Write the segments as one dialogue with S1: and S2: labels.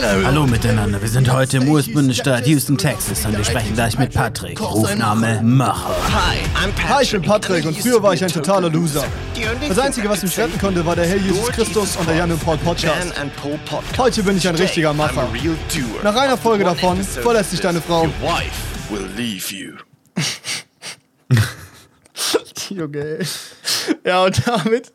S1: Hallo miteinander, wir sind heute im US-Bundesstaat Houston, Texas und wir sprechen gleich mit Patrick. Rufname Macher.
S2: Hi, I'm Patrick.
S3: Hi, ich bin Patrick und früher war ich ein totaler Loser. Das Einzige, was mich retten konnte, war der Herr Jesus Christus und der Jan und Paul Podcast. Heute bin ich ein richtiger Macher. Nach einer Folge davon verlässt sich deine Frau.
S2: Your wife will leave you.
S3: Junge. Ja, und damit,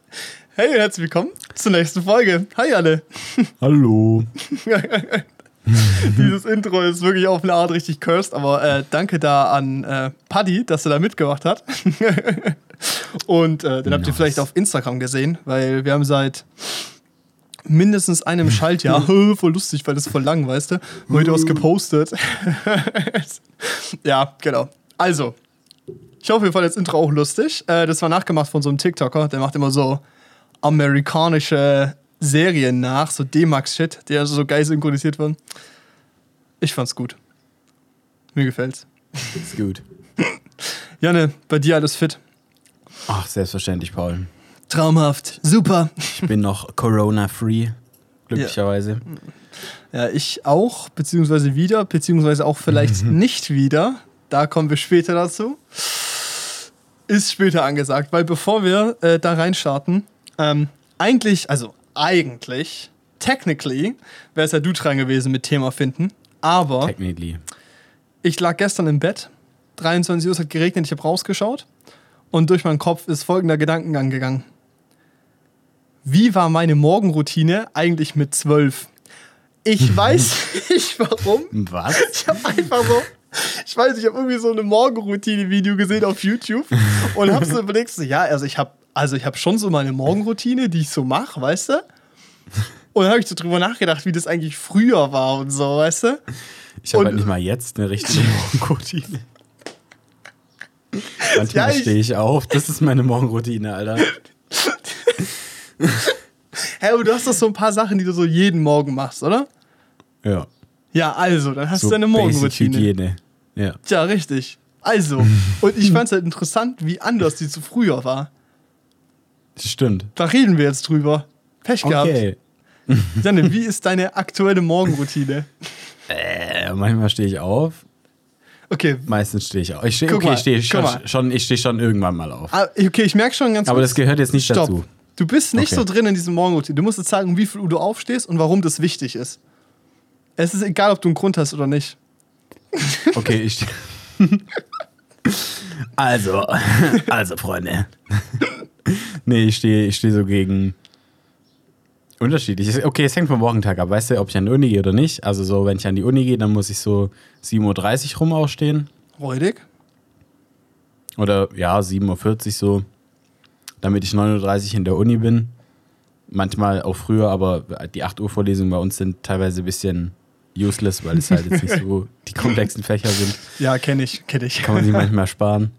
S3: hey und herzlich willkommen zur nächsten Folge. Hi alle.
S1: Hallo.
S3: Dieses Intro ist wirklich auf eine Art richtig cursed, aber äh, danke da an äh, Paddy, dass er da mitgemacht hat. und äh, den habt ihr
S1: Nice.
S3: vielleicht auf Instagram gesehen, weil wir haben seit mindestens einem Schaltjahr, voll lustig, weil das voll lang, weißt du, heute was gepostet. ja, genau. Also, ich hoffe, ihr fandet das Intro auch lustig. Äh, das war nachgemacht von so einem TikToker, der macht immer so amerikanische Serien nach, so D-Max-Shit, der so geil synchronisiert wird. Ich fand's gut. Mir gefällt's.
S1: Ist gut.
S3: Janne, bei dir alles fit?
S1: Ach, selbstverständlich, Paul.
S3: Traumhaft. Super.
S1: Ich bin noch Corona-free, glücklicherweise.
S3: Ja, ich auch, beziehungsweise wieder, beziehungsweise auch vielleicht nicht wieder. Da kommen wir später dazu. Ist später angesagt, weil bevor wir äh, da reinstarten, ähm, eigentlich, also eigentlich, technically, wäre es ja du dran gewesen mit Thema finden, aber
S1: Technically.
S3: ich lag gestern im Bett, 23 Uhr, es hat geregnet, ich habe rausgeschaut und durch meinen Kopf ist folgender Gedankengang gegangen. Wie war meine Morgenroutine eigentlich mit 12? Ich weiß nicht warum.
S1: Was?
S3: Ich habe einfach so, ich weiß, ich habe irgendwie so eine Morgenroutine-Video gesehen auf YouTube und habe so überlegt, so, ja, also ich habe also ich habe schon so meine Morgenroutine, die ich so mache, weißt du? Und dann habe ich so drüber nachgedacht, wie das eigentlich früher war und so, weißt du?
S1: Ich habe halt nicht mal jetzt eine richtige Morgenroutine. Manchmal
S3: Ja, ich-
S1: stehe ich auf. Das ist meine Morgenroutine, Alter.
S3: Hä, aber du hast doch so ein paar Sachen, die du so jeden Morgen machst, oder?
S1: Ja.
S3: Ja, also, dann hast
S1: So
S3: du deine Morgenroutine.
S1: Hygiene. Ja.
S3: Tja, richtig. Also, und ich fand es halt interessant, wie anders die zu früher war.
S1: Das stimmt.
S3: Da reden wir jetzt drüber. Pech gehabt.
S1: Okay.
S3: Janne, wie ist deine aktuelle Morgenroutine?
S1: Äh, manchmal stehe ich auf.
S3: Okay,
S1: Meistens stehe ich auf. Ich steh,
S3: Guck
S1: okay,
S3: mal,
S1: ich stehe schon, schon, ich stehe schon irgendwann mal auf.
S3: ah, okay, ich merke schon ganz
S1: Aber
S3: kurz.
S1: das gehört jetzt nicht
S3: Stopp.
S1: dazu.
S3: Du bist nicht
S1: Okay.
S3: so drin in diesem Morgenroutine. Du musst jetzt sagen, wie viel Uhr du aufstehst und warum das wichtig ist. Es ist egal, ob du einen Grund hast oder nicht.
S1: Okay, ich. also, also, Freunde. nee, ich stehe ich steh so gegen. Unterschiedlich. Okay, es hängt vom Wochentag ab. Weißt du, ob ich an die Uni gehe oder nicht? Also, so, wenn ich an die Uni gehe, dann muss ich so 7.30 Uhr rum aufstehen.
S3: Räudig?
S1: Oder ja, 7.40 Uhr so. Damit ich 9.30 Uhr in der Uni bin. Manchmal auch früher, aber die 8 Uhr Vorlesungen bei uns sind teilweise ein bisschen useless, weil es halt jetzt nicht so die komplexen Fächer sind.
S3: Ja, kenne ich, kenne ich.
S1: Kann man sich manchmal sparen.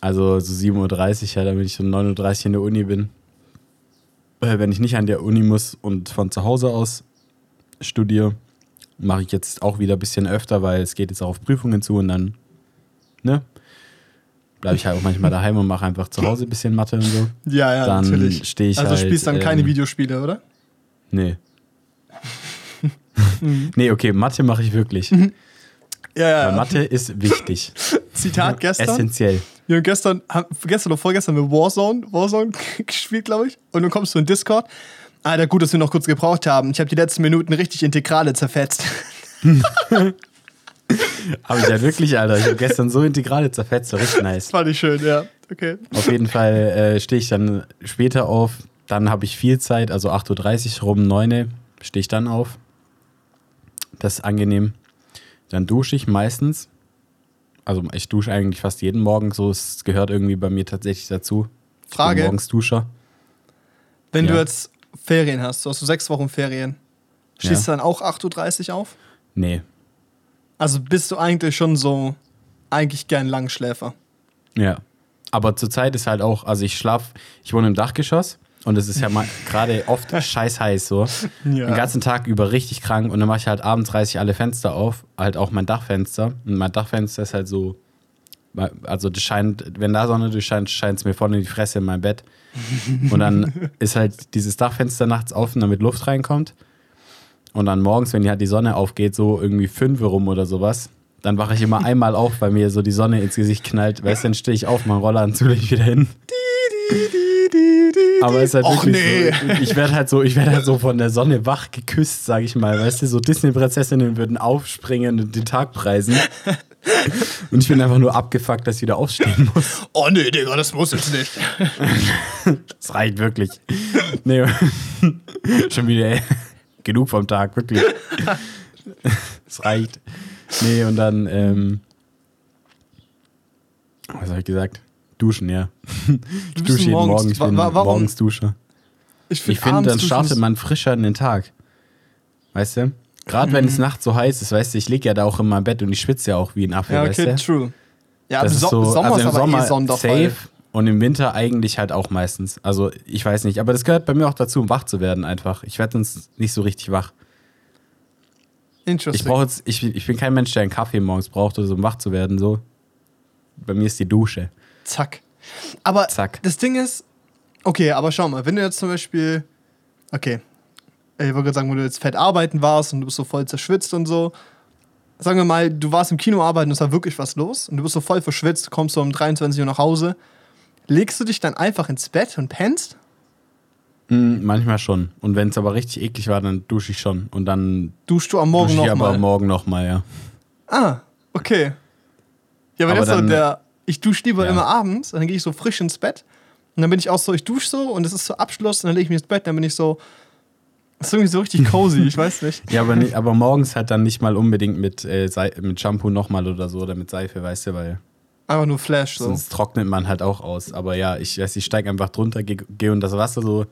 S1: Also so 7.30 Uhr, ja, damit ich um 9.30 Uhr in der Uni bin. Äh, wenn ich nicht an der Uni muss und von zu Hause aus studiere, mache ich jetzt auch wieder ein bisschen öfter, weil es geht jetzt auch auf Prüfungen zu und dann, ne? Bleibe ich halt auch manchmal daheim und mache einfach zu Hause ein bisschen Mathe und so.
S3: Ja, ja,
S1: Dann
S3: natürlich.
S1: stehe ich
S3: also
S1: halt,
S3: spielst dann keine
S1: ähm,
S3: Videospiele, oder?
S1: Nee. nee, okay, Mathe mache ich wirklich.
S3: Ja,
S1: Weil
S3: ja.
S1: Mathe ist wichtig.
S3: Zitat gestern.
S1: Essentiell.
S3: Wir haben gestern, haben, gestern oder vorgestern mit Warzone, Warzone gespielt, glaube ich. Und dann kommst du in Discord. Alter, gut, dass wir noch kurz gebraucht haben. Ich habe die letzten Minuten richtig Integrale zerfetzt.
S1: Habe ich ja wirklich, Alter. Ich habe gestern so Integrale zerfetzt, so richtig nice.
S3: Fand ich schön, ja. Okay.
S1: Auf jeden Fall äh, stehe ich dann später auf. Dann habe ich viel Zeit, also 8.30 Uhr rum, 9 Uhr stehe ich dann auf. Das ist angenehm. Dann dusche ich meistens. Also ich dusche eigentlich fast jeden Morgen, so es gehört irgendwie bei mir tatsächlich dazu.
S3: Frage,
S1: Morgens Duscher.
S3: wenn du
S1: Ja.
S3: jetzt Ferien hast, du hast so sechs Wochen Ferien, stehst du dann auch 8.30 Uhr auf?
S1: Nee.
S3: Also bist du eigentlich schon so, eigentlich gern Langschläfer.
S1: Ja. Aber zurzeit ist halt auch, also ich schlaf, ich wohne im Dachgeschoss und es ist ja mal gerade oft scheiß heiß so.
S3: Ja.
S1: Den ganzen Tag über richtig krank und dann mache ich halt abends reiße ich alle Fenster auf, halt auch mein Dachfenster. Und mein Dachfenster ist halt so, also das scheint, wenn da Sonne durchscheint, scheint es mir vorne in die Fresse in mein Bett. Und dann ist halt dieses Dachfenster nachts offen, damit Luft reinkommt. Und dann morgens, wenn halt die Sonne aufgeht, so irgendwie 5 Uhr rum oder sowas, dann wache ich immer einmal auf, weil mir so die Sonne ins Gesicht knallt. Weißt du, dann stehe ich auf, mein Rollladen lege ich wieder hin. Aber es ist halt
S3: Och,
S1: wirklich
S3: nee.
S1: so, ich werde halt so, ich werde halt so von der Sonne wach geküsst, sag ich mal. Weißt du, so Disney-Prinzessinnen würden aufspringen und den Tag preisen. Und ich bin einfach nur abgefuckt, dass ich wieder aufstehen muss.
S3: Oh nee, Digga, das muss jetzt nicht.
S1: Das reicht wirklich. Nee, schon wieder, ey. Genug vom Tag, wirklich. Es reicht. Nee, und dann, ähm, was habe ich gesagt? Duschen, ja. Ich dusche jeden
S3: morgens-
S1: Morgen, ich bin
S3: wa- warum?
S1: morgens Duscher.
S3: Ich
S1: Ich finde, dann startet
S3: ist-
S1: man frischer in den Tag. Weißt du? Gerade wenn
S3: Mhm.
S1: es nachts so heiß ist, weißt du, ich liege ja da auch in meinem Bett und ich schwitze ja auch wie ein Affe,
S3: Ja,
S1: weißt
S3: okay,
S1: du?
S3: true. Ja,
S1: Das
S3: im
S1: ist
S3: so
S1: so,
S3: Sommer
S1: also
S3: ist
S1: im
S3: aber
S1: Sommer
S3: eh Sonderfall.
S1: safe und im Winter eigentlich halt auch meistens. Also ich weiß nicht, aber das gehört bei mir auch dazu, um wach zu werden einfach. Ich werde sonst nicht so richtig wach.
S3: Interesting.
S1: Ich brauche jetzt, ich, ich bin kein Mensch, der einen Kaffee morgens braucht, oder so, um wach zu werden. So. Bei mir ist die Dusche.
S3: Zack. Aber
S1: Zack.
S3: das Ding ist, okay, aber schau mal, wenn du jetzt zum Beispiel, okay, ich wollte gerade sagen, wo du jetzt fett arbeiten warst und du bist so voll zerschwitzt und so. Sagen wir mal, du warst im Kino arbeiten und es war wirklich was los und du bist so voll verschwitzt, kommst so um 23 Uhr nach Hause. Legst du dich dann einfach ins Bett und pennst?
S1: Mm, manchmal schon. Und wenn es aber richtig eklig war, dann dusche ich schon. Und dann
S3: Duschst du am Morgen
S1: dusche ich aber
S3: nochmal?
S1: morgen nochmal, ja.
S3: Ah, okay. Ja, aber,
S1: Aber
S3: das ist so der, ich dusche lieber
S1: Ja.
S3: immer abends, dann gehe ich so frisch ins Bett und dann bin ich auch so, ich dusche so und es ist so Abschluss und dann lege ich mich ins Bett, dann bin ich so, das ist irgendwie so richtig cozy, ich weiß nicht.
S1: Ja, aber, nicht, aber morgens halt dann nicht mal unbedingt mit, äh, mit Shampoo nochmal oder so oder mit Seife, weißt du, weil
S3: Einfach nur Flash so.
S1: sonst trocknet man halt auch aus. Aber ja, ich weiß, ich steige einfach drunter, gehe geh unter das Wasser so,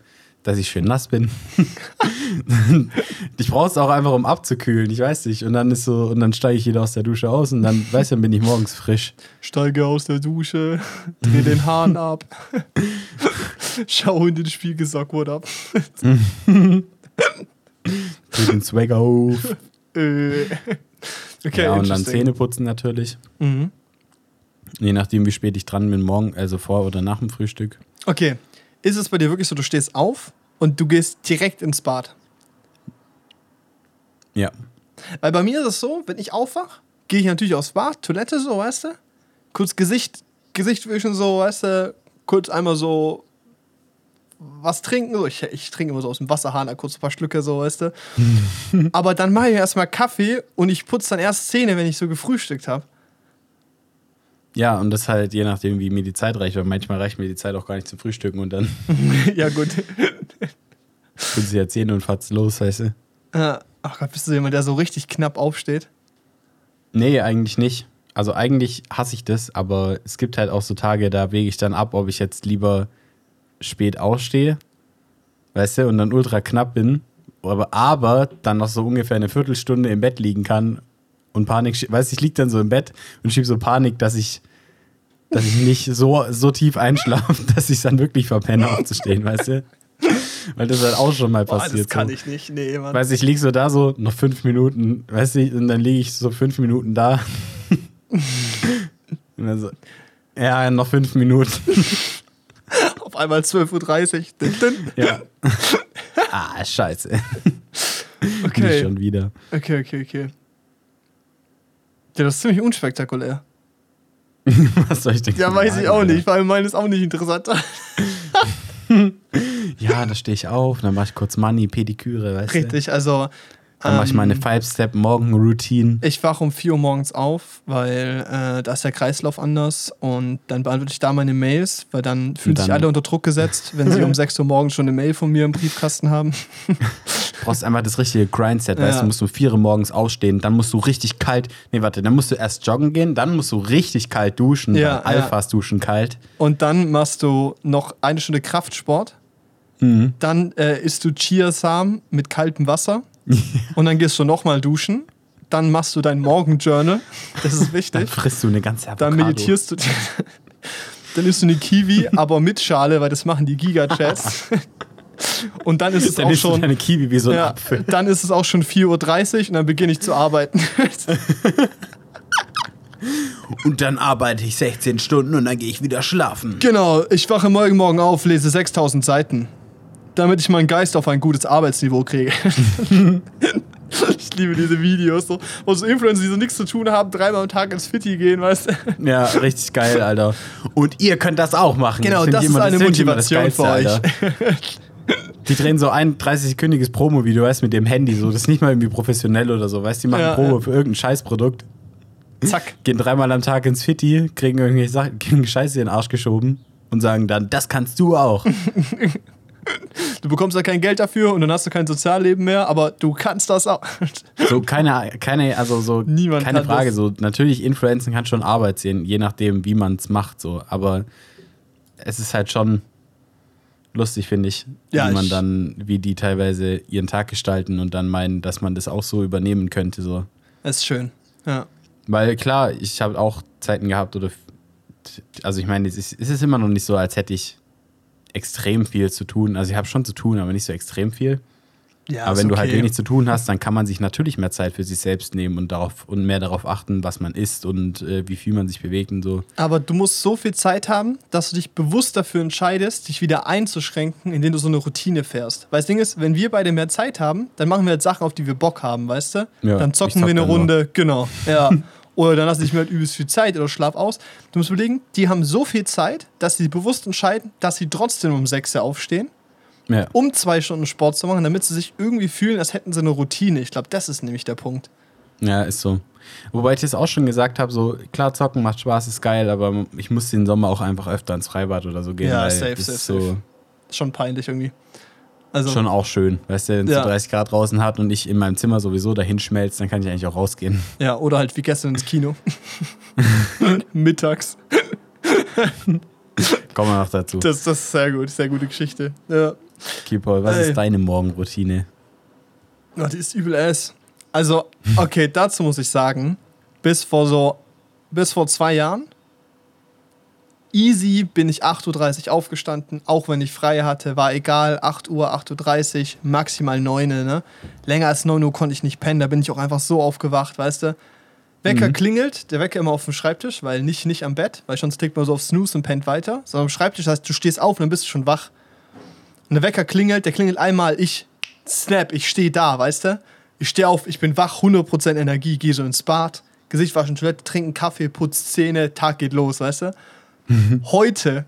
S1: dass ich schön nass bin. ich brauche es auch einfach, um abzukühlen, ich weiß nicht. Und dann ist so, und dann steige ich wieder aus der Dusche aus und dann, weißt du, dann bin ich morgens frisch.
S3: Steige aus der Dusche, dreh den Hahn ab, schau in den Spiegel, sag what up.
S1: Dreh den Swag auf.
S3: Äh. okay,
S1: ja, und dann. Zähne putzen natürlich.
S3: Mhm.
S1: Je nachdem, wie spät ich dran bin, morgen, also vor oder nach dem Frühstück.
S3: Okay, ist es bei dir wirklich so, du stehst auf und du gehst direkt ins Bad?
S1: Ja.
S3: Weil bei mir ist es so, wenn ich aufwach, gehe ich natürlich aufs Bad, Toilette so, weißt du? Kurz Gesicht, Gesicht wischen so, weißt du? Kurz einmal so was trinken. So. Ich, ich trinke immer so aus dem Wasserhahn, da kurz ein paar Schlücke so, weißt du? Aber dann mache ich erstmal Kaffee und ich putze dann erst Zähne, wenn ich so gefrühstückt habe.
S1: Ja, und das halt je nachdem, wie mir die Zeit reicht, weil manchmal reicht mir die Zeit auch gar nicht zum Frühstücken und dann
S3: ja, gut.
S1: putze ich ja Zähne und fahrt's los, weißt du?
S3: Äh, Ach Gott, bist du jemand, der so richtig knapp aufsteht?
S1: Nee, eigentlich nicht. Also eigentlich hasse ich das, aber es gibt halt auch so Tage, da wege ich dann ab, ob ich jetzt lieber spät aufstehe, weißt du, und dann ultra knapp bin, aber, aber dann noch so ungefähr eine Viertelstunde im Bett liegen kann und Panik, weißt du, ich liege dann so im Bett und schiebe so Panik, dass ich, dass ich nicht so, so tief einschlafe, dass ich dann wirklich verpenne aufzustehen, weißt du? Weil das halt auch schon mal
S3: Boah,
S1: passiert.
S3: das kann
S1: so.
S3: ich nicht. Nee, Mann.
S1: Weißt du, ich lieg so da so, noch fünf Minuten, weißt du, und dann liege ich so fünf Minuten da. und dann so, ja, noch fünf Minuten.
S3: Auf einmal 12.30 Uhr.
S1: Ja. ah, scheiße. Nicht
S3: Okay.
S1: schon wieder.
S3: Okay, okay, okay. Ja, das ist ziemlich unspektakulär.
S1: Was soll ich denn
S3: Ja, weiß ich auch nicht, weil meine ist auch nicht interessant.
S1: Ja, da stehe ich auf, dann mache ich kurz Money, Pediküre, weißt du.
S3: Richtig, also.
S1: Dann mache ich meine
S3: ähm,
S1: Five-Step-Morgen-Routine.
S3: Ich wache um 4 Uhr morgens auf, weil äh, da ist der Kreislauf anders und dann beantworte ich da meine Mails, weil dann fühlen sich
S1: dann-
S3: alle unter Druck gesetzt, wenn sie um 6 Uhr morgens schon eine Mail von mir im Briefkasten haben.
S1: Du brauchst einfach das richtige Grindset, weißt
S3: Ja.
S1: du, musst du um vier Uhr morgens aufstehen, dann musst du richtig kalt, nee, warte, dann musst du erst joggen gehen, dann musst du richtig kalt duschen,
S3: Ja,
S1: weil
S3: ja.
S1: Alphas duschen kalt.
S3: Und dann machst du noch eine Stunde Kraftsport.
S1: Mhm.
S3: Dann äh, isst du Chiasamen mit kaltem Wasser. und dann gehst du nochmal duschen. Dann machst du dein Morgenjournal. Das ist
S1: Dann
S3: wichtig.
S1: frisst du eine ganze Avocado.
S3: Dann meditierst du. dann isst du eine Kiwi, aber mit Schale, weil das machen die Gigachats. Und dann ist es
S1: Dann
S3: auch schon.
S1: deine Kiwi wie so ein
S3: Ja,
S1: Apfel.
S3: dann ist es auch schon 4.30 Uhr und dann beginne ich zu arbeiten.
S1: Und dann arbeite ich 16 Stunden und dann gehe ich wieder schlafen.
S3: genau, ich wache morgen Morgen auf, lese 6000 Seiten. Damit ich meinen Geist auf ein gutes Arbeitsniveau kriege. Ich liebe diese Videos, so, wo so Influencer, die so nichts zu tun haben, dreimal am Tag ins Fitti gehen, weißt du?
S1: Ja, richtig geil, Alter. Und ihr könnt das auch machen.
S3: Genau, das ist eine
S1: das
S3: Motivation für
S1: Geilste, Alter. Die drehen so ein 30-sekündiges Promo-Video, weißt du, mit dem Handy, so. Das ist nicht mal irgendwie professionell oder so, weißt du, die machen
S3: Ja,
S1: Promo
S3: ja.
S1: für irgendein Scheißprodukt,
S3: Zack.
S1: gehen dreimal am Tag ins Fitti, kriegen irgendwie Sachen, kriegen Scheiße in den Arsch geschoben und sagen dann, das kannst du auch.
S3: Du bekommst ja kein Geld dafür und dann hast du kein Sozialleben mehr, aber du kannst das auch.
S1: So, keine, keine, also so,
S3: Niemand
S1: keine Frage,
S3: das.
S1: so, natürlich, Influencen kann schon Arbeit sehen, je nachdem, wie man es macht, so, aber es ist halt schon lustig, finde ich,
S3: Ja,
S1: wie man dann, wie die teilweise ihren Tag gestalten und dann meinen, dass man das auch so übernehmen könnte, so.
S3: Das ist schön. Ja.
S1: Weil klar, ich habe auch Zeiten gehabt oder, also ich meine, es ist, es ist immer noch nicht so, als hätte ich extrem viel zu tun, also ich habe schon zu tun, aber nicht so extrem viel.
S3: ja
S1: Aber wenn du halt
S3: okay.
S1: wenig zu tun hast, dann kann man sich natürlich mehr Zeit für sich selbst nehmen und darauf und mehr darauf achten, was man isst und äh, wie viel man sich bewegt und so.
S3: Aber du musst so viel Zeit haben, dass du dich bewusst dafür entscheidest, dich wieder einzuschränken, indem du so eine Routine fährst. Weil das Ding ist, wenn wir beide mehr Zeit haben, dann machen wir halt Sachen, auf die wir Bock haben, weißt du?
S1: Ja,
S3: dann zocken
S1: zock
S3: wir eine. Runde, genau. Ja. oder dann hast du nicht mehr halt übelst viel Zeit oder schlaf aus. Du musst überlegen, die haben so viel Zeit, dass sie bewusst entscheiden, dass sie trotzdem um 6 Uhr aufstehen,
S1: Ja,
S3: um zwei Stunden Sport zu machen, damit sie sich irgendwie fühlen, als hätten sie eine Routine. Ich glaube, das ist nämlich der Punkt.
S1: ja ist so. Wobei ich das auch schon gesagt habe, so klar, zocken macht Spaß, ist geil, aber ich muss den Sommer auch einfach öfter ins Freibad oder so gehen,
S3: Ja, safe, safe,
S1: so
S3: safe. Ist schon peinlich irgendwie. Also,
S1: schon auch schön. Weißt du, wenn es
S3: Ja.
S1: so 30 Grad draußen hat und ich in meinem Zimmer sowieso dahin schmelzt, dann kann ich eigentlich auch rausgehen.
S3: Ja, oder halt wie gestern ins Kino. Mittags.
S1: Kommen wir noch dazu.
S3: Das, das ist sehr gut, sehr gute Geschichte. Ja.
S1: Keeper, was
S3: Ey.
S1: ist deine Morgenroutine?
S3: Oh, die ist übel ass. Also, okay, dazu muss ich sagen, bis vor so, bis vor zwei Jahren, easy bin ich 8.30 Uhr aufgestanden, auch wenn ich frei hatte, war egal, 8 Uhr, 8.30 Uhr, maximal 9 Uhr, ne? Länger als 9 Uhr konnte ich nicht pennen, da bin ich auch einfach so aufgewacht, weißt du? Wecker klingelt, der Wecker immer auf dem Schreibtisch, weil nicht, nicht am Bett, weil sonst klickt man so auf Snooze und pennt weiter, sondern am Schreibtisch, das heißt, du stehst auf und dann bist du schon wach. Und der Wecker klingelt, der klingelt einmal, ich snap, ich stehe da, weißt du? Ich stehe auf, ich bin wach, 100% Energie, gehe so ins Bad, Gesicht waschen, Toilette, trinken Kaffee, putz Zähne, Tag geht los, weißt du? Heute,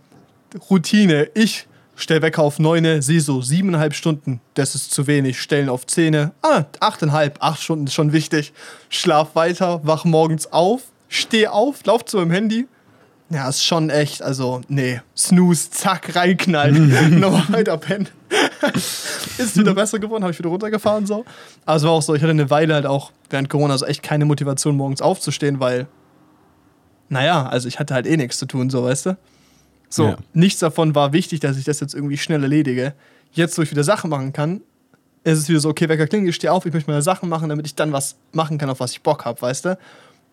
S3: Routine, ich stell Wecker auf 9, sehe so siebeneinhalb Stunden, das ist zu wenig, stellen auf Zähne, ah, achteinhalb, acht Stunden ist schon wichtig, schlaf weiter, wach morgens auf, steh auf, lauf zu meinem Handy, ja, ist schon echt, also, nee. Snooze, zack, reinknallen, nochmal weiter pennen. ist wieder besser geworden, habe ich wieder runtergefahren so. Aber es war auch so, ich hatte eine Weile halt auch während Corona so echt keine Motivation, morgens aufzustehen, weil, naja, also ich hatte halt eh nichts zu tun, so, weißt du? So,
S1: Ja.
S3: nichts davon war wichtig, dass ich das jetzt irgendwie schnell erledige. Jetzt, wo ich wieder Sachen machen kann, ist es wieder so, okay, Wecker klingelt, ich stehe auf, ich möchte meine Sachen machen, damit ich dann was machen kann, auf was ich Bock habe, weißt du?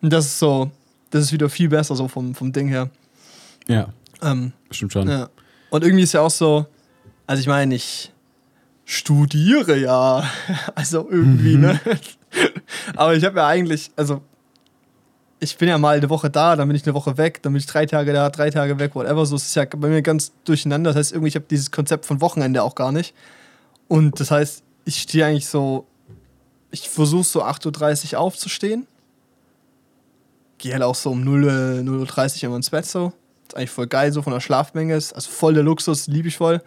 S3: Und das ist so, das ist wieder viel besser so vom, vom Ding her.
S1: Ja,
S3: Ähm,
S1: stimmt schon.
S3: ja. Und irgendwie ist ja auch so, also ich meine, ich studiere ja, also irgendwie, ne? Aber ich habe ja eigentlich, also ich bin ja mal eine Woche da, dann bin ich eine Woche weg, dann bin ich drei Tage da, drei Tage weg, whatever. So es ist ja bei mir ganz durcheinander. Das heißt, irgendwie, ich habe dieses Konzept von Wochenende auch gar nicht. Und das heißt, ich stehe eigentlich so, ich versuche so 8.30 Uhr aufzustehen. Gehe halt auch so um 0, äh, 0.30 Uhr immer ins Bett so. Ist eigentlich voll geil, so von der Schlafmenge. Ist also voll der Luxus, liebe ich voll.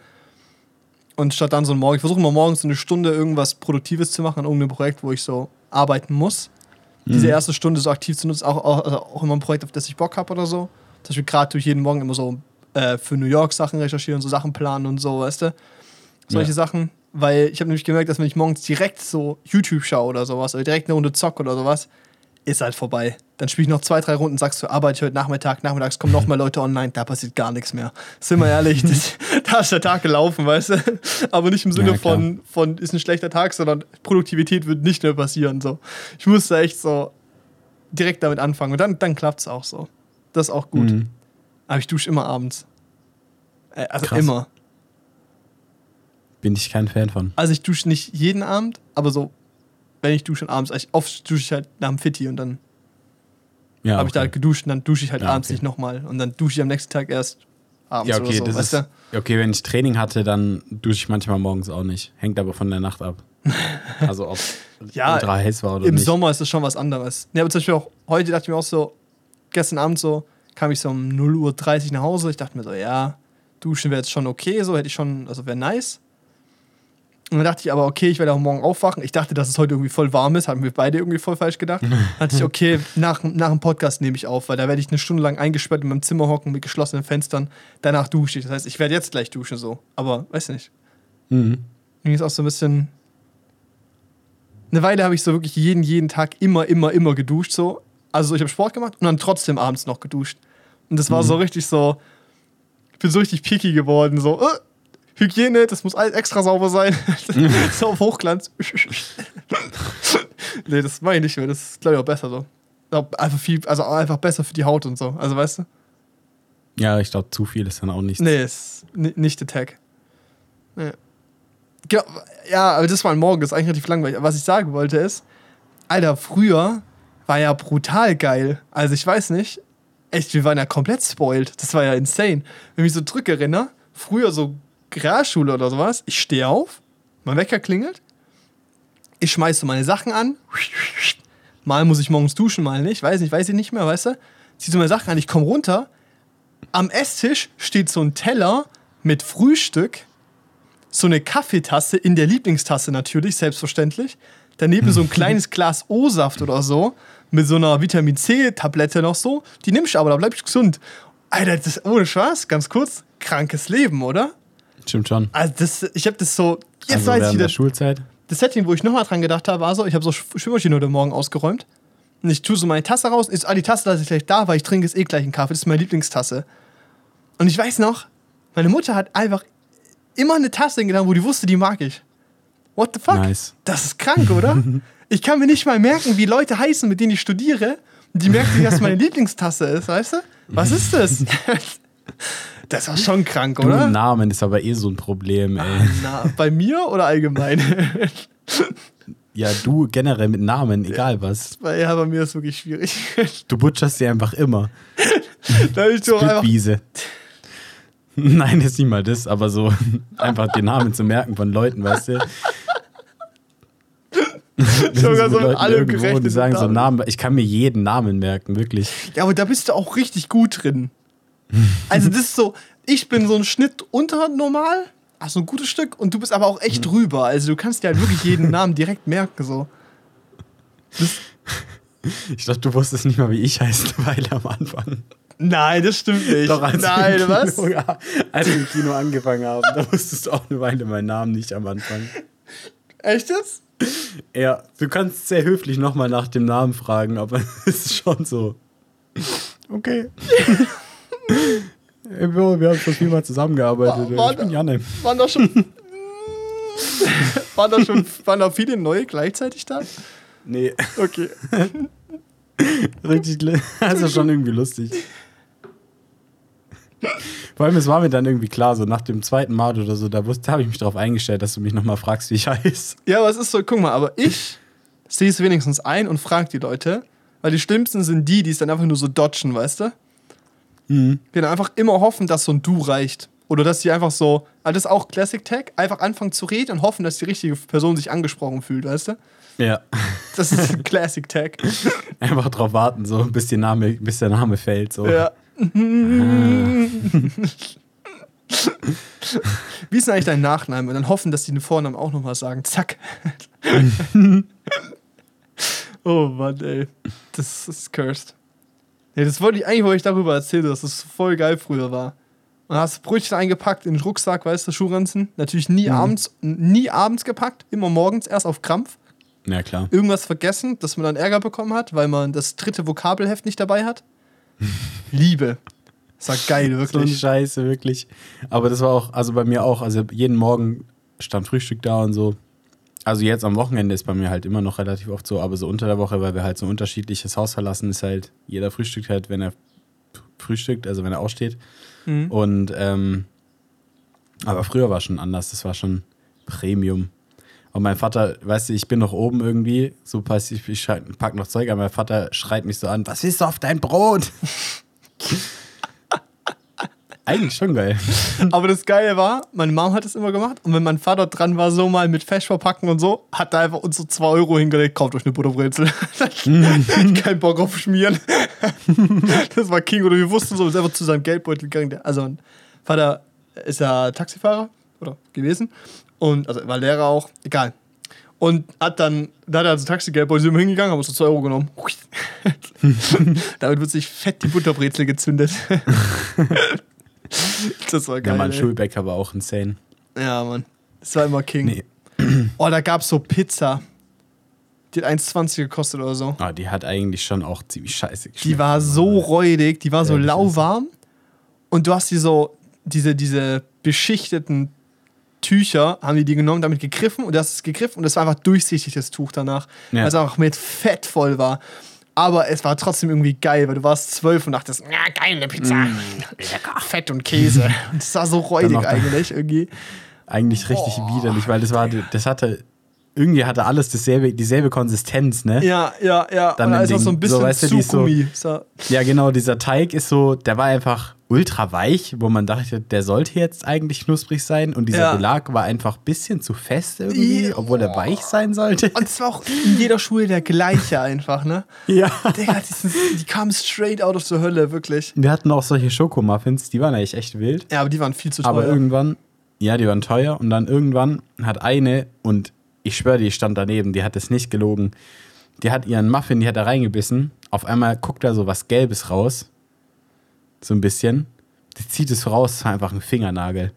S3: Und statt dann so ein Morgen, ich versuche mal morgens so eine Stunde irgendwas Produktives zu machen an irgendeinem Projekt, wo ich so arbeiten muss. Diese erste Stunde so aktiv zu nutzen, auch, auch, also auch immer ein Projekt, auf das ich Bock habe oder so. Zum Beispiel gerade durch jeden Morgen immer so äh, für New York Sachen recherchieren, so Sachen planen und so, weißt du? Solche
S1: Ja.
S3: Sachen. Weil ich habe nämlich gemerkt, dass wenn ich morgens direkt so YouTube schaue oder sowas, oder direkt eine Runde zock oder sowas, ist halt vorbei. Dann spiele ich noch zwei, drei Runden, sagst du, arbeite ich heute Nachmittag, nachmittags kommen noch mehr Leute online, da passiert gar nichts mehr. Sind wir ehrlich, das, da ist der Tag gelaufen, weißt du? Aber nicht im Sinne
S1: Ja,
S3: von, von, ist ein schlechter Tag, sondern Produktivität wird nicht mehr passieren. So. Ich musste echt so direkt damit anfangen und dann, dann klappt es auch so. Das ist auch gut.
S1: Mhm.
S3: Aber ich dusche immer abends. Äh, also
S1: Krass.
S3: immer.
S1: Bin ich kein Fan von.
S3: Also ich dusche nicht jeden Abend, aber so, wenn ich dusche abends, ich, oft dusche ich halt nach dem Fitti und dann
S1: Ja,
S3: habe ich da halt
S1: okay.
S3: geduscht und dann dusche ich halt
S1: Ja,
S3: abends
S1: okay.
S3: nicht nochmal und dann dusche ich am nächsten Tag erst abends
S1: ja, okay,
S3: oder so,
S1: das
S3: weißt
S1: ist,
S3: du?
S1: okay, wenn ich Training hatte, dann dusche ich manchmal morgens auch nicht. Hängt aber von der Nacht ab. Also ob
S3: Ja,
S1: ultra heiß war oder
S3: Im
S1: nicht.
S3: Sommer ist es schon was anderes. Ja, aber zum Beispiel auch heute dachte ich mir auch so, gestern Abend so, kam ich so um 0.30 Uhr nach Hause. Ich dachte mir so, ja, duschen wäre jetzt schon okay, so hätte ich schon, also wäre nice. Und dann dachte ich aber, okay, ich werde auch morgen aufwachen. Ich dachte, dass es heute irgendwie voll warm ist, haben wir beide irgendwie voll falsch gedacht. Dann dachte ich, okay, nach, nach dem Podcast nehme ich auf, weil da werde ich eine Stunde lang eingesperrt in meinem Zimmer hocken mit geschlossenen Fenstern. Danach dusche ich. Das heißt, ich werde jetzt gleich duschen so. Aber weiß nicht.
S1: Mhm.
S3: Irgendwie ist auch so ein bisschen. Eine Weile habe ich so wirklich jeden, jeden Tag immer, immer, immer geduscht. So. Also ich habe Sport gemacht und dann trotzdem abends noch geduscht. Und das war so richtig so. Ich bin so richtig picky geworden. So, äh, Hygiene, das muss alles extra sauber sein. so auf Hochglanz. nee, das meine ich nicht mehr. Das ist, glaube ich, auch besser so. Einfach viel, also einfach besser für die Haut und so. Also weißt du?
S1: Ja, ich glaube, zu viel ist dann auch nichts.
S3: Nee, ist ni- nicht der Tag. Nee. Genau, ja, aber das war ein Morgen, das ist eigentlich relativ langweilig. Aber was ich sagen wollte ist, Alter, früher war ja brutal geil. Also ich weiß nicht, echt, wir waren ja komplett spoiled. Das war ja insane. Wenn ich mich so zurückerinnere, früher so Realschule oder sowas, ich stehe auf, mein Wecker klingelt, ich schmeiße so meine Sachen an, mal muss ich morgens duschen, mal nicht, weiß nicht, weiß ich nicht mehr, weißt du? Zieh so meine Sachen an, ich komme runter, am Esstisch steht so ein Teller mit Frühstück, so eine Kaffeetasse in der Lieblingstasse natürlich, selbstverständlich. Daneben so ein kleines Glas O-Saft oder so, mit so einer Vitamin C-Tablette noch so. Die nimmst du aber, da bleib ich gesund. Alter, das ist ohne Spaß, ganz kurz, krankes Leben, oder?
S1: Stimmt schon.
S3: Also das, ich habe das so, jetzt
S1: also
S3: weiß ich wieder,
S1: der Schulzeit.
S3: das Setting, wo ich nochmal dran gedacht habe, war so, ich habe so Sch- Schwimmmaschine heute Morgen ausgeräumt. Und ich tue so meine Tasse raus. Ist, ah, die Tasse lasse ich gleich da, weil ich trinke jetzt eh gleich einen Kaffee. Das ist meine Lieblingstasse. Und ich weiß noch, meine Mutter hat einfach immer eine Tasse hingetan, wo die wusste, die mag ich. What the fuck?
S1: Nice.
S3: Das ist krank, oder? ich kann mir nicht mal merken, wie Leute heißen, mit denen ich studiere. Und die merken nicht, dass meine Lieblingstasse ist, weißt du? Was ist das? das war schon krank, oder?
S1: Namen ist aber eh so ein Problem, ey.
S3: Na, bei mir oder allgemein?
S1: Ja, du generell mit Namen, egal was.
S3: Ja, bei mir ist es wirklich schwierig.
S1: Du butcherst sie einfach immer.
S3: da hab ich so einfach.
S1: Nein, ist nicht mal das, aber so einfach den Namen zu merken von Leuten, weißt du?
S3: sogar so alle
S1: irgendwo, die sagen so Namen. Ich kann mir jeden Namen merken, wirklich.
S3: Ja, aber da bist du auch richtig gut drin. Also das ist so, ich bin so ein Schnitt unter normal, also ein gutes Stück, und du bist aber auch echt drüber. Also du kannst dir halt wirklich jeden Namen direkt merken, so.
S1: Ich dachte, du wusstest nicht mal, wie ich heiße, weil am Anfang.
S3: Nein, das stimmt nicht.
S1: Doch, als
S3: Nein, was?
S1: Kino, ja, als wir im Kino angefangen haben, da wusstest du auch eine Weile meinen Namen nicht am Anfang.
S3: Echt jetzt?
S1: Ja, du kannst sehr höflich nochmal nach dem Namen fragen, aber es ist schon so. Okay. Wir haben schon viel mal zusammengearbeitet.
S3: War-
S1: ich bin Janne.
S3: Waren da schon. waren da schon waren da viele neue gleichzeitig da?
S1: Nee,
S3: Okay.
S1: richtig. ist schon irgendwie lustig. Vor allem, es war mir dann irgendwie klar, so nach dem zweiten Mal oder so, da wusste- habe ich mich darauf eingestellt, dass du mich nochmal fragst, wie ich heiße.
S3: Ja, aber es ist so, guck mal, aber ich sehe es wenigstens ein und frage die Leute, weil die schlimmsten sind die, die es dann einfach nur so dodgen, weißt du? Die dann einfach immer hoffen, dass so ein Du reicht. Oder dass sie einfach so, also das ist auch Classic Tag, einfach anfangen zu reden und hoffen, dass die richtige Person sich angesprochen fühlt, weißt du?
S1: Ja.
S3: Das ist Classic Tag.
S1: Einfach drauf warten, so, bis, die Name, bis der Name fällt. So.
S3: Ja. Wie ist denn eigentlich dein Nachname? Und dann hoffen, dass die den Vornamen auch nochmal sagen. Zack. oh Mann, ey. Das ist cursed. Ja, das wollte ich eigentlich wollte ich darüber erzählen, dass das voll geil früher war. Und hast Brötchen eingepackt in den Rucksack, weißt du, Schuhranzen. Natürlich nie abends, nie abends gepackt, immer morgens, erst auf Krampf.
S1: Ja, klar.
S3: Irgendwas vergessen, dass man dann Ärger bekommen hat, weil man das dritte Vokabelheft nicht dabei hat. Liebe. Das war geil,
S1: So
S3: wirklich.
S1: Scheiße, wirklich. Aber das war auch, also bei mir auch, also jeden Morgen stand Frühstück da und so. Also jetzt am Wochenende ist bei mir halt immer noch relativ oft so, aber so unter der Woche, weil wir halt so ein unterschiedliches Haus verlassen, ist halt, jeder frühstückt halt, wenn er frühstückt, also wenn er aufsteht.
S3: Mhm.
S1: Und, ähm, aber früher war schon anders, das war schon Premium. Und mein Vater, weißt du, ich bin noch oben irgendwie, so pass ich, pack noch Zeug an, mein Vater schreit mich so an, was ist auf dein Brot? Eigentlich schon geil.
S3: Aber das Geile war, meine Mom hat es immer gemacht und wenn mein Vater dran war, so mal mit Fesch verpacken und so, hat er einfach uns so 2 Euro hingelegt, kauft euch eine Butterbrezel. Kein Bock auf Schmieren. das war King oder wir wussten so, ist einfach zu seinem Geldbeutel gegangen. Also mein Vater ist ja Taxifahrer oder gewesen und also war Lehrer auch, egal. Und hat dann, da hat er also Taxigeldbeutel, sind wir hingegangen, haben uns so 2 Euro genommen. Damit wird sich fett die Butterbrezel gezündet. das war
S1: Ja,
S3: geil.
S1: mein
S3: ey.
S1: Schulbäcker war auch insane.
S3: Ja, Mann. Das war immer King.
S1: Nee.
S3: Oh, da gab's so Pizza. Die hat 1,20 gekostet oder so.
S1: Ah, die hat eigentlich schon auch ziemlich scheiße geschmeckt.
S3: Die war so räudig, die war so
S1: Ja, das
S3: lauwarm. Und du hast die so, diese, diese beschichteten Tücher, haben die die genommen, damit gegriffen und du hast es gegriffen und es war einfach durchsichtig, das Tuch danach.
S1: Ja.
S3: Weil es einfach mit Fett voll war. Aber es war trotzdem irgendwie geil, weil du warst zwölf und dachtest, ja, geile Pizza. Lecker. Fett und Käse. Und es war so räudig eigentlich irgendwie.
S1: eigentlich richtig widerlich, weil das war, das hatte, irgendwie hatte alles dasselbe, dieselbe Konsistenz, ne?
S3: Ja, ja, ja.
S1: Dann
S3: und da ist auch so ein
S1: Ding.
S3: bisschen
S1: So, weißt du, ist so- Ja, genau, dieser Teig ist so, der war einfach ultra weich, wo man dachte, der sollte jetzt eigentlich knusprig sein und dieser
S3: Ja.
S1: Belag war einfach ein bisschen zu fest irgendwie,
S3: Ja.
S1: obwohl er weich sein sollte.
S3: Und es war auch in jeder Schule der gleiche einfach, ne?
S1: Ja.
S3: Digga, die, sind, die kamen straight out of the Hölle, wirklich.
S1: Wir hatten auch solche Schokomuffins, die waren eigentlich echt wild.
S3: Ja, aber die waren viel zu
S1: Aber
S3: teuer.
S1: irgendwann, ja, die waren teuer und dann irgendwann hat eine, und ich schwöre, die stand daneben, die hat es nicht gelogen, die hat ihren Muffin, die hat da reingebissen, auf einmal guckt da so was Gelbes raus, so ein bisschen, die zieht es raus, es war einfach ein Fingernagel.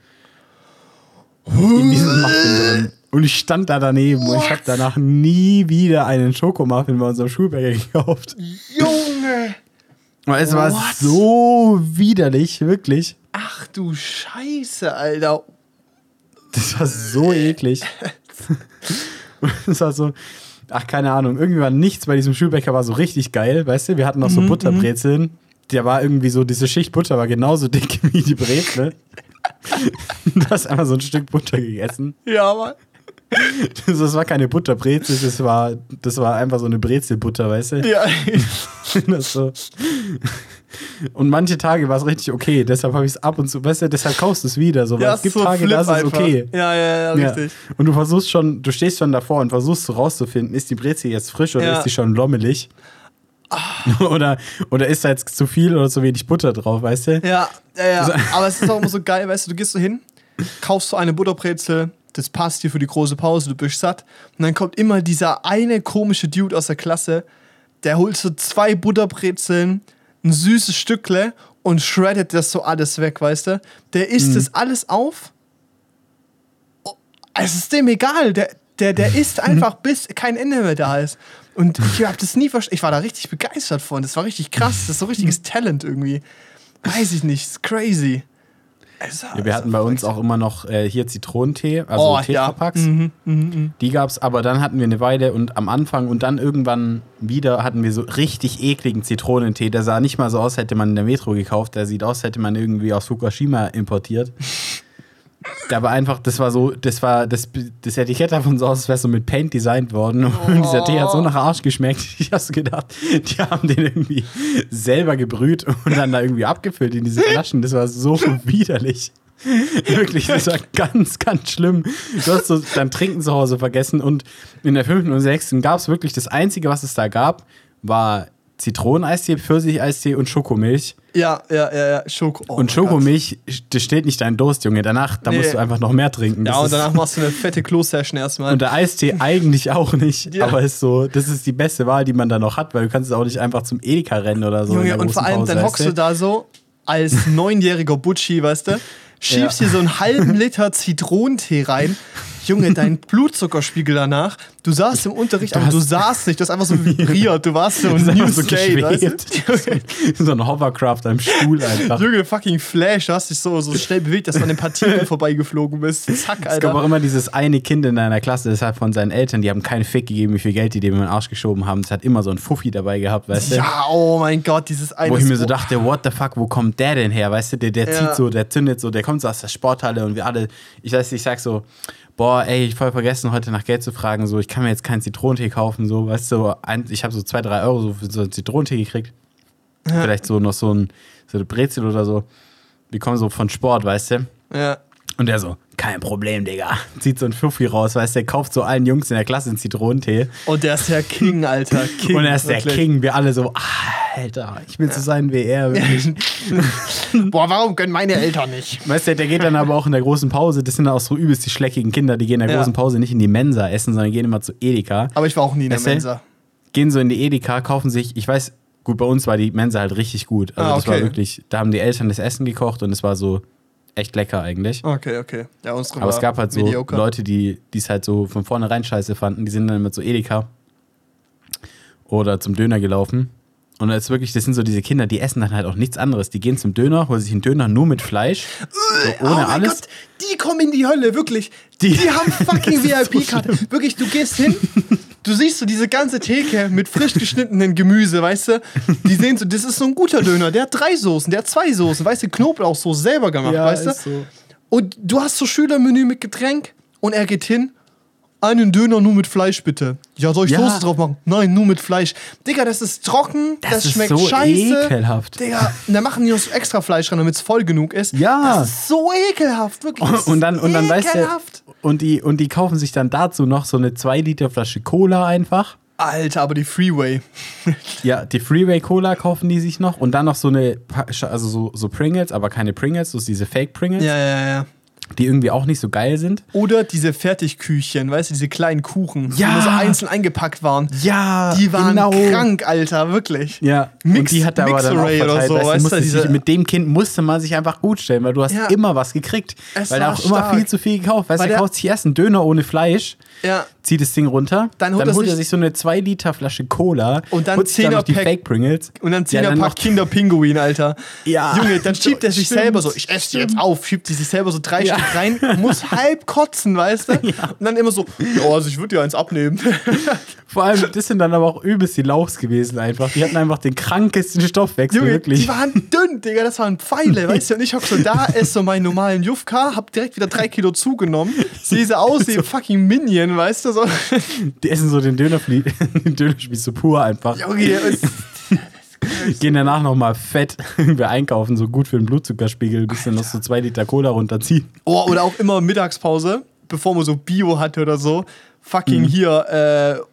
S1: In diesem Muffin drin. Und ich stand da daneben und ich habe danach nie wieder einen Schokomuffin bei unserem Schulbäcker gekauft.
S3: Junge!
S1: Weil es war
S3: What?
S1: so widerlich, wirklich.
S3: Ach du Scheiße, Alter.
S1: Das war so eklig. Das war so, ach, keine Ahnung, irgendwie war nichts bei diesem Schulbäcker war so richtig geil, weißt du? Wir hatten noch so Butterbrezeln. Der war irgendwie so, diese Schicht Butter war genauso dick wie die Brezel. Du hast einfach so ein Stück Butter gegessen.
S3: Ja, Mann.
S1: Das, das war keine Butterbrezel, das war, das war einfach so eine Brezelbutter, weißt du?
S3: Ja.
S1: Das so. Und manche Tage war es richtig okay, deshalb habe ich es ab und zu, weißt du, deshalb kaufst du es wieder. So, weil
S3: ja
S1: es gibt
S3: so
S1: Tage,
S3: Flip
S1: da ist es okay.
S3: Ja, ja, ja,
S1: Ja.
S3: richtig.
S1: Und du versuchst schon, du stehst schon davor und versuchst so rauszufinden, ist die Brezel jetzt frisch oder
S3: Ja.
S1: ist die schon lommelig? oder, oder ist da jetzt zu viel oder zu wenig Butter drauf, weißt du?
S3: Ja, ja, ja. Aber es ist auch immer so geil, weißt du, du gehst so hin, kaufst so eine Butterbrezel, das passt dir für die große Pause, du bist satt. Und dann kommt immer dieser eine komische Dude aus der Klasse, der holt so zwei Butterbrezeln, ein süßes Stückle und shreddet das so alles weg, weißt du? Der isst das alles auf. Oh, Es ist dem egal, der, der, der isst einfach, bis kein Ende mehr da ist. Und ich hab das nie verstanden. Ich war da richtig begeistert von. Das war richtig krass. Das ist so richtiges Talent irgendwie. Weiß ich nicht, ist crazy. War-
S1: Ja, wir hatten bei uns auch immer noch äh, hier Zitronentee, also
S3: Oh, ja.
S1: Tetrapacks. Die gab es, aber dann hatten wir eine Weile und am Anfang und dann irgendwann wieder hatten wir so richtig ekligen Zitronentee. Der sah nicht mal so aus, hätte man in der Metro gekauft. Der sieht aus, hätte man irgendwie aus Fukushima importiert. War einfach, das war so, das war, das, das Etikett davon so aus, als wäre so mit Paint designt worden. Und dieser Tee hat so nach Arsch geschmeckt. Ich hab's gedacht, die haben den irgendwie selber gebrüht und dann da irgendwie abgefüllt in diese Flaschen. Das war so widerlich. Wirklich, das war ganz, ganz schlimm. Du hast so dein Trinken zu Hause vergessen und in der fünften und sechsten gab es wirklich das Einzige, was es da gab, war Zitroneneistee, Pfirsicheistee und Schokomilch.
S3: Ja, ja, ja, ja. Schoko. Oh
S1: und Schokomilch, das steht nicht dein Durst, Junge. Danach, da
S3: Nee.
S1: musst du einfach noch mehr trinken. Das
S3: Ja, und danach machst du eine fette Klo-Session erstmal.
S1: und der Eistee eigentlich auch nicht,
S3: Ja.
S1: aber ist so, das ist die beste Wahl, die man da noch hat, weil du kannst auch nicht einfach zum Edeka rennen oder so.
S3: Junge, und vor allem,
S1: Pause,
S3: dann hockst du da so als neunjähriger Butchi, weißt du, schiebst
S1: Ja.
S3: hier so einen halben Liter Zitronentee rein. Junge, dein Blutzuckerspiegel danach. Du saßt im Unterricht, aber du saßt nicht, du hast einfach so vibriert. Du warst so ein New
S1: so
S3: State, weißt du?
S1: so ein Hovercraft am Stuhl einfach.
S3: Junge, fucking Flash, du hast dich so, so schnell bewegt, dass du an den Partikeln vorbeigeflogen bist. Zack,
S1: Es gab auch
S3: Alter.
S1: immer dieses eine Kind in deiner Klasse, das hat von seinen Eltern, die haben keinen Fick gegeben, wie viel Geld die dem in den Arsch geschoben haben. Das hat immer so ein Fuffi dabei gehabt, weißt du?
S3: Ja, oh mein Gott, dieses eine.
S1: Wo ich mir so dachte, what the fuck, wo kommt der denn her? Weißt du, der, der
S3: Ja.
S1: zieht so, der zündet so, der kommt so aus der Sporthalle und wir alle, ich weiß nicht, ich sag so, boah, ey, ich voll vergessen, heute nach Geld zu fragen, so, ich kann mir jetzt keinen Zitronentee kaufen, so, weißt du, ein, ich habe so zwei, drei Euro so für so einen Zitronentee gekriegt. Vielleicht so noch so ein, so eine Brezel oder so. wir kommen so von Sport, weißt du?
S3: Ja.
S1: Und der so, kein Problem, Digga. Zieht so ein Fuffi raus, weißt du, der kauft so allen Jungs in der Klasse einen Zitronentee.
S3: Und der ist der King, Alter. King,
S1: und er ist der
S3: wirklich.
S1: King. Wir alle so, ah, Alter, ich will so sein wie er.
S3: Boah, warum können meine Eltern nicht?
S1: Weißt du, der geht dann aber auch in der großen Pause, das sind auch so übelst die schleckigen Kinder, die gehen in der
S3: Ja.
S1: großen Pause nicht in die Mensa essen, sondern gehen immer zu Edeka.
S3: Aber ich war auch nie in der
S1: Weißt?
S3: Mensa.
S1: Gehen so in die Edeka, kaufen sich, ich weiß, gut, bei uns war die Mensa halt richtig gut. Also
S3: Ah,
S1: das war
S3: okay.
S1: wirklich, da haben die Eltern das Essen gekocht und es war so echt lecker eigentlich.
S3: Okay, okay. Ja, unsere
S1: Aber es gab halt so
S3: mediocre.
S1: Leute, die es halt so von vornherein scheiße fanden, die sind dann mit so Edeka oder zum Döner gelaufen. Und das ist wirklich, das sind so diese Kinder, die essen dann halt auch nichts anderes. Die gehen zum Döner, holen sich einen Döner nur mit Fleisch, so
S3: oh
S1: ohne
S3: mein
S1: alles.
S3: Gott, die kommen in die Hölle, wirklich. Die,
S1: Die-
S3: haben fucking
S1: ist so
S3: VIP-Karte. wirklich, du gehst hin, du siehst so diese ganze Theke mit frisch geschnittenen Gemüse, weißt du? Die sehen so, das ist so ein guter Döner, der hat drei Soßen, der hat zwei Soßen, weißt du, Knoblauchsoße selber gemacht, weißt du?
S1: so.
S3: Und du hast so Schülermenü mit Getränk und er geht hin. Einen Döner nur mit Fleisch, bitte. Ja, soll ich
S1: Ja.
S3: Soße drauf machen? Nein, nur mit Fleisch. Digga, das ist trocken, das,
S1: Das ist
S3: schmeckt
S1: so
S3: scheiße.
S1: ekelhaft.
S3: Digga, und dann machen die noch so extra Fleisch rein, damit es voll genug ist.
S1: Ja.
S3: Das ist so ekelhaft, wirklich. Das
S1: Und dann, und dann weißt du,
S3: ekelhaft.
S1: und die, und die kaufen sich dann dazu noch so eine 2 Liter Flasche Cola einfach.
S3: Alter, aber die Freeway.
S1: Ja, die Freeway Cola kaufen die sich noch und dann noch so eine, also so, so Pringles, aber keine Pringles, so diese Fake Pringles,
S3: Ja, ja, ja.
S1: Die irgendwie auch nicht so geil sind.
S3: Oder diese Fertigküchchen, weißt du, diese kleinen Kuchen,
S1: Ja.
S3: die nur so einzeln eingepackt waren.
S1: Ja,
S3: Die waren
S1: genau.
S3: krank, Alter, wirklich.
S1: Ja,
S3: Mix-
S1: und die hat er aber dann auch verteilt.
S3: so,
S1: weißt du, musste sich,
S3: diese-
S1: mit dem Kind musste man sich einfach gut stellen, weil du hast
S3: Ja.
S1: immer was gekriegt.
S3: Es
S1: weil er
S3: war
S1: auch immer
S3: stark.
S1: viel zu viel gekauft. Weißt du, er kauft sich erst einen Döner ohne Fleisch,
S3: Ja.
S1: zieht das Ding runter,
S3: Dann
S1: dann
S3: holt
S1: holt,
S3: er sich-
S1: so eine 2 Liter Flasche Cola
S3: Und dann
S1: holt dann noch die
S3: Zehner-Pack-
S1: Fake Pringles.
S3: Und dann
S1: Ja,
S3: ziehen er
S1: dann
S3: ein paar
S1: noch-
S3: Kinderpinguin, Alter.
S1: Ja.
S3: Junge, dann schiebt er sich
S1: Stimmt.
S3: selber so, ich esse die jetzt auf, schiebt die sich selber so drei
S1: Ja.
S3: Stück rein, muss halb kotzen, weißt du? Und dann immer so, ja, also ich würde dir eins abnehmen.
S1: Vor allem, das sind dann aber auch übelst die Lauchs gewesen einfach. Die hatten einfach den krankesten Stoffwechsel,
S3: Junge,
S1: wirklich.
S3: die waren dünn, Digga, das waren Pfeile, weißt du? Und ich hock so da, esse so meinen normalen Jufka, hab direkt wieder drei Kilo zugenommen, sehe so aus wie ein fucking Minion, weißt du? So.
S1: Die essen so den Dönerflie den Dönerspieß so pur einfach.
S3: Junge, und
S1: Gehen danach nochmal fett irgendwie einkaufen, so gut für den Blutzuckerspiegel, bis dann noch so zwei Liter Cola runterziehen.
S3: Oh, oder auch immer Mittagspause, bevor man so Bio hatte oder so, fucking
S1: Mhm.
S3: hier äh,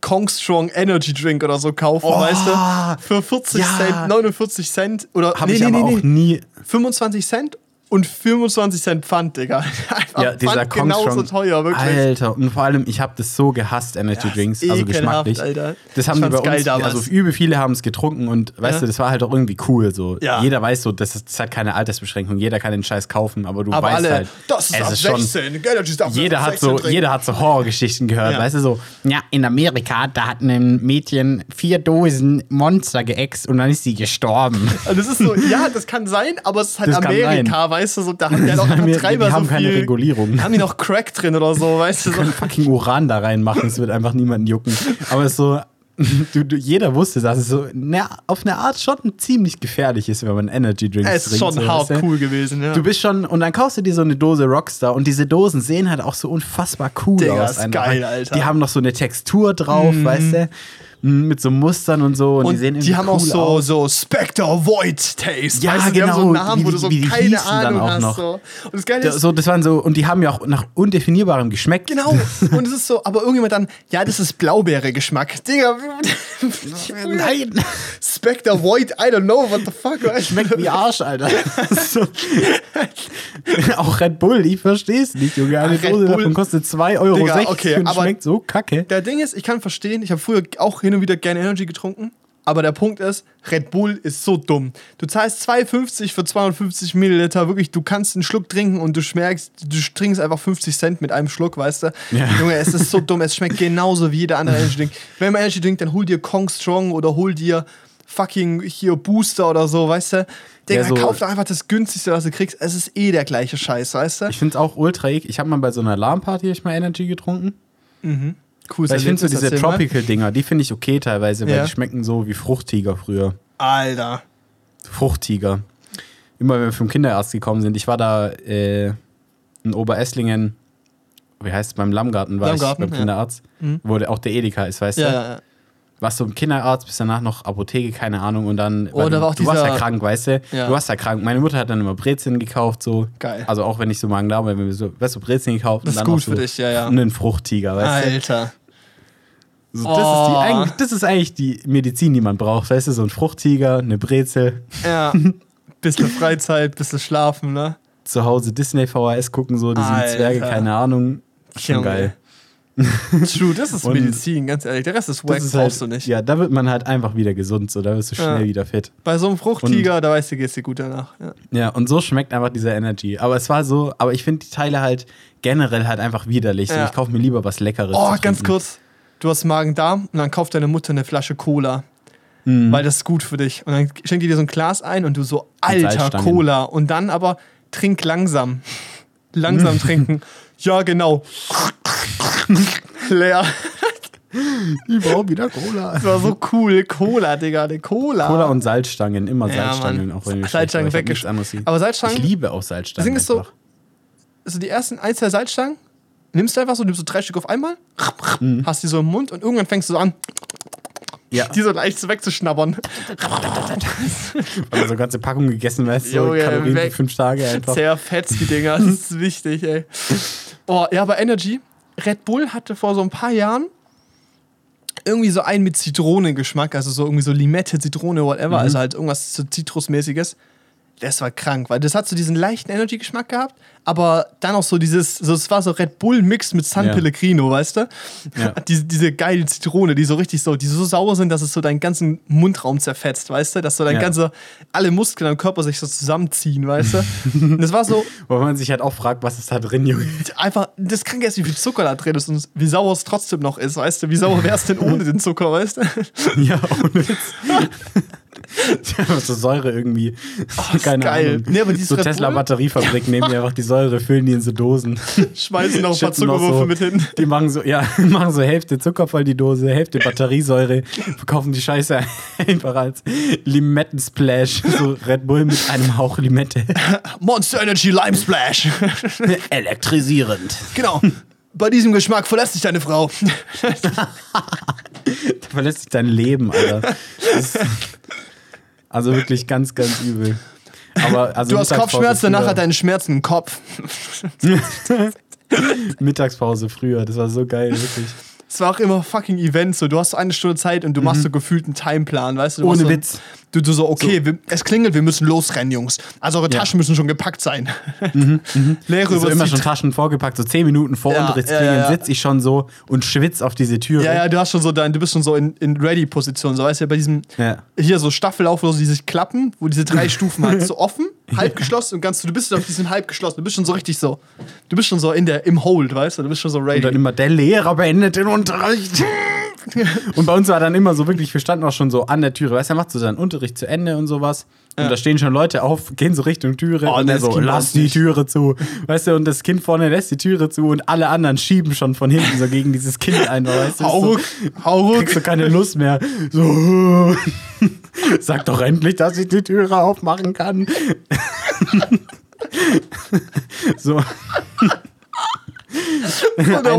S3: Kong Strong Energy Drink oder so kaufen, weißt du? Für 40
S1: Oh, ja.
S3: Cent, 49 Cent oder
S1: Habe ich aber auch nie.
S3: 25 Cent und 25 Cent Pfand, Digga. Einfach
S1: Ja, dieser
S3: Pfand
S1: Kong
S3: genauso
S1: Strong.
S3: teuer, wirklich.
S1: Alter, und vor allem, ich habe das so gehasst, Energy
S3: Ja,
S1: Drinks, also geschmacklich.
S3: Alter.
S1: Das haben die bei uns,
S3: geil damals.
S1: also übel viele haben es getrunken und weißt
S3: Ja.
S1: du, das war halt auch irgendwie cool so.
S3: Ja.
S1: Jeder weiß so, das, ist, das hat keine Altersbeschränkung, jeder kann den Scheiß kaufen, aber du
S3: Aber
S1: weißt
S3: alle,
S1: halt,
S3: das ist
S1: es
S3: ab
S1: ist schon,
S3: 16, Energy ist ab
S1: jeder hat
S3: 16
S1: so,
S3: trinken.
S1: jeder hat so Horrorgeschichten gehört, weißt du so, ja, in Amerika, da hat ein Mädchen vier Dosen Monster geäxt und dann ist sie gestorben.
S3: Und das ist so, ja, das kann sein, aber es ist halt
S1: Das
S3: Amerika, weißt du, so, da haben die halt auch
S1: Amerika,
S3: Treiber
S1: die haben
S3: so
S1: keine
S3: viel,
S1: Regulierung.
S3: Haben die noch Crack drin oder so, weißt du, so.
S1: fucking Uran da reinmachen, es wird einfach niemanden jucken. Aber es ist so, du, du, jeder wusste, dass es so na, auf eine Art schon ziemlich gefährlich ist, wenn man Energy Drinks
S3: Es ist
S1: trinkt.
S3: schon
S1: so,
S3: hart
S1: weißt du?
S3: cool gewesen, ja.
S1: Du bist schon, und dann kaufst du dir so eine Dose Rockstar und diese Dosen sehen halt auch so unfassbar cool
S3: Digga,
S1: aus.
S3: ist geil, Alter. Mhm.
S1: Die haben noch so eine Textur drauf, weißt du? Mit so Mustern und so. Und,
S3: und
S1: die sehen
S3: die haben auch
S1: cool
S3: so,
S1: aus.
S3: so Spectre Void Taste.
S1: Ja,
S3: weißt du, die haben so
S1: genau,
S3: einen Namen, wo
S1: wie
S3: du
S1: die-
S3: so
S1: wie
S3: keine Ahnung
S1: auch
S3: hast.
S1: noch.
S3: So. Und das Geile
S1: Da-
S3: ist,
S1: so, das waren so, und die haben ja auch nach undefinierbarem geschmeckt.
S3: genau, und es ist so, aber irgendjemand dann, ja, das ist Blaubeere-Geschmack. Digga,
S1: Nein,
S3: Spectre Void, I don't know, what the fuck. du?
S1: schmeckt wie Arsch, Alter. so. auch Red Bull, ich versteh's nicht, Junge. Eine
S3: Ach,
S1: Dose davon kostet 2,60 Euro
S3: Digga, okay,
S1: und
S3: aber-
S1: schmeckt so kacke.
S3: Der Ding ist, ich kann verstehen, ich habe früher auch hin und wieder gerne Energy getrunken. Aber der Punkt ist, Red Bull ist so dumm. Du zahlst 2,50 für 250 Milliliter. Wirklich, du kannst einen Schluck trinken und du schmeckst, du trinkst einfach 50 Cent mit einem Schluck, weißt du?
S1: Ja.
S3: Junge, es ist so dumm. Es schmeckt genauso wie jeder andere Energy Drink. Wenn man Energy Drink, dann hol dir Kong Strong oder hol dir fucking hier Booster oder so, weißt du? Digga,
S1: Ja, so-
S3: kauf doch einfach das günstigste, was du kriegst. Es ist eh der gleiche Scheiß, weißt du?
S1: Ich find's auch ultra eklig. Ich habe mal bei so einer Alarmparty ich mal Energy getrunken.
S3: Cooles
S1: Weil ich finde so diese. Tropical-Dinger, die finde ich okay teilweise, weil
S3: Ja.
S1: die schmecken so wie Fruchttiger früher.
S3: Alter.
S1: Fruchttiger. Immer wenn wir vom Kinderarzt gekommen sind. Ich war da äh, in Oberesslingen, wie heißt es, beim Lammgarten war
S3: Lammgarten,
S1: ich beim
S3: ja.
S1: Kinderarzt, wo der, auch der Edeka ist, weißt du?
S3: ja, ja.
S1: warst du im Kinderarzt, bist danach noch Apotheke, keine Ahnung, und dann.
S3: Oh, da
S1: du,
S3: war auch
S1: du warst ja
S3: dieser-
S1: krank, weißt du?
S3: Ja.
S1: Du warst ja krank. Meine Mutter hat dann immer Brezeln gekauft, so.
S3: Geil.
S1: Also auch wenn ich so Magen-Darm, wenn wir so, weißt du, Brezeln gekauft
S3: Das
S1: und
S3: ist gut
S1: auch so
S3: für dich, ja, ja.
S1: einen Fruchttiger, weißt du?
S3: Alter.
S1: So, das, ist die,
S3: Oh.
S1: eigentlich, das ist eigentlich die Medizin, die man braucht. Weißt du, so ein Fruchttiger, eine Brezel,
S3: Ja. bisschen Freizeit, bisschen schlafen, ne?
S1: zu Hause Disney VHS gucken, so, die
S3: Alter.
S1: Zwerge, keine Ahnung. Schon
S3: Junge.
S1: geil.
S3: True, das ist
S1: Und-
S3: Medizin, ganz ehrlich. Der Rest ist wack, brauchst
S1: halt,
S3: du nicht.
S1: Ja, da wird man halt einfach wieder gesund, so, da wirst du schnell
S3: Ja.
S1: wieder fit.
S3: Bei so einem Fruchttiger, da weißt du, geht's dir gut danach. Ja.
S1: Ja, und so schmeckt einfach dieser Energy. Aber es war so, aber ich finde die Teile halt generell halt einfach widerlich. So,
S3: Ja.
S1: ich kaufe mir lieber was Leckeres.
S3: Oh, ganz kurz. Du hast Magen-Darm und dann kauft deine Mutter eine Flasche Cola.
S1: Mhm.
S3: Weil das ist gut für dich. Und dann schenkt die dir so ein Glas ein und du so, alter. Cola. Und dann aber trink langsam. Langsam trinken. Ja, genau. Leer.
S1: Ich brauche wieder Cola.
S3: Das war so cool. Cola, Digga, eine Cola.
S1: Cola und Salzstangen, immer
S3: Ja,
S1: Salzstangen,
S3: Mann.
S1: auch wenn
S3: Salzstangen
S1: schlecht war. Ich hab nichts
S3: weggesch-
S1: anderes hier.
S3: Aber Salzstangen-
S1: Ich liebe auch Salzstangen.
S3: Ding ist so, also die ersten ein, zwei Salzstangen, nimmst du einfach so, nimmst du drei Stück auf einmal,
S1: Mhm.
S3: hast die so im Mund und irgendwann fängst du so an,
S1: Ja,
S3: die so leicht so wegzuschnabbern.
S1: weil so ganze Packung gegessen, du, so
S3: Junge,
S1: Kalorien
S3: weg.
S1: für fünf Tage einfach.
S3: Zerfetzt die Dinger, das ist wichtig, ey. Oh, ja, aber Energy, Red Bull hatte vor so ein paar Jahren irgendwie so einen mit Zitronengeschmack, also so irgendwie so Limette, Zitrone, whatever, also halt irgendwas so Zitrusmäßiges. Das war krank, weil das hat so diesen leichten Energy-Geschmack gehabt, aber dann auch so dieses, so es war so Red Bull-Mix mit San
S1: Ja.
S3: Pellegrino, weißt du?
S1: Ja.
S3: Diese, diese geile Zitrone, die so richtig so, die so sauer sind, dass es so deinen ganzen Mundraum zerfetzt, weißt du? Dass so dein
S1: Ja.
S3: ganzer, alle Muskeln am Körper sich so zusammenziehen, weißt du? Und das war so,
S1: Wo man sich halt auch fragt, was ist da drin, Junge?
S3: einfach, das Kranke ist, wie viel Zucker da drin ist und wie sauer es trotzdem noch ist, weißt du? Wie sauer wäre es denn ohne den Zucker, weißt du?
S1: Ja, ohne Haben so Säure irgendwie. Keine
S3: geil.
S1: Ahnung.
S3: Nee, aber
S1: so Tesla-Batteriefabrik nehmen die einfach die Säure, füllen die in so Dosen.
S3: Schmeißen noch ein paar Zuckerwürfel
S1: so,
S3: mit hin.
S1: Die machen so, ja, machen so Hälfte Zucker voll die Dose, Hälfte Batteriesäure, verkaufen die Scheiße einfach als Limetten-Splash. So Red Bull mit einem Hauch Limette.
S3: Monster Energy Lime Splash.
S1: Elektrisierend.
S3: genau. Bei diesem Geschmack verlässt sich deine Frau.
S1: Da verlässt sich dein Leben, Alter. Das also wirklich ganz, ganz übel. Aber also
S3: Du hast Kopfschmerzen, danach hat deine Schmerzen im Kopf.
S1: Mittagspause früher, das war so geil, wirklich.
S3: Es war auch immer fucking Event, so du hast eine Stunde Zeit und du machst so gefühlt einen Timeplan, weißt du? du
S1: Mhm. Ohne
S3: so,
S1: Witz.
S3: Du, du so, okay, Wir, es klingelt, wir müssen losrennen, Jungs. Also eure
S1: Ja.
S3: Taschen müssen schon gepackt sein. Lehre
S1: So
S3: über
S1: immer schon Taschen vorgepackt, so zehn Minuten vor
S3: Ja,
S1: Unterrichtsklingeln
S3: ja, ja,
S1: sitze ich schon so und schwitze auf diese Türe.
S3: Ja, ja, du hast schon so dein, du bist schon so in, in Ready-Position, so weißt du, bei diesem hier so Staffellauf, wo sie sich klappen, wo diese drei Stufen halt so offen, halb geschlossen und ganz, du bist auf diesem halb geschlossen, du bist schon so richtig so, du bist schon so in der, im Hold, weißt du, du bist schon so ready.
S1: Und dann immer, der Lehrer beendet den Unterricht. und bei uns war dann immer so wirklich, wir standen auch schon so an der Türe. Weißt du, er macht so seinen Unterricht zu Ende und sowas. Und
S3: Ja.
S1: da stehen schon Leute auf, gehen so Richtung Türe.
S3: Oh,
S1: und er
S3: das
S1: so,
S3: Kind
S1: lass die. Türe zu. Weißt du, und das Kind vorne lässt die Türe zu und alle anderen schieben schon von hinten so gegen dieses Kind einfach. Weißt du,
S3: hau
S1: so,
S3: ruck, hau ruck.
S1: kriegst du keine Lust mehr. So, sag doch endlich, dass ich die Türe aufmachen kann. so.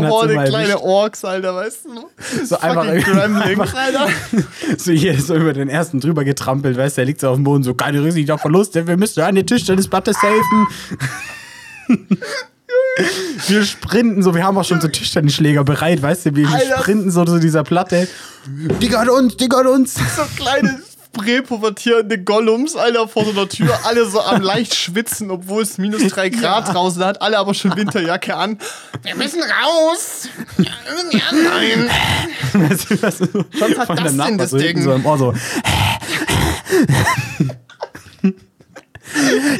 S3: Vorne
S1: immer
S3: kleine. Orks, Alter, weißt du?
S1: So einfach,
S3: Gremlings, Alter.
S1: so hier so über den ersten drüber getrampelt, weißt du, der liegt so auf dem Boden, so keine Risiken auf Verluste, wir müssen eine Tischtennisplatte safen. wir sprinten so, wir haben auch schon so Tischtennisschläger bereit, weißt du, wir
S3: Alter.
S1: sprinten so zu dieser Platte. Die gehört uns, die gehört uns.
S3: So kleine präpubertierende Gollums, Alter, vor so einer Tür, alle so am leicht schwitzen, obwohl es minus drei Grad draußen hat, alle aber schon Winterjacke an. Wir müssen raus! Ja, nein!
S1: Was so
S3: Was hat
S1: von
S3: das
S1: dem
S3: denn, das Ding?
S1: so im Ohr so.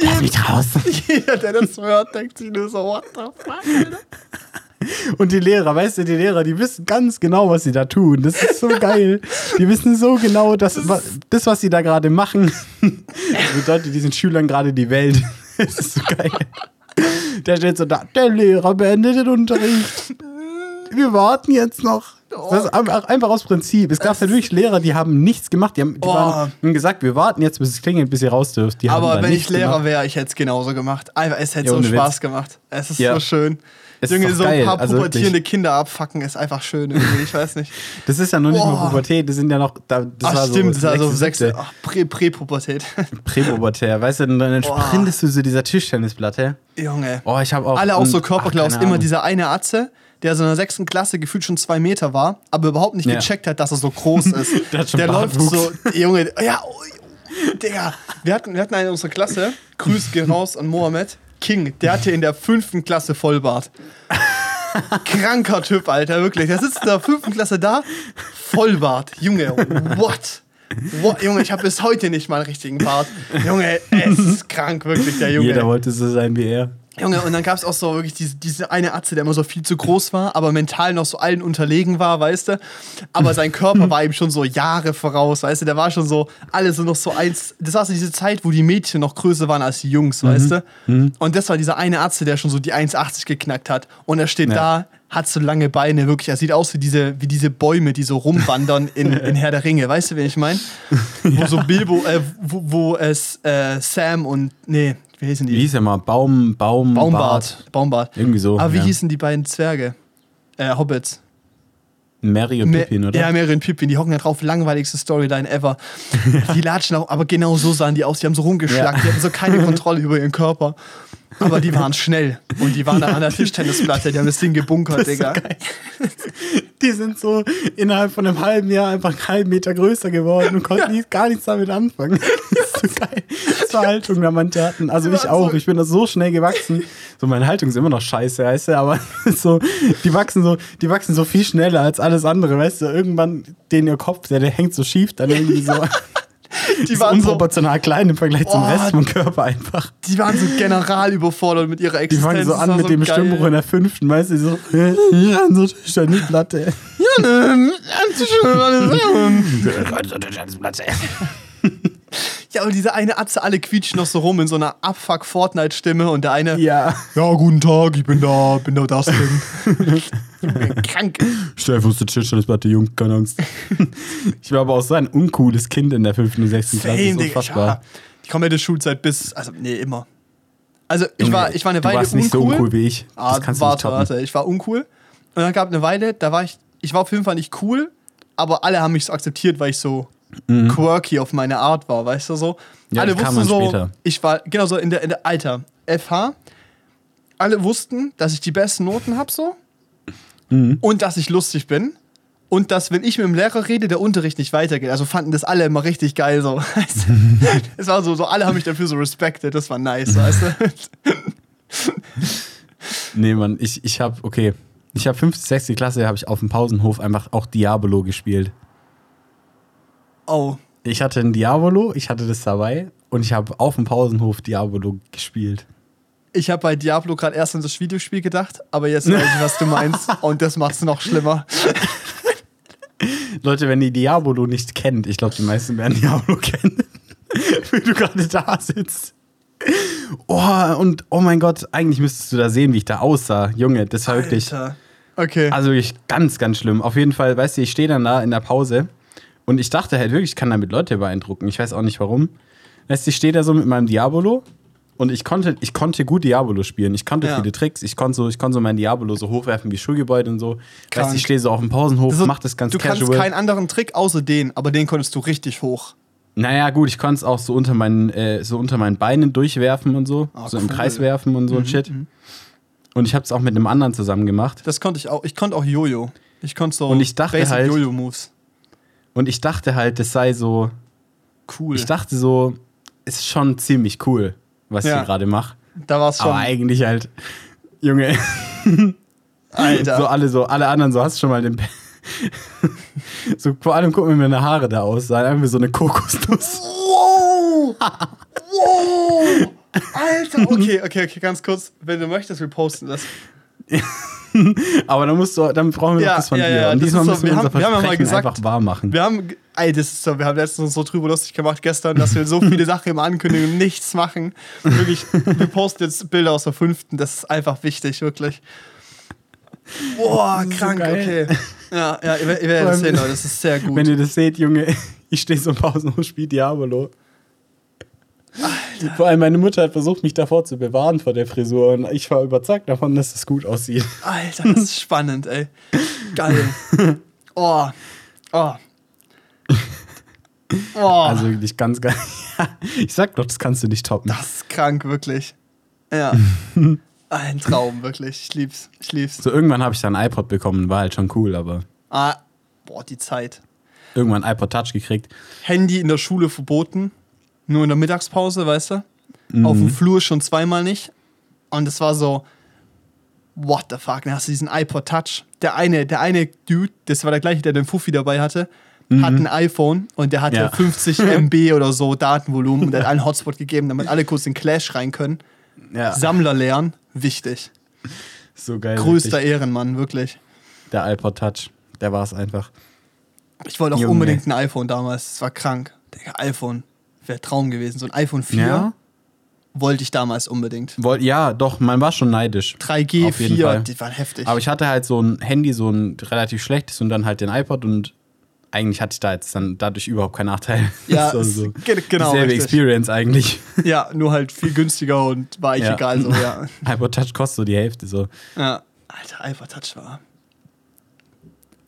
S1: Lass mich raus.
S3: Jeder, der das hört, denkt sich nur so, what the fuck, Alter?
S1: Und die Lehrer, weißt du, die Lehrer, die wissen ganz genau, was sie da tun. Das ist so geil. Die wissen so genau, dass das, was sie da gerade machen, bedeutet diesen Schülern gerade die Welt. Das ist so geil. Der steht so da, der Lehrer beendet den Unterricht. Wir warten jetzt noch. Das ist einfach, aus Prinzip. Es gab natürlich Lehrer, die haben nichts gemacht. Die haben, die
S3: Oh.
S1: waren, haben gesagt, wir warten jetzt, bis es klingelt, bis ihr raus dürft. Die
S3: Aber wenn ich Lehrer wäre, ich hätte es genauso gemacht. Einfach, es hätte
S1: Ja,
S3: so Spaß
S1: Witz.
S3: gemacht. Es ist
S1: Ja.
S3: so schön.
S1: Es
S3: Junge, so ein
S1: geil,
S3: paar
S1: also
S3: pubertierende
S1: wirklich.
S3: Kinder abfacken ist einfach schön irgendwie. Ich weiß nicht.
S1: Das ist ja noch nicht
S3: Boah.
S1: mal Pubertät, das sind ja noch. Da, das
S3: Ach
S1: war
S3: stimmt, das
S1: so
S3: ist also
S1: sechste,
S3: sechste.
S1: siebte.
S3: Ach, Prä- Präpubertät.
S1: Präpubertär. Weißt du, dann
S3: Boah.
S1: entsprintest du so dieser Tischtennisplatte.
S3: Junge.
S1: Oh, ich habe auch.
S3: Alle auch so Körperklaus. Immer dieser eine Atze, der so in der sechsten Klasse gefühlt schon zwei Meter war, aber überhaupt nicht
S1: Ja.
S3: gecheckt hat, dass er so groß ist.
S1: Der hat schon
S3: der läuft so, Junge, ja, oh, Digga. Wir hatten, wir hatten einen in unserer Klasse, Grüß gehen raus an Mohammed, King, der hatte in der fünften Klasse Vollbart. Kranker Typ, Alter, wirklich. Der sitzt in der fünften Klasse da, Vollbart. Junge, what? What? Junge, ich habe bis heute nicht mal einen richtigen Bart. Junge, es ist krank, wirklich, der Junge.
S1: Jeder wollte so sein wie er.
S3: Junge, und dann gab es auch so wirklich diese, diese eine Atze, der immer so viel zu groß war, aber mental noch so allen unterlegen war, weißt du? Aber sein Körper war ihm schon so Jahre voraus, weißt du? Der war schon so, alle so noch so eins. Das war so diese Zeit, wo die Mädchen noch größer waren als die Jungs, weißt du? Und das war dieser eine Atze, der schon so die 1,80 geknackt hat. Und er steht
S1: Ja.
S3: da, hat so lange Beine, wirklich. Er sieht aus wie diese, wie diese Bäume, die so rumwandern in, in Herr der Ringe. Weißt du, wen ich meine? Wo so Bilbo, äh, wo, wo es äh, Sam und, nee, wie hießen die?
S1: Wie hieß er mal? Baum, Baum,
S3: Baumbart. Baumbart.
S1: Irgendwie so,
S3: Aber wie
S1: ja.
S3: hießen die beiden Zwerge? Äh, Hobbits.
S1: Mary und Pippin, oder?
S3: Ja, Mary und Pippin, die hocken da drauf, langweiligste Storyline ever. Die latschen auch, aber genau so sahen die aus. Die haben so rumgeschlackt,
S1: Ja.
S3: die hatten so keine Kontrolle über ihren Körper. Aber die waren schnell. Und die waren da an der Tischtennisplatte, die haben das Ding gebunkert, Digga.
S1: Die sind so innerhalb von einem halben Jahr einfach einen halben Meter größer geworden und konnten nie- gar nichts damit anfangen. Das ist so geil. Zur Haltung da man hatten. Also
S3: Die
S1: ich auch.
S3: so-
S1: Ich bin da so schnell gewachsen. So, meine Haltung ist immer noch scheiße, weißt du, aber so, die wachsen so, die wachsen so viel schneller als alles andere, weißt du. Irgendwann, den ihr Kopf, der, der hängt so schief, dann irgendwie so.
S3: Die waren so,
S1: unproportional klein im Vergleich zum
S3: Oh.
S1: Rest vom Körper einfach.
S3: die waren so general überfordert mit ihrer
S1: Die
S3: Existenz.
S1: fangen so an mit dem
S3: geil.
S1: Stimmbruch in der fünften, weißt du, so, ja, so Tischtennisplatte.
S3: Ja, und diese eine Atze, alle quietschen noch so rum in so einer Abfuck-Fortnite-Stimme und der eine,
S1: Ja.
S3: ja, guten Tag, ich bin da, bin da das Ding. Krank.
S1: Stell dir vor, du Tischtennisplatte, Jung, keine Angst. ich war aber auch so ein uncooles Kind in der fünften und sechsten Klasse.
S3: Same,
S1: Das ist unfassbar.
S3: Ja. Die komplette Schulzeit bis, also, nee, immer. Also, ich war, ich war eine
S1: du
S3: Weile
S1: warst nicht so
S3: uncool.
S1: uncool wie ich. Das
S3: Ah,
S1: kannst du
S3: warte,
S1: nicht toppen.
S3: warte, ich war uncool. Und dann gab eine Weile, da war ich, ich war auf jeden Fall nicht cool, aber alle haben mich so akzeptiert, weil ich so quirky auf meine Art war, weißt du so.
S1: Mhm. Ja,
S3: alle wussten so,
S1: später.
S3: ich war, genau so in der, in der Alter, FH, alle wussten, dass ich die besten Noten habe so
S1: Mhm.
S3: und dass ich lustig bin. Und dass, wenn ich mit dem Lehrer rede, der Unterricht nicht weitergeht. Also fanden das alle immer richtig geil so. Es war so, so, alle haben mich dafür so respected, das war nice, weißt du?
S1: Nee, Mann, ich, ich hab, okay. Ich habe fünfte, sechste Klasse, habe ich auf dem Pausenhof einfach auch Diabolo gespielt.
S3: Oh.
S1: Ich hatte ein Diabolo, ich hatte das dabei und ich habe auf dem Pausenhof Diabolo gespielt.
S3: Ich habe bei Diablo gerade erst an das Videospiel gedacht, aber jetzt weiß ich, was du meinst. Und das macht es noch schlimmer.
S1: Leute, wenn ihr Diabolo nicht kennt, ich glaube, die meisten werden Diablo kennen, wie du gerade da sitzt. Oh, und oh mein Gott, eigentlich müsstest du da sehen, wie ich da aussah. Junge, das war wirklich.
S3: Alter. Okay.
S1: Also wirklich ganz, ganz schlimm. Auf jeden Fall, weißt du, ich stehe dann da in der Pause und ich dachte halt wirklich, ich kann damit Leute beeindrucken. Ich weiß auch nicht warum. Weißt du, ich stehe da so mit meinem Diabolo und ich konnte, ich konnte gut Diabolo spielen. Ich konnte
S3: Ja.
S1: viele Tricks. Ich konnte so, ich konnte so mein Diabolo so hochwerfen wie Schulgebäude und so.
S3: Krank.
S1: Weißt du, ich stehe so auf dem Pausenhof,
S3: Also,
S1: mach das ganz
S3: du kannst
S1: casual.
S3: keinen anderen Trick außer den, aber den konntest du richtig hoch.
S1: Naja, gut, ich konnte es auch so unter, meinen, äh, so unter meinen Beinen durchwerfen und so.
S3: Ah,
S1: so im
S3: cool. Mhm,
S1: Kreis werfen und so ein Shit. Und ich habe es auch mit einem anderen zusammen gemacht.
S3: Das konnte ich auch. Ich konnte auch Jojo. Ich konnte so
S1: Und ich dachte
S3: Basic
S1: halt-
S3: Jojo-Moves.
S1: Und ich dachte halt, das sei so.
S3: Cool.
S1: Ich dachte so, ist schon ziemlich cool, was
S3: Ja.
S1: ich gerade mache.
S3: da war es schon.
S1: Aber eigentlich halt, Junge,
S3: Alter.
S1: so alle so, alle anderen so, hast du schon mal den. So, vor allem gucken, wie meine Haare da aussahen. Einfach wie so eine Kokosnuss.
S3: Wow! Wow! Alter! Okay, okay, okay, ganz kurz. Wenn du möchtest, wir posten das.
S1: Aber dann musst du, dann brauchen wir
S3: Ja,
S1: noch das von
S3: ja,
S1: dir.
S3: ja,
S1: Und diesmal
S3: so,
S1: müssen wir
S3: wir
S1: unser
S3: haben- wir haben ja
S1: Versprechen
S3: gesagt-
S1: einfach wahr machen.
S3: Wir haben, ey, das ist so, wir haben letztens uns so drüber lustig gemacht gestern, dass wir so viele Sachen im Ankündigen und nichts machen. Wirklich, wir posten jetzt Bilder aus der fünften, das ist einfach wichtig, wirklich. Boah,
S1: so
S3: krank,
S1: geil.
S3: okay. Ja, ja, ihr, werdet- ihr werdet das sehen, Leute. Das ist sehr gut.
S1: Wenn ihr das seht, Junge, ich stehe so im Pausenhof, spiele Diabolo. Vor allem meine Mutter hat versucht, mich davor zu bewahren vor der Frisur und ich war überzeugt davon, dass es gut aussieht.
S3: Alter, das ist spannend, ey. Geil. Oh. Oh. Oh.
S1: Also wirklich ganz geil. ich sag doch, das kannst du nicht toppen.
S3: das ist krank, wirklich. Ja. Ein Traum, wirklich. Ich lieb's. Ich lieb's.
S1: So irgendwann habe ich dann ein iPod bekommen, war halt schon cool, aber
S3: Ah, boah, die Zeit.
S1: irgendwann ein iPod Touch gekriegt.
S3: Handy in der Schule verboten. Nur in der Mittagspause, weißt du? Auf dem Flur schon zweimal nicht. Und es war so, what the fuck? Dann hast du diesen iPod Touch. Der eine, der eine Dude, das war der gleiche, der den Fuffi dabei hatte, hat ein iPhone und der hatte
S1: Ja.
S3: 50 MB oder so Datenvolumen und der hat einen Hotspot gegeben, damit alle kurz in Clash rein können.
S1: Ja,
S3: Sammler lernen, wichtig.
S1: so geil.
S3: Größter
S1: wirklich.
S3: Ehrenmann, wirklich.
S1: Der iPod Touch, der war es einfach.
S3: Ich wollte auch
S1: Junge.
S3: unbedingt ein iPhone damals. Das war krank. Der iPhone wäre Traum gewesen. So ein iPhone 4
S1: Ja?
S3: wollte ich damals unbedingt.
S1: Woll, ja, doch, man war schon neidisch.
S3: 3G,
S1: Auf jeden
S3: 4,
S1: Fall.
S3: die waren heftig.
S1: Aber ich hatte halt so ein Handy, so ein relativ schlechtes und dann halt den iPod und eigentlich hatte ich da jetzt dann dadurch überhaupt keinen Nachteil.
S3: Ja,
S1: so, so.
S3: ge- genau,
S1: Dieselbe
S3: richtig.
S1: Experience eigentlich.
S3: ja, nur halt viel günstiger und war eigentlich
S1: Ja.
S3: egal so, ja.
S1: iPod Touch kostet so die Hälfte so.
S3: ja. Alter, iPod Touch war.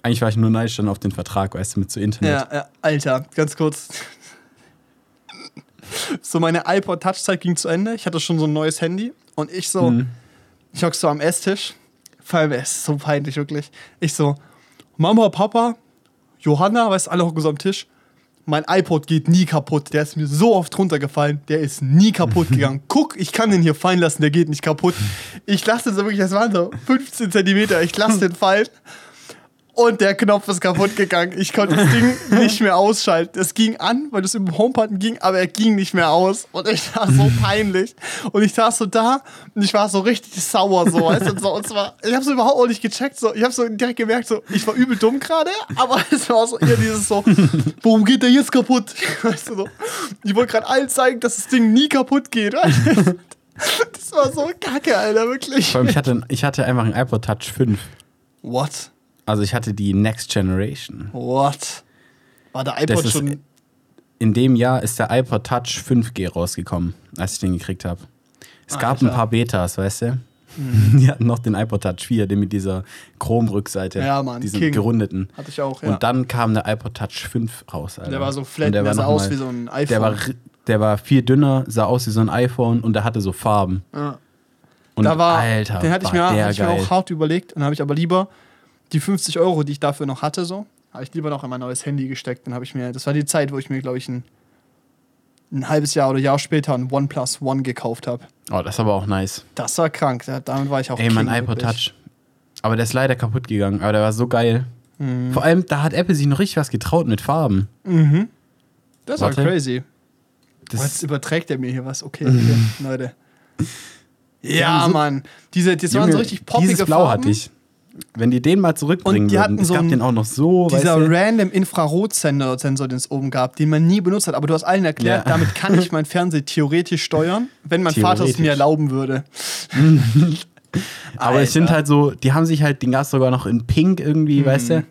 S1: Eigentlich war ich nur neidisch dann auf den Vertrag, weißt du, mit so Internet.
S3: Ja, ja, Alter, ganz kurz. So, meine iPod Touch-Zeit ging zu Ende. Ich hatte schon so ein neues Handy und ich so,
S1: Mhm.
S3: ich hock so am Esstisch. Vor allem, es ist so peinlich, wirklich. Ich so, Mama, Papa, Johanna, weißt du, alle hocken so am Tisch. Mein iPod geht nie kaputt. Der ist mir so oft runtergefallen. Der ist nie kaputt gegangen. Guck, ich kann den hier fallen lassen, der geht nicht kaputt. Ich lasse den so wirklich, das waren so 15 Zentimeter. Ich lasse den fallen. Und der Knopf ist kaputt gegangen. Ich konnte das Ding nicht mehr ausschalten. Es ging an, weil das im Homebutton ging, aber er ging nicht mehr aus. Und ich war so peinlich. Und ich saß so da und ich war so richtig sauer. So, weißt du, und so, und zwar, ich habe so überhaupt auch nicht gecheckt. So, ich habe so direkt gemerkt, so, ich war übel dumm gerade, aber es war so eher dieses so, warum geht der jetzt kaputt? Weißt du, so. Ich wollte gerade allen zeigen, dass das Ding nie kaputt geht. weißt du. Das war so kacke, Alter, wirklich.
S1: Vor allem, ich hatte, ich hatte einfach ein iPod Touch 5.
S3: What?
S1: Also ich hatte die Next Generation.
S3: What? War der iPod
S1: ist-
S3: schon
S1: In dem Jahr ist der iPod Touch 5G rausgekommen, als ich den gekriegt habe. Es gab ein paar Betas, weißt du? Die hatten noch den iPod Touch 4, den mit dieser Chromrückseite.
S3: Ja, Mann,
S1: Diesen
S3: King.
S1: gerundeten.
S3: Hatte ich auch, ja.
S1: Und dann kam der iPod Touch 5 raus. Alter.
S3: Der war so
S1: Und
S3: flat, der,
S1: war
S3: sah aus
S1: mal-
S3: wie so ein iPhone.
S1: Der war, der war viel dünner, sah aus wie so ein iPhone und der hatte so Farben.
S3: ja.
S1: Und
S3: da war,
S1: Alter,
S3: den hatte ich, mir,
S1: der
S3: hatte ich mir auch hart überlegt und habe ich aber lieber die 50 Euro, die ich dafür noch hatte, so, habe ich lieber noch in mein neues Handy gesteckt. Dann habe ich mir, das war die Zeit, wo ich mir, glaube ich, ein, ein halbes Jahr oder Jahr später ein OnePlus One gekauft habe.
S1: Oh, das ist aber auch nice.
S3: Das war krank, da- damit war ich auch
S1: Ey, mein
S3: King,
S1: iPod. Touch. Aber der ist leider kaputt gegangen, aber der war so geil.
S3: Mhm.
S1: Vor allem, da hat Apple sich noch richtig was getraut mit Farben.
S3: Das war crazy.
S1: Das
S3: Oh, jetzt überträgt er mir hier was. Okay, okay Leute. Ja,
S1: haben so-
S3: Mann. Diese, das waren
S1: Junge,
S3: so richtig poppige
S1: Dieses Blau
S3: Farben.
S1: hatte ich. Wenn die den mal zurückbringen
S3: Und die
S1: würden,
S3: hatten
S1: es
S3: so
S1: gab
S3: einen-
S1: den auch noch so,
S3: Dieser
S1: weißt du?
S3: random Infrarotsensor, Sensor, den es oben gab, den man nie benutzt hat. Aber du hast allen erklärt,
S1: Ja.
S3: damit kann ich mein Fernseher theoretisch steuern, wenn mein Vater es mir erlauben würde.
S1: Aber es sind
S3: Alter.
S1: halt so, die haben sich halt den Gas sogar noch in Pink
S3: Mhm.
S1: irgendwie, weißt du?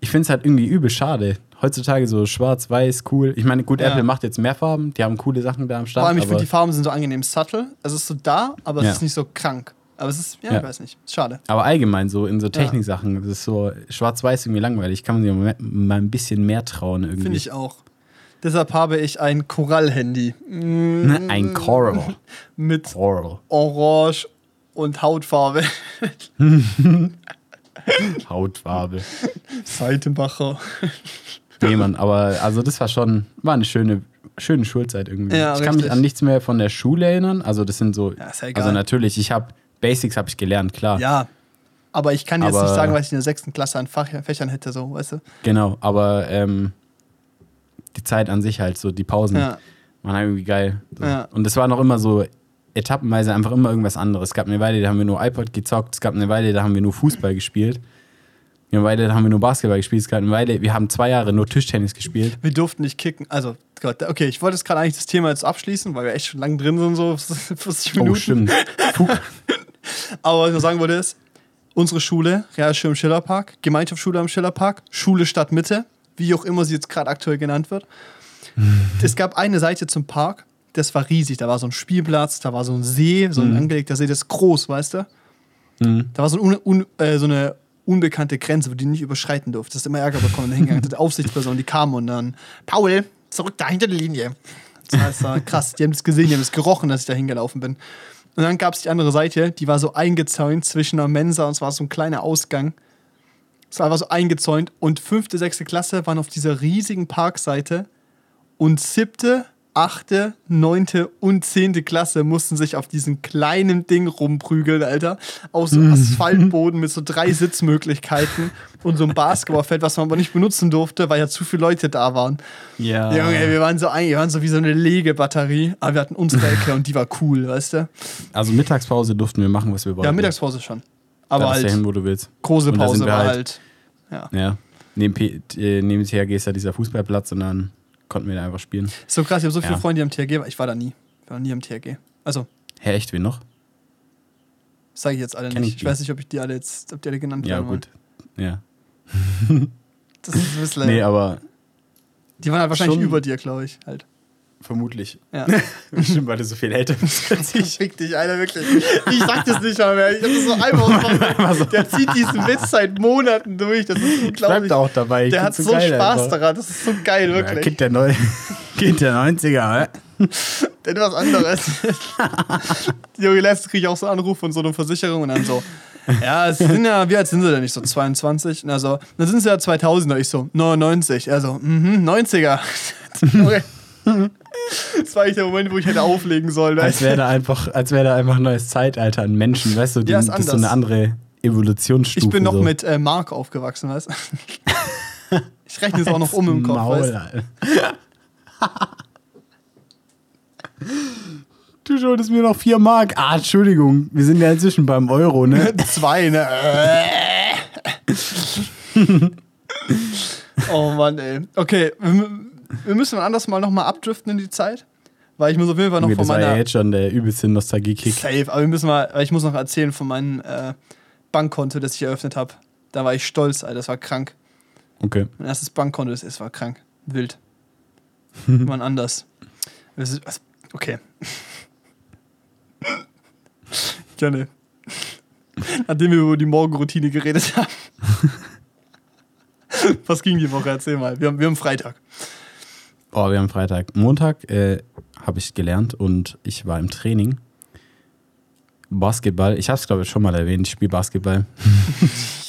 S1: Ich finde es halt irgendwie übel schade. Heutzutage so schwarz, weiß, cool. Ich meine, gut,
S3: Ja.
S1: Apple macht jetzt mehr Farben, die haben coole Sachen da am Start.
S3: Vor allem, ich
S1: aber
S3: finde, die Farben sind so angenehm subtle. Es ist so da, aber es
S1: Ja.
S3: ist nicht so krank. Aber es ist, ja,
S1: Ja.
S3: ich weiß nicht. Schade.
S1: Aber allgemein so in so Techniksachen, das ist so schwarz-weiß irgendwie langweilig. Kann man sich mal, ein bisschen mehr trauen irgendwie.
S3: Finde ich auch. Deshalb habe ich ein Korall-Handy. Mm,
S1: Ne? Ein Coral.
S3: Mit
S1: Coral.
S3: Orange und Hautfarbe.
S1: Hautfarbe.
S3: Seitenbacher.
S1: Nee, Mann, aber also das war schon, war eine schöne, schöne Schulzeit irgendwie.
S3: Ja,
S1: ich kann mich
S3: richtig.
S1: an nichts mehr von der Schule erinnern. Also das sind so,
S3: Ja, ja
S1: also natürlich, ich habe Basics habe ich gelernt, klar.
S3: Ja. Aber ich kann jetzt
S1: Aber-
S3: nicht sagen, was ich in der sechsten Klasse an Fach Fächern hätte, so, weißt du?
S1: Genau, aber ähm, die Zeit an sich halt, so die Pausen,
S3: Ja.
S1: waren halt irgendwie geil. So.
S3: Ja.
S1: Und es war noch immer so etappenweise einfach immer irgendwas anderes. Es gab eine Weile, da haben wir nur iPod gezockt, es gab eine Weile, da haben wir nur Fußball gespielt. Eine Weile, da haben wir nur Basketball gespielt, es gab eine Weile, wir haben zwei Jahre nur Tischtennis gespielt.
S3: Wir durften nicht kicken. Also, Gott, okay, ich wollte jetzt gerade eigentlich das Thema jetzt abschließen, weil wir echt schon lange drin sind, so 40 Minuten.
S1: Oh, stimmt.
S3: Aber was ich nur sagen wollte ist, unsere Schule, Realschule im Schillerpark, Gemeinschaftsschule am Schillerpark, Schule Stadtmitte, wie auch immer sie jetzt gerade aktuell genannt wird. Es gab eine Seite zum Park, das war riesig. Da war so ein Spielplatz, da war so ein See, so ein angelegter See, das ist groß, weißt du? Da war so, ein un, un, äh, so eine unbekannte Grenze, wo die nicht überschreiten durfte. Das ist immer Ärger bekommen. Da hingegangen, die Aufsichtsperson, die kam und dann, Paul, zurück da hinter der Linie. Das heißt, war krass, die haben das gesehen, die haben es gerochen, dass ich da hingelaufen bin. Und dann gab es die andere Seite, die war so eingezäunt zwischen einer Mensa und es war so ein kleiner Ausgang. Es war einfach so eingezäunt und fünfte, sechste Klasse waren auf dieser riesigen Parkseite und siebte, achte, neunte und zehnte Klasse mussten sich auf diesem kleinen Ding rumprügeln, Alter. Auf so Asphaltboden mit so drei Sitzmöglichkeiten und so einem Basketballfeld, was man aber nicht benutzen durfte, weil ja zu viele Leute da waren.
S1: Ja.
S3: Junge, wir waren so ein, wir waren so wie so eine Legebatterie, aber wir hatten unsere Ecke und die war cool, weißt du?
S1: Also Mittagspause durften wir machen, was wir wollten.
S3: Ja, Mittagspause schon.
S1: Da
S3: Aber
S1: ja
S3: halt,
S1: hin, wo du willst.
S3: große
S1: da
S3: Pause war
S1: halt-
S3: halt. Ja.
S1: Ja. Neben, äh, neben THG ist ja dieser Fußballplatz und dann konnten wir da einfach spielen.
S3: So krass, ich habe so viele
S1: Ja.
S3: Freunde, die am THG waren. Ich war da nie. Ich war nie am THG. Also,
S1: Hä, echt, wen noch?
S3: sage ich jetzt alle
S1: Kenn
S3: nicht.
S1: ich
S3: Ich, weiß nicht, ob ich die alle jetzt, ob die alle genannt
S1: Ja,
S3: werden wollen.
S1: gut. Ja.
S3: Das ist ein bisschen.
S1: Nee, aber
S3: die waren halt wahrscheinlich über dir, glaube ich. Halt.
S1: Vermutlich.
S3: Ja.
S1: Bestimmt, weil du so viel älter bist als ich.
S3: Fick dich, Alter, wirklich. Ich sag das nicht mal mehr. Ich hab das so einfach ausgemacht. Der zieht diesen Witz seit Monaten durch. Das ist
S1: Bleibt
S3: unglaublich.
S1: auch dabei. Ich
S3: Der hat
S1: find's
S3: so
S1: geil
S3: Spaß
S1: einfach.
S3: daran. Das ist so geil,
S1: Ja,
S3: wirklich.
S1: kind, der Neu kind der 90er, hä?
S3: Denn was anderes. Junge, letztens kriege ich auch so einen Anruf von so einer Versicherung und dann so, ja, es sind ja, wie alt sind sie denn nicht? So 22? Und er so, dann sind sie ja 2000er. Ich so, 99. Er so, mhm, 90er. Junge. Das war eigentlich der Moment, wo ich hätte auflegen sollen.
S1: Als wäre da einfach, als wäre da einfach ein neues Zeitalter an Menschen, weißt du? Die,
S3: Ja, ist
S1: das ist so eine andere Evolutionsstufe.
S3: Ich bin noch
S1: so.
S3: mit äh, Mark aufgewachsen, weißt du? Ich rechne es auch noch um im Kopf,
S1: Maul,
S3: weißt du?
S1: Alter. Du schuldest mir noch 4 Mark. Ah, Entschuldigung. Wir sind ja inzwischen beim Euro, ne?
S3: Zwei, ne? oh Mann, ey. Okay, wir, müssen anders mal nochmal abdriften in die Zeit. Weil ich muss auf jeden Fall noch
S1: Okay,
S3: von
S1: das war ja
S3: meiner.
S1: jetzt schon der übelste Nostalgie-Kick.
S3: Safe, aber wir müssen mal, ich muss noch erzählen von meinem äh, Bankkonto, das ich eröffnet habe. Da war ich stolz, Alter, das war krank.
S1: Okay.
S3: Mein erstes Bankkonto, das, das war krank. Wild. Mann, anders. Ist, okay. Gerne. Nachdem wir über die Morgenroutine geredet haben. Was ging die Woche? Erzähl mal. Wir haben, wir haben Freitag.
S1: Oh, wir haben Freitag. Montag äh, habe ich gelernt und ich war im Training. Basketball. Ich habe es, glaube ich, schon mal erwähnt. Ich spiele Basketball.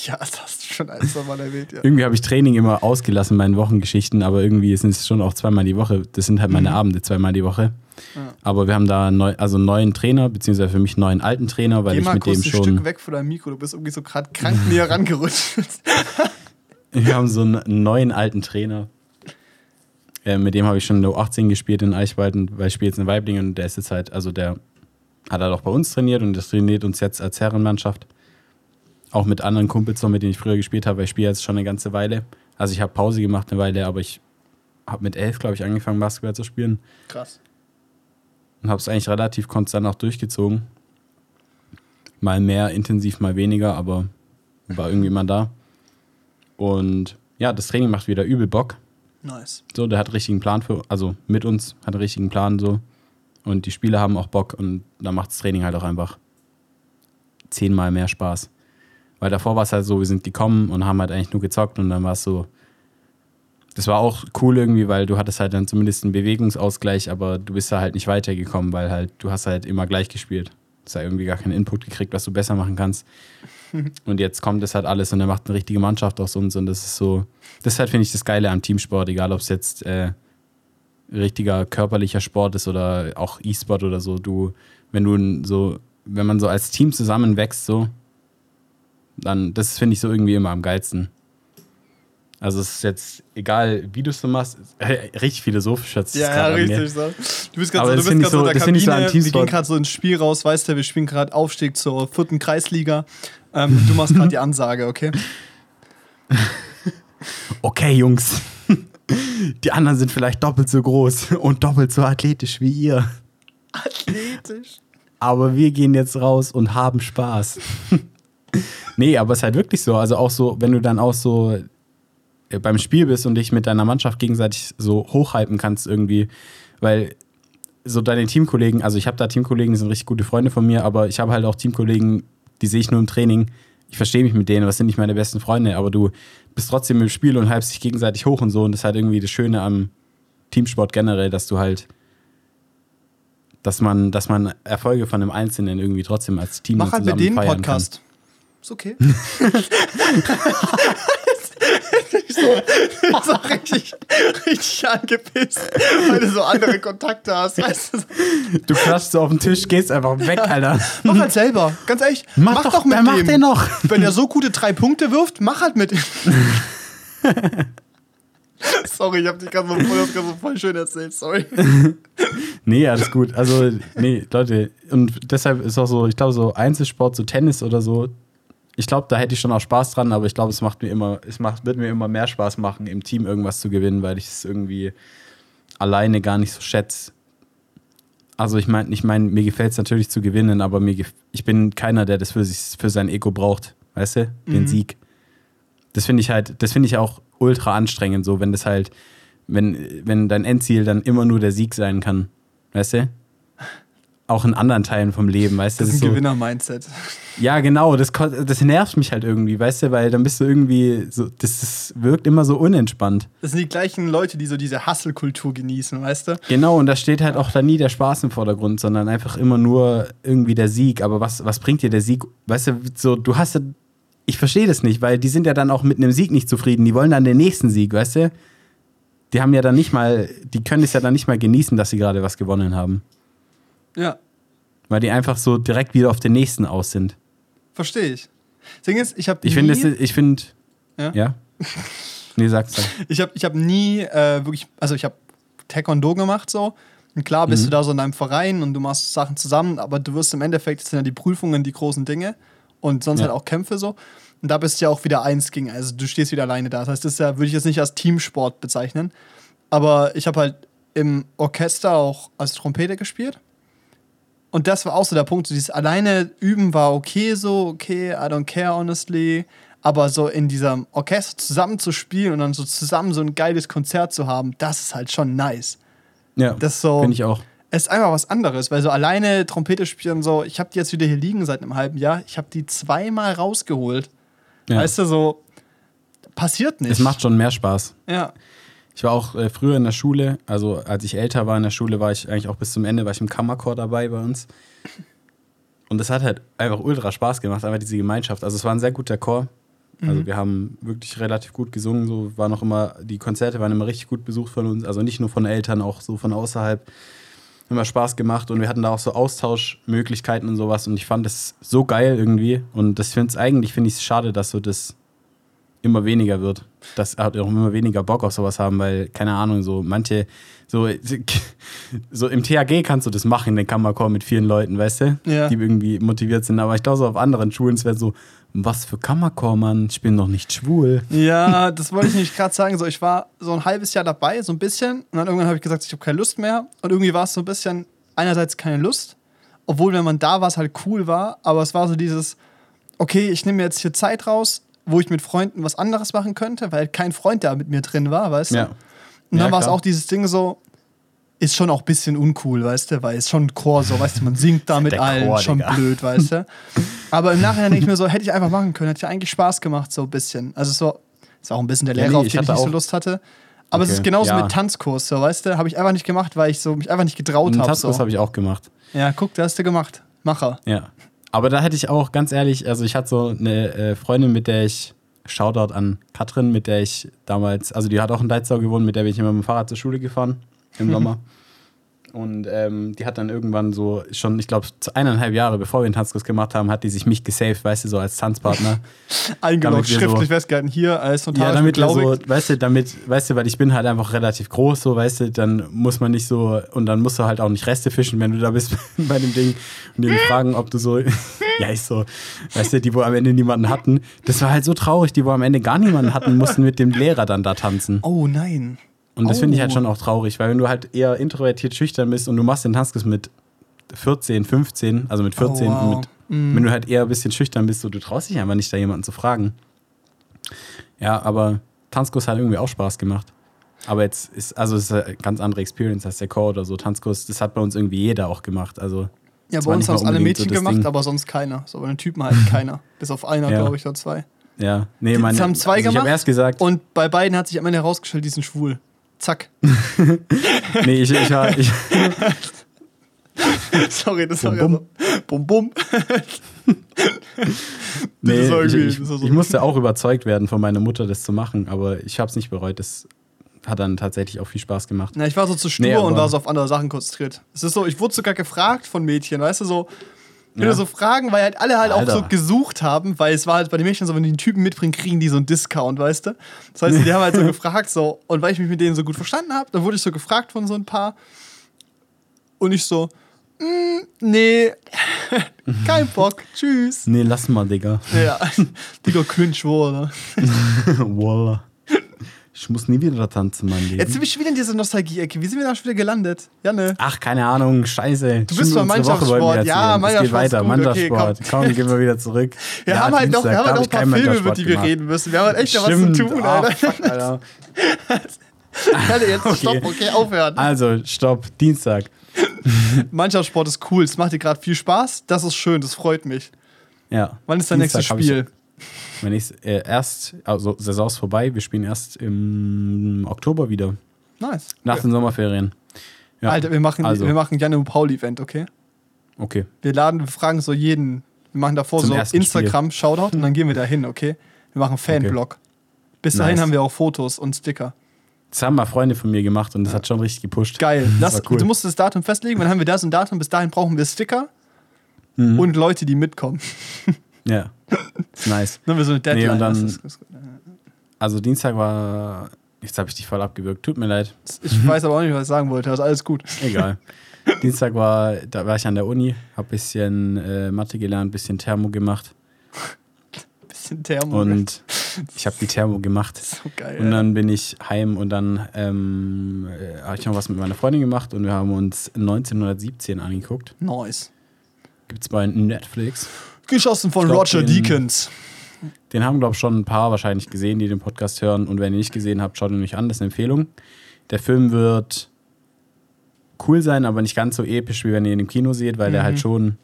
S3: Ja, das hast du schon ein, zwei Mal erwähnt. Ja.
S1: Irgendwie habe ich Training immer ausgelassen in meinen Wochengeschichten, aber irgendwie sind es schon auch zweimal die Woche. Das sind halt meine Abende zweimal die Woche.
S3: Mhm. Ja.
S1: Aber wir haben da neu, also einen neuen Trainer, beziehungsweise für mich einen neuen alten Trainer, weil
S3: Geh
S1: ich
S3: mal
S1: mit
S3: kurz
S1: dem
S3: ein
S1: schon.
S3: Stück weg von deinem Mikro. Du bist irgendwie so gerade krank näher rangerutscht.
S1: Wir haben so einen neuen alten Trainer. Äh, mit dem habe ich schon in der U18 gespielt in Eichwalden, weil ich spiele jetzt in Weibling und der ist jetzt halt, also der hat halt auch bei uns trainiert und das trainiert uns jetzt als Herrenmannschaft. Auch mit anderen Kumpels, noch, mit denen ich früher gespielt habe, weil ich spiele jetzt schon eine ganze Weile. Also ich habe Pause gemacht eine Weile, aber ich habe mit elf, glaube ich, angefangen, Basketball zu spielen
S3: Krass.
S1: und habe es eigentlich relativ konstant auch durchgezogen. Mal mehr intensiv, mal weniger, aber war irgendwie immer da. Und ja, das Training macht wieder übel Bock.
S3: Nice.
S1: So, der hat einen richtigen Plan für, also mit uns hat einen richtigen Plan so. Und die Spieler haben auch Bock und da macht das Training halt auch einfach zehnmal mehr Spaß. Weil davor war es halt so, wir sind gekommen und haben halt eigentlich nur gezockt und dann war es so, das war auch cool irgendwie, weil du hattest halt dann zumindest einen Bewegungsausgleich, aber du bist da halt nicht weitergekommen, weil halt du hast halt immer gleich gespielt. Hast ja irgendwie gar keinen Input gekriegt, was du besser machen kannst. Und jetzt kommt das halt alles und er macht eine richtige Mannschaft aus uns und das ist so, das ist halt, finde ich, das Geile am Teamsport, egal ob es jetzt äh, richtiger körperlicher Sport ist oder auch E-Sport oder so. Du, wenn du so, wenn man so als Team zusammenwächst, so, dann, das finde ich so irgendwie immer am geilsten. Also es ist jetzt egal, wie du es so machst, äh, richtig philosophisch hat
S3: Ja, ja, richtig. So. Du bist gerade so, du bist so
S1: so-
S3: in der
S1: so
S3: Kabine.
S1: am
S3: wir gehen gerade so ins Spiel raus, weißt du, wir spielen gerade Aufstieg zur vierten Kreisliga. Ähm, du machst gerade die Ansage, okay?
S1: Okay, Jungs. Die anderen sind vielleicht doppelt so groß und doppelt so athletisch wie ihr.
S3: Athletisch.
S1: Aber wir gehen jetzt raus und haben Spaß. Nee, aber es ist halt wirklich so. Also auch so, wenn du dann auch so beim Spiel bist und dich mit deiner Mannschaft gegenseitig so hochhalten kannst irgendwie, weil so deine Teamkollegen, also ich habe da Teamkollegen, die sind richtig gute Freunde von mir, aber ich habe halt auch Teamkollegen, die sehe ich nur im Training. Ich verstehe mich mit denen, aber das sind nicht meine besten Freunde, aber du bist trotzdem im Spiel und halbst dich gegenseitig hoch und so und das ist halt irgendwie das Schöne am Teamsport generell, dass du halt dass man, dass man Erfolge von einem Einzelnen irgendwie trotzdem als Team
S3: Mach halt mit denen Podcast. Ist okay. so, so richtig, richtig angepisst, weil du so andere Kontakte hast. Weißt du?
S1: Du klatschst so auf den Tisch, gehst einfach weg, Alter.
S3: Mach halt selber, ganz ehrlich.
S1: Mach doch,
S3: mit
S1: wer macht
S3: dem.
S1: den noch?
S3: Wenn er so gute drei Punkte wirft, mach halt mit ihm. sorry, ich hab dich gerade so, so voll schön erzählt, sorry.
S1: Nee, alles gut. Also, nee, Leute, und deshalb ist auch so, ich glaube, so Einzelsport, so Tennis oder so, ich glaube, da hätte ich schon auch Spaß dran, aber ich glaube, es macht mir immer, es macht, wird mir immer mehr Spaß machen, im Team irgendwas zu gewinnen, weil ich es irgendwie alleine gar nicht so schätze. Also ich meine, ich mein, mir gefällt es natürlich zu gewinnen, aber mir ich bin keiner, der das für, sich, für sein Ego braucht, weißt du? Den Sieg. Das finde ich halt, das finde ich auch ultra anstrengend, so wenn das halt, wenn, wenn dein Endziel dann immer nur der Sieg sein kann, weißt du? Auch in anderen Teilen vom Leben, weißt du?
S3: Das ist ein
S1: so,
S3: Gewinner-Mindset.
S1: ja, genau, das, das nervt mich halt irgendwie, weißt du, weil dann bist du irgendwie so, das, das wirkt immer so unentspannt.
S3: Das sind die gleichen Leute, die so diese Hustle-Kultur genießen, weißt du?
S1: Genau, und da steht halt auch da nie der Spaß im Vordergrund, sondern einfach immer nur irgendwie der Sieg. Aber was, was bringt dir der Sieg? Weißt du, so, du hast ja, ich verstehe das nicht, weil die sind ja dann auch mit einem Sieg nicht zufrieden. Die wollen dann den nächsten Sieg, weißt du? Die haben ja dann nicht mal, die können es ja dann nicht mal genießen, dass sie gerade was gewonnen haben.
S3: Ja,
S1: Weil die einfach so direkt wieder auf den nächsten aus sind.
S3: verstehe ich. Ding ist, ich habe
S1: Ich finde, ich finde,
S3: Ja?
S1: ja? Nee, sag's dann.
S3: Ich habe ich hab nie äh, wirklich, also ich habe Taekwondo gemacht so. Und klar bist du da so in deinem Verein und du machst Sachen zusammen, aber du wirst im Endeffekt, das sind ja die Prüfungen die großen Dinge und sonst
S1: Ja.
S3: halt auch Kämpfe so. Und da bist du ja auch wieder eins gegen, also du stehst wieder alleine da. Das heißt, das ja, würde ich jetzt nicht als Teamsport bezeichnen. Aber ich habe halt im Orchester auch als Trompete gespielt. Und das war auch so der Punkt. So dieses alleine üben war okay so, okay, I don't care honestly. Aber so in diesem Orchester zusammen zu spielen und dann so zusammen so ein geiles Konzert zu haben, das ist halt schon nice.
S1: Ja,
S3: Das so-
S1: Finde ich auch.
S3: Es ist einfach was anderes, weil so alleine Trompete spielen so, ich habe die jetzt wieder hier liegen seit einem halben Jahr. Ich habe die zweimal rausgeholt.
S1: Ja.
S3: Weißt du, so passiert nicht.
S1: es macht schon mehr Spaß.
S3: ja.
S1: Ich war auch äh, früher in der Schule, also als ich älter war in der Schule, war ich eigentlich auch bis zum Ende, war ich im Kammerchor dabei bei uns. Und das hat halt einfach ultra Spaß gemacht, einfach diese Gemeinschaft. Also es war ein sehr guter Chor. Also wir haben wirklich relativ gut gesungen, so war noch immer, die Konzerte waren immer richtig gut besucht von uns, also nicht nur von Eltern, auch so von außerhalb. Immer Spaß gemacht und wir hatten da auch so Austauschmöglichkeiten und sowas und ich fand das so geil irgendwie und das finde ich eigentlich finde ich es schade, dass so das immer weniger wird. Dass halt auch immer weniger Bock auf sowas haben, weil, keine Ahnung, so manche, so, so im THG kannst du das machen, den Kammerchor mit vielen Leuten, weißt du?
S3: Ja.
S1: Die irgendwie motiviert sind. Aber ich glaube, so auf anderen Schulen, es wäre so, was für Kammerchor, Mann, ich bin doch nicht schwul.
S3: Ja, das wollte ich nämlich gerade sagen. So, ich war so ein halbes Jahr dabei, so ein bisschen. Und dann irgendwann habe ich gesagt, ich habe keine Lust mehr. Und irgendwie war es so ein bisschen, einerseits keine Lust, obwohl, wenn man da war, es halt cool war. Aber es war so dieses, okay, ich nehme mir jetzt hier Zeit raus, wo ich mit Freunden was anderes machen könnte, weil kein Freund da mit mir drin war, weißt du?
S1: Ja.
S3: Und dann
S1: Ja,
S3: war es auch dieses Ding so, ist schon auch ein bisschen uncool, weißt du, weil es schon ein Chor so, weißt du, man singt da mit
S1: Der
S3: allen,
S1: Chor,
S3: schon
S1: Digga.
S3: blöd, weißt du. Aber im Nachhinein denke ich mir so, hätte ich einfach machen können, hätte ja eigentlich Spaß gemacht, so ein bisschen. Also so, ist auch ein bisschen der
S1: Ja,
S3: Lehrer,
S1: nee,
S3: auf
S1: ich
S3: den ich
S1: hatte
S3: nicht so Lust hatte. Aber es
S1: Okay,
S3: ist genauso
S1: ja.
S3: mit Tanzkurs, so, weißt du, habe ich einfach nicht gemacht, weil ich so mich einfach nicht getraut habe.
S1: Tanzkurs
S3: So.
S1: habe ich auch gemacht.
S3: Ja, guck, da hast du gemacht. Macher.
S1: Ja. Aber da hätte ich auch, ganz ehrlich, also ich hatte so eine äh, Freundin, mit der ich, Shoutout an Katrin, mit der ich damals, also die hat auch in Deitzau gewohnt, mit der bin ich immer mit dem Fahrrad zur Schule gefahren im Sommer. Und ähm, die hat dann irgendwann so schon, ich glaube, eineinhalb Jahre bevor wir den Tanzkurs gemacht haben, hat die sich mich gesaved, weißt du, so als Tanzpartner.
S3: Eingeloggt,
S1: wir so-
S3: schriftlich festgehalten. Hier als
S1: ja,
S3: notarische
S1: damit wir so, weißt du, damit, weißt du, weil ich bin halt einfach relativ groß, so, weißt du, dann muss man nicht so, und dann musst du halt auch nicht Reste fischen, wenn du da bist bei dem Ding und die fragen, ob du so, ja, ist so, weißt du, die, wo am Ende niemanden hatten. Das war halt so traurig, die, wo am Ende gar niemanden hatten, mussten mit dem Lehrer dann da tanzen.
S3: Oh nein.
S1: Und das finde ich halt
S3: Oh.
S1: schon auch traurig, weil wenn du halt eher introvertiert schüchtern bist und du machst den Tanzkurs mit 14, 15, also mit 14
S3: Oh, wow.
S1: und mit
S3: Mhm.
S1: Wenn du halt eher ein bisschen schüchtern bist, so du traust dich einfach nicht, da jemanden zu fragen. Ja, aber Tanzkurs hat irgendwie auch Spaß gemach Aber jetzt ist, also es ist eine ganz andere Experience als der Chor oder so. Tanzkurs, das hat bei uns irgendwie jeder auch gemacht. Also
S3: Ja,
S1: das
S3: bei uns haben es alle
S1: so
S3: Mädchen
S1: das
S3: gemacht,
S1: Ding.
S3: aber sonst keiner. So bei den Typen halt keiner. Bis auf einer,
S1: Ja.
S3: glaube ich, oder zwei.
S1: Ja, nee,
S3: Das
S1: meine,
S3: haben zwei
S1: also ich
S3: gemacht.
S1: habe erst gesagt,
S3: Und bei beiden hat sich am Ende herausgestellt, die sind schwul. Zack.
S1: nee, ich, ich, ich,
S3: Sorry, das
S1: Bum,
S3: war
S1: bum.
S3: ja so. Bum, bum.
S1: nee, ich, ich,
S3: so-
S1: ich musste auch überzeugt werden von meiner Mutter, das zu machen, aber ich habe es nicht bereut. Das hat dann tatsächlich auch viel Spaß gemacht.
S3: Na, ich war so zu stur
S1: Nee,
S3: und war so auf andere Sachen konzentriert. Es ist so, ich wurde sogar gefragt von Mädchen, weißt du, so. Wenn
S1: Ja.
S3: du so fragen, weil halt alle halt auch
S1: Alter.
S3: so gesucht haben, weil es war halt bei den Mädchen so, wenn die einen Typen mitbringen, kriegen die so einen Discount, weißt du? Das heißt, die haben halt so gefragt, so, und weil ich mich mit denen so gut verstanden habe, dann wurde ich so gefragt von so ein paar. Und ich so, "Mm, nee, kein Bock, tschüss.
S1: Nee, lass mal, Digga.
S3: Ja, Digga, cringe, oder?
S1: Wallah. Ich muss nie wieder tanzen, mein Leben.
S3: Jetzt sind wir schon wieder in dieser Nostalgie-Ecke. Wie sind wir da schon wieder gelandet? Janne.
S1: Ach, keine Ahnung, scheiße.
S3: Du bist beim Mannschaftssport. Ja,
S1: geht
S3: Mannschaftssport ist
S1: weiter,
S3: gut. Okay,
S1: Mannschaftssport. komm. gehen wir wieder zurück.
S3: Wir
S1: Ja,
S3: haben halt noch, wir
S1: Dienstag,
S3: haben
S1: da
S3: halt noch ein paar Filme, über
S1: Mannschaftssport
S3: die wir
S1: gemacht.
S3: reden müssen. Wir haben halt echt noch was zu tun, Alter.
S1: fuck, Alter.
S3: Janne, jetzt
S1: Okay.
S3: stopp, okay, aufhören.
S1: Also, stopp, Dienstag.
S3: Mannschaftssport ist cool, es macht dir gerade viel Spaß. Das ist schön, das freut mich.
S1: Ja.
S3: Wann ist dein
S1: Dienstag
S3: nächstes Spiel?
S1: Wenn ich äh, erst, also Saison ist vorbei, wir spielen erst im Oktober wieder,
S3: Nice.
S1: nach
S3: Ja.
S1: den Sommerferien. Ja,
S3: Alter, wir machen,
S1: also,
S3: wir machen Janne und Paul-Event, okay?
S1: okay.
S3: Wir laden, wir fragen so jeden, wir machen davor
S1: Zum
S3: so Instagram-Shoutout und dann gehen wir da hin, okay? Wir machen Fanblog. Bis dahin
S1: Nice.
S3: haben wir auch Fotos und Sticker.
S1: Das haben mal Freunde von mir gemacht und das hat schon richtig gepusht.
S3: Geil.
S1: Das cool.
S3: Du musst das Datum festlegen, dann haben wir das und Datum. Bis dahin brauchen wir Sticker
S1: Mhm.
S3: und Leute, die mitkommen.
S1: Ja. Ist nice.
S3: Dann so eine Deadline.
S1: Nee, und dann- Also Dienstag war. Jetzt habe ich dich voll abgewürgt. Tut mir leid.
S3: ich weiß aber auch nicht, was ich sagen wollte. Also alles gut.
S1: Egal. Dienstag war, da war ich an der Uni, habe bisschen äh, Mathe gelernt, bisschen Thermo gemacht
S3: Bisschen Thermo.
S1: und ich habe die Thermo gemacht.
S3: so geil.
S1: Und dann bin ich heim und dann ähm, äh, habe ich noch was mit meiner Freundin gemacht und wir haben uns 1917 angeguckt.
S3: nice.
S1: Gibt's bei Netflix.
S3: Geschossen von
S1: glaub,
S3: Roger
S1: den-
S3: Deakins.
S1: Den haben, glaube ich, schon ein paar wahrscheinlich gesehen, die den Podcast hören. Und wenn ihr nicht gesehen habt, schaut ihn euch an. Das ist eine Empfehlung. Der Film wird cool sein, aber nicht ganz so episch, wie wenn ihr ihn im Kino seht, weil der
S3: Mhm.
S1: halt schon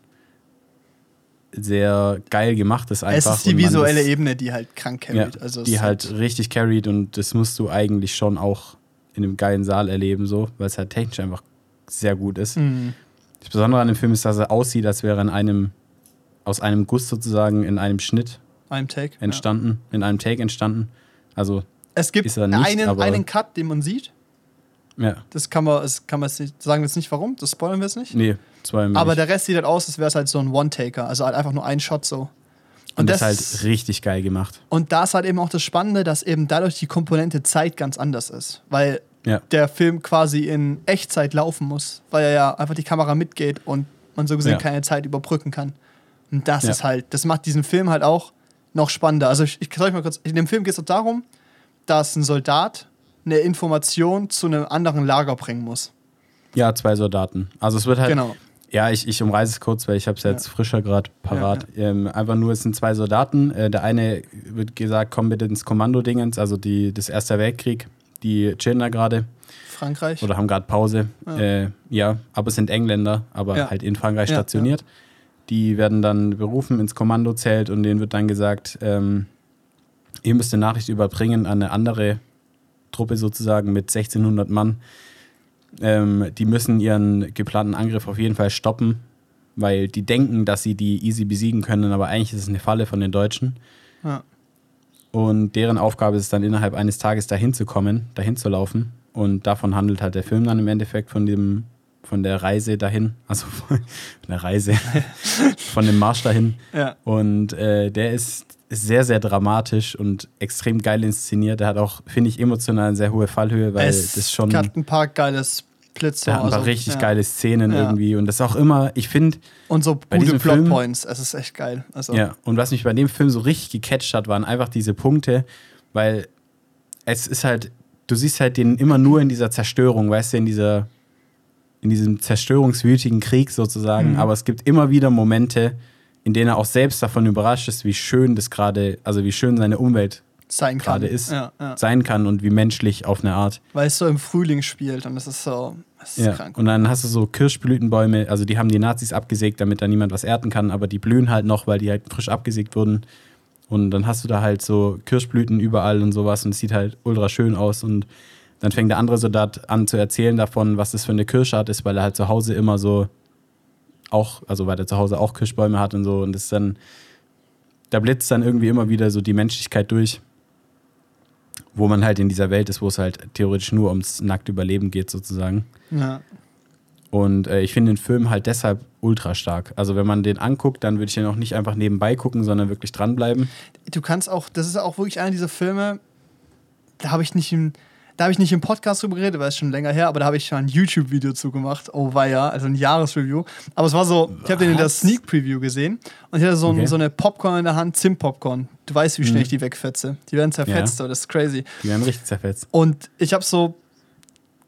S1: sehr geil gemacht ist einfach.
S3: Es ist die visuelle
S1: das-
S3: Ebene, die halt krank
S1: Ja,
S3: carried. also es
S1: die
S3: ist
S1: halt richtig carried und das musst du eigentlich schon auch in einem geilen Saal erleben, so, weil es halt technisch einfach sehr gut ist.
S3: Mhm.
S1: Das Besondere an dem Film ist, dass er aussieht, als wäre in einem, aus einem Guss sozusagen in einem Schnitt
S3: I'm Take. Ja.
S1: entstanden, in einem Take entstanden. Also,
S3: Es gibt
S1: nicht,
S3: einen, einen Cut, den man sieht.
S1: ja,
S3: Das kann man, das kann man jetzt nicht, sagen wir jetzt nicht warum, das spoilern wir jetzt nicht.
S1: nee, zwei
S3: Aber
S1: nicht.
S3: der Rest sieht halt aus, als wäre es halt so ein One-Taker. Also halt einfach nur ein Shot so.
S1: Und das ist halt richtig geil gemacht.
S3: Und da ist halt eben auch das Spannende, dass eben dadurch die Komponente Zeit ganz anders ist. Weil
S1: Ja.
S3: der Film quasi in Echtzeit laufen muss, weil er ja einfach die Kamera mitgeht und man so gesehen
S1: Ja.
S3: keine Zeit überbrücken kann. Und das
S1: Ja.
S3: ist halt, das macht diesen Film halt auch noch spannender. Also ich, ich kann euch mal kurz, in dem Film geht es darum, dass ein Soldat eine Information zu einem anderen Lager bringen muss.
S1: Ja, zwei Soldaten. Also es wird halt.
S3: Genau.
S1: Ja, ich, ich umreiße es kurz, weil ich habe es jetzt frischer gerade parat. Ähm, einfach nur, es sind zwei Soldaten. Äh, der eine wird gesagt, komm bitte ins Kommando-Dingens, also die, das Erste Weltkrieg. Die chillen da gerade
S3: Frankreich.
S1: oder haben gerade Pause.
S3: Ja.
S1: Äh, ja, aber es sind Engländer, aber
S3: Ja.
S1: halt in Frankreich
S3: Ja,
S1: stationiert. Die werden dann berufen ins Kommandozelt und denen wird dann gesagt, ähm, ihr müsst eine Nachricht überbringen an eine andere Truppe sozusagen mit 1600 Mann. Ähm, die müssen ihren geplanten Angriff auf jeden Fall stoppen, weil die denken, dass sie die easy besiegen können, aber eigentlich ist es eine Falle von den Deutschen.
S3: Ja.
S1: Und deren Aufgabe ist es dann innerhalb eines Tages dahin zu kommen, dahin zu laufen. Und davon handelt halt der Film dann im Endeffekt von dem, von der Reise dahin, also von der Reise, von dem Marsch dahin.
S3: Ja.
S1: Und äh, der ist sehr, sehr dramatisch und extrem geil inszeniert. Der hat auch, finde ich, emotional eine sehr hohe Fallhöhe, weil
S3: es
S1: das schon.
S3: hat ein paar geile Splits.
S1: Der hat ein paar
S3: also,
S1: richtig
S3: ja.
S1: geile Szenen
S3: Ja.
S1: irgendwie. Und das ist auch immer, ich finde,
S3: Und so gute Plotpoints. Es ist echt geil. Also,
S1: Ja, und was mich bei dem Film so richtig gecatcht hat, waren einfach diese Punkte, weil es ist halt, du siehst halt den immer nur in dieser Zerstörung, weißt du, in dieser, in diesem zerstörungswütigen Krieg sozusagen,
S3: Mhm.
S1: aber es gibt immer wieder Momente, in denen er auch selbst davon überrascht ist, wie schön das gerade, also wie schön seine Umwelt
S3: Sein kann.
S1: gerade ist,
S3: Ja, ja.
S1: sein kann und wie menschlich auf eine Art.
S3: Weil es so im Frühling spielt und das ist so. Das ist
S1: Ja.
S3: krank.
S1: Und dann hast du so Kirschblütenbäume, also die haben die Nazis abgesägt, damit da niemand was ernten kann, aber die blühen halt noch, weil die halt frisch abgesägt wurden. Und dann hast du da halt so Kirschblüten überall und sowas und es sieht halt ultra schön aus. Und dann fängt der andere Soldat an zu erzählen davon, was das für eine Kirschart ist, weil er halt zu Hause immer so auch, also weil er zu Hause auch Kirschbäume hat und so. Und das ist dann, da blitzt dann irgendwie immer wieder so die Menschlichkeit durch, wo man halt in dieser Welt ist, wo es halt theoretisch nur ums nackte Überleben geht, sozusagen.
S3: Ja.
S1: Und äh, ich finde den Film halt deshalb ultra stark. Also wenn man den anguckt, dann würde ich den auch nicht einfach nebenbei gucken, sondern wirklich dranbleiben.
S3: Du kannst auch, das ist auch wirklich einer dieser Filme, da habe ich nicht im, da habe ich nicht im Podcast drüber geredet, weil es schon länger her, aber da habe ich schon ein YouTube-Video zu gemacht. Oh weia, also ein Jahresreview. Aber es war so, ich habe den in der
S1: Was?
S3: Sneak Preview gesehen und ich hatte so, ein,
S1: Okay.
S3: so eine Popcorn in der Hand, Zimt-Popcorn. Du weißt, wie schnell ich die wegfetze. Die werden zerfetzt, so, das ist crazy.
S1: Die werden richtig zerfetzt.
S3: Und ich habe so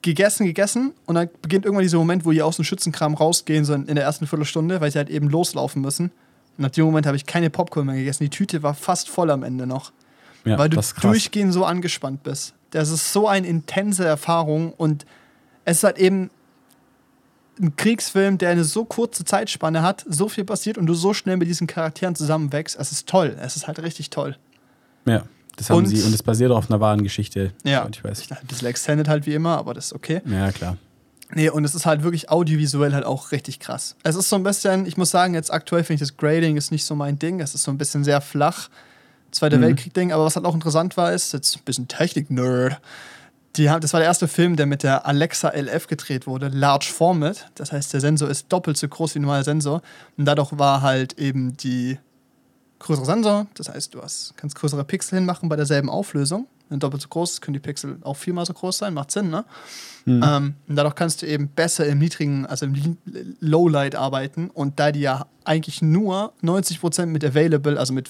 S3: gegessen, gegessen und dann beginnt irgendwann dieser Moment, wo die aus dem Schützenkram rausgehen, so in der ersten Viertelstunde, weil sie halt eben loslaufen müssen. Und ab dem Moment habe ich keine Popcorn mehr gegessen. Die Tüte war fast voll am Ende noch.
S1: Ja,
S3: weil du durchgehend so angespannt bist. Das ist so eine intense Erfahrung und es ist halt eben ein Kriegsfilm, der eine so kurze Zeitspanne hat, so viel passiert und du so schnell mit diesen Charakteren zusammenwächst. Es ist toll. Es ist halt richtig toll.
S1: Ja, das haben
S3: Und-
S1: sie und es basiert auf einer wahren Geschichte.
S3: Ja.
S1: Ich weiß.
S3: Ein bisschen extended halt wie immer, aber das ist okay.
S1: Ja, klar.
S3: Nee, und es ist halt wirklich audiovisuell halt auch richtig krass. Es ist so ein bisschen, ich muss sagen, jetzt aktuell finde ich das Grading ist nicht so mein Ding. Es ist so ein bisschen sehr flach. Zweiter
S1: Mhm.
S3: Weltkrieg-Ding. Aber was halt auch interessant war, ist, jetzt ein bisschen Technik-Nerd. Die haben, das war der erste Film, der mit der Alexa LF gedreht wurde, Large Format. Das heißt, der Sensor ist doppelt so groß wie ein normaler Sensor. Und dadurch war halt eben die größere Sensor. Das heißt, du hast, kannst größere Pixel hinmachen bei derselben Auflösung. Wenn doppelt so groß ist, können die Pixel auch viermal so groß sein. Macht Sinn, ne? Ähm, und dadurch kannst du eben besser im niedrigen, also im Li- Lowlight arbeiten. Und da die ja eigentlich nur 90% mit Available, also mit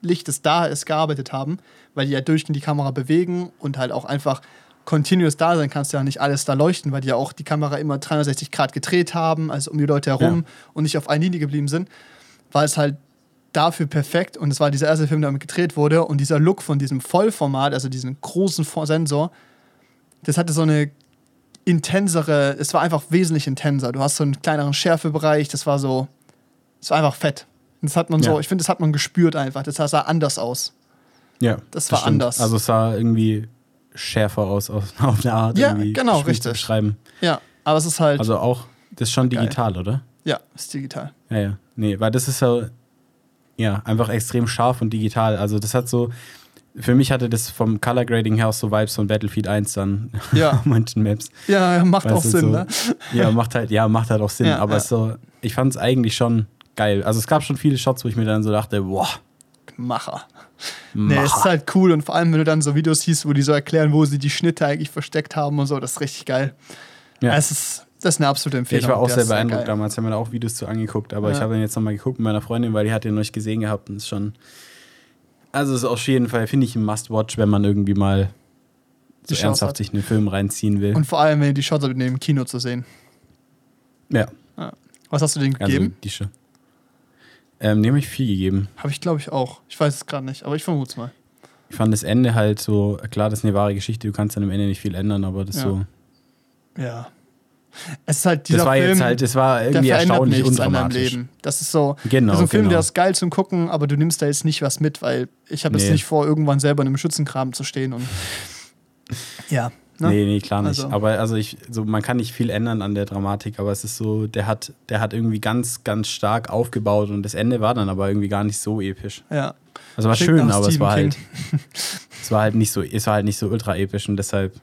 S3: Licht, das da ist, gearbeitet haben, weil die ja durchgehend die Kamera bewegen und halt auch einfach continuous da sein kannst, ja nicht alles da leuchten, weil die ja auch die Kamera immer 360 Grad gedreht haben, also um die Leute herum und nicht auf einer Linie geblieben sind, war es halt dafür perfekt und es war dieser erste Film, der damit gedreht wurde und dieser Look von diesem Vollformat, also diesen großen Sensor, das hatte so eine intensere, es war einfach wesentlich intenser. Du hast so einen kleineren Schärfebereich, das war so, es war einfach fett. Das hat man so,
S1: Ja.
S3: ich finde, das hat man gespürt einfach. Das sah anders aus.
S1: Ja,
S3: Das war
S1: stimmt.
S3: anders.
S1: Also es sah irgendwie schärfer aus, auf, auf eine Art.
S3: Ja, genau, richtig.
S1: Zu beschreiben.
S3: Ja, aber es ist halt,
S1: Also auch, das ist schon
S3: Geil.
S1: digital, oder?
S3: ja, ist digital.
S1: Ja, ja. Nee, weil das ist ja, ja, einfach extrem scharf und digital. Also das hat so, für mich hatte das vom Color Grading her auch so Vibes von Battlefield 1 dann
S3: Ja.
S1: auf manchen Maps.
S3: Ja, macht
S1: Weil
S3: auch Sinn,
S1: so,
S3: ne?
S1: Ja, macht halt, ja, macht halt auch Sinn.
S3: Ja,
S1: aber
S3: ja.
S1: so, ich fand es eigentlich schon geil. Also es gab schon viele Shots, wo ich mir dann so dachte, boah,
S3: Macher. Nee, es ist halt cool und vor allem, wenn du dann so Videos siehst, wo die so erklären, wo sie die Schnitte eigentlich versteckt haben und so, das ist richtig geil.
S1: Ja.
S3: Es ist, das ist eine absolute Empfehlung.
S1: Ich war auch sehr beeindruckt
S3: geil.
S1: damals, haben wir da auch Videos zu angeguckt, aber
S3: Ja.
S1: ich habe ihn jetzt nochmal geguckt mit meiner Freundin, weil die hat den noch nicht gesehen gehabt und ist schon. Also ist auf jeden Fall, finde ich, ein Must-Watch, wenn man irgendwie mal so ernsthaft
S3: hat.
S1: sich einen Film reinziehen will.
S3: Und vor allem, wenn ihr die Shots habt, den im Kino zu sehen.
S1: ja,
S3: Was hast du denen
S1: also
S3: gegeben?
S1: die schon. Ähm, dem habe ich viel gegeben.
S3: Habe ich, glaube ich, auch. Ich weiß es gerade nicht, aber ich vermute es mal.
S1: Ich fand das Ende halt so, klar, das ist eine wahre Geschichte, du kannst dann am Ende nicht viel ändern, aber das
S3: Ja.
S1: so.
S3: Ja. Es ist halt dieser
S1: Das war
S3: Film,
S1: jetzt halt, das war irgendwie erstaunlich undramatisch.
S3: Leben. Das ist so,
S1: Genau,
S3: das ist ein Film,
S1: genau.
S3: der ist geil zum Gucken, aber du nimmst da jetzt nicht was mit, weil ich habe jetzt
S1: Nee.
S3: nicht vor, irgendwann selber in einem Schützenkram zu stehen und ja. Ne?
S1: Nee, nee, klar nicht.
S3: Also-
S1: Aber also ich, so, man kann nicht viel ändern an der Dramatik, aber es ist so, der hat, der hat irgendwie ganz, ganz stark aufgebaut und das Ende war dann aber irgendwie gar nicht so episch.
S3: Ja.
S1: Also war
S3: Klingt
S1: schön, aber es war
S3: King.
S1: halt, es war halt nicht so, es war halt nicht so ultra episch und deshalb,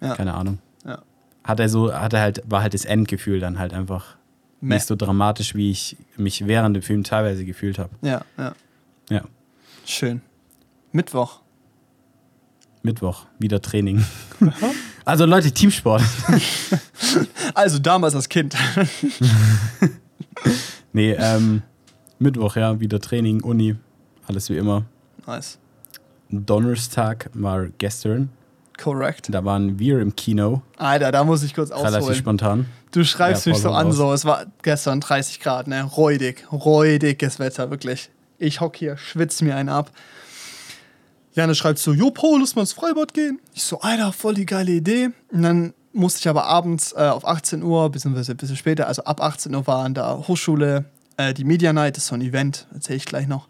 S3: Ja.
S1: keine Ahnung.
S3: Ja.
S1: Hat er so, hat er halt, war halt das Endgefühl dann halt einfach
S3: Meh.
S1: nicht so dramatisch, wie ich mich während dem Film teilweise gefühlt habe.
S3: Ja, ja.
S1: Ja.
S3: Schön. Mittwoch.
S1: Mittwoch, wieder Training. also Leute, Teamsport.
S3: Also damals als Kind.
S1: Nee, ähm, Mittwoch, ja, wieder Training, Uni, alles wie immer.
S3: nice.
S1: Donnerstag war gestern.
S3: Korrekt.
S1: Da waren wir im Kino,
S3: Alter, da muss ich kurz
S1: relativ
S3: ausholen.
S1: spontan.
S3: Du schreibst
S1: Ja,
S3: mich so an,
S1: raus.
S3: so. Es war gestern 30 Grad, ne? Räudig. Räudiges Wetter, wirklich. Ich hock hier, schwitz mir einen ab. Janne schreibt so: Jo, Paul, lass mal ins Freibad gehen. Ich so: Alter, voll die geile Idee. Und dann musste ich aber abends äh, auf 18 Uhr, beziehungsweise ein bisschen später, also ab 18 Uhr war an der Hochschule äh, die Media Night, das ist so ein Event, erzähle ich gleich noch.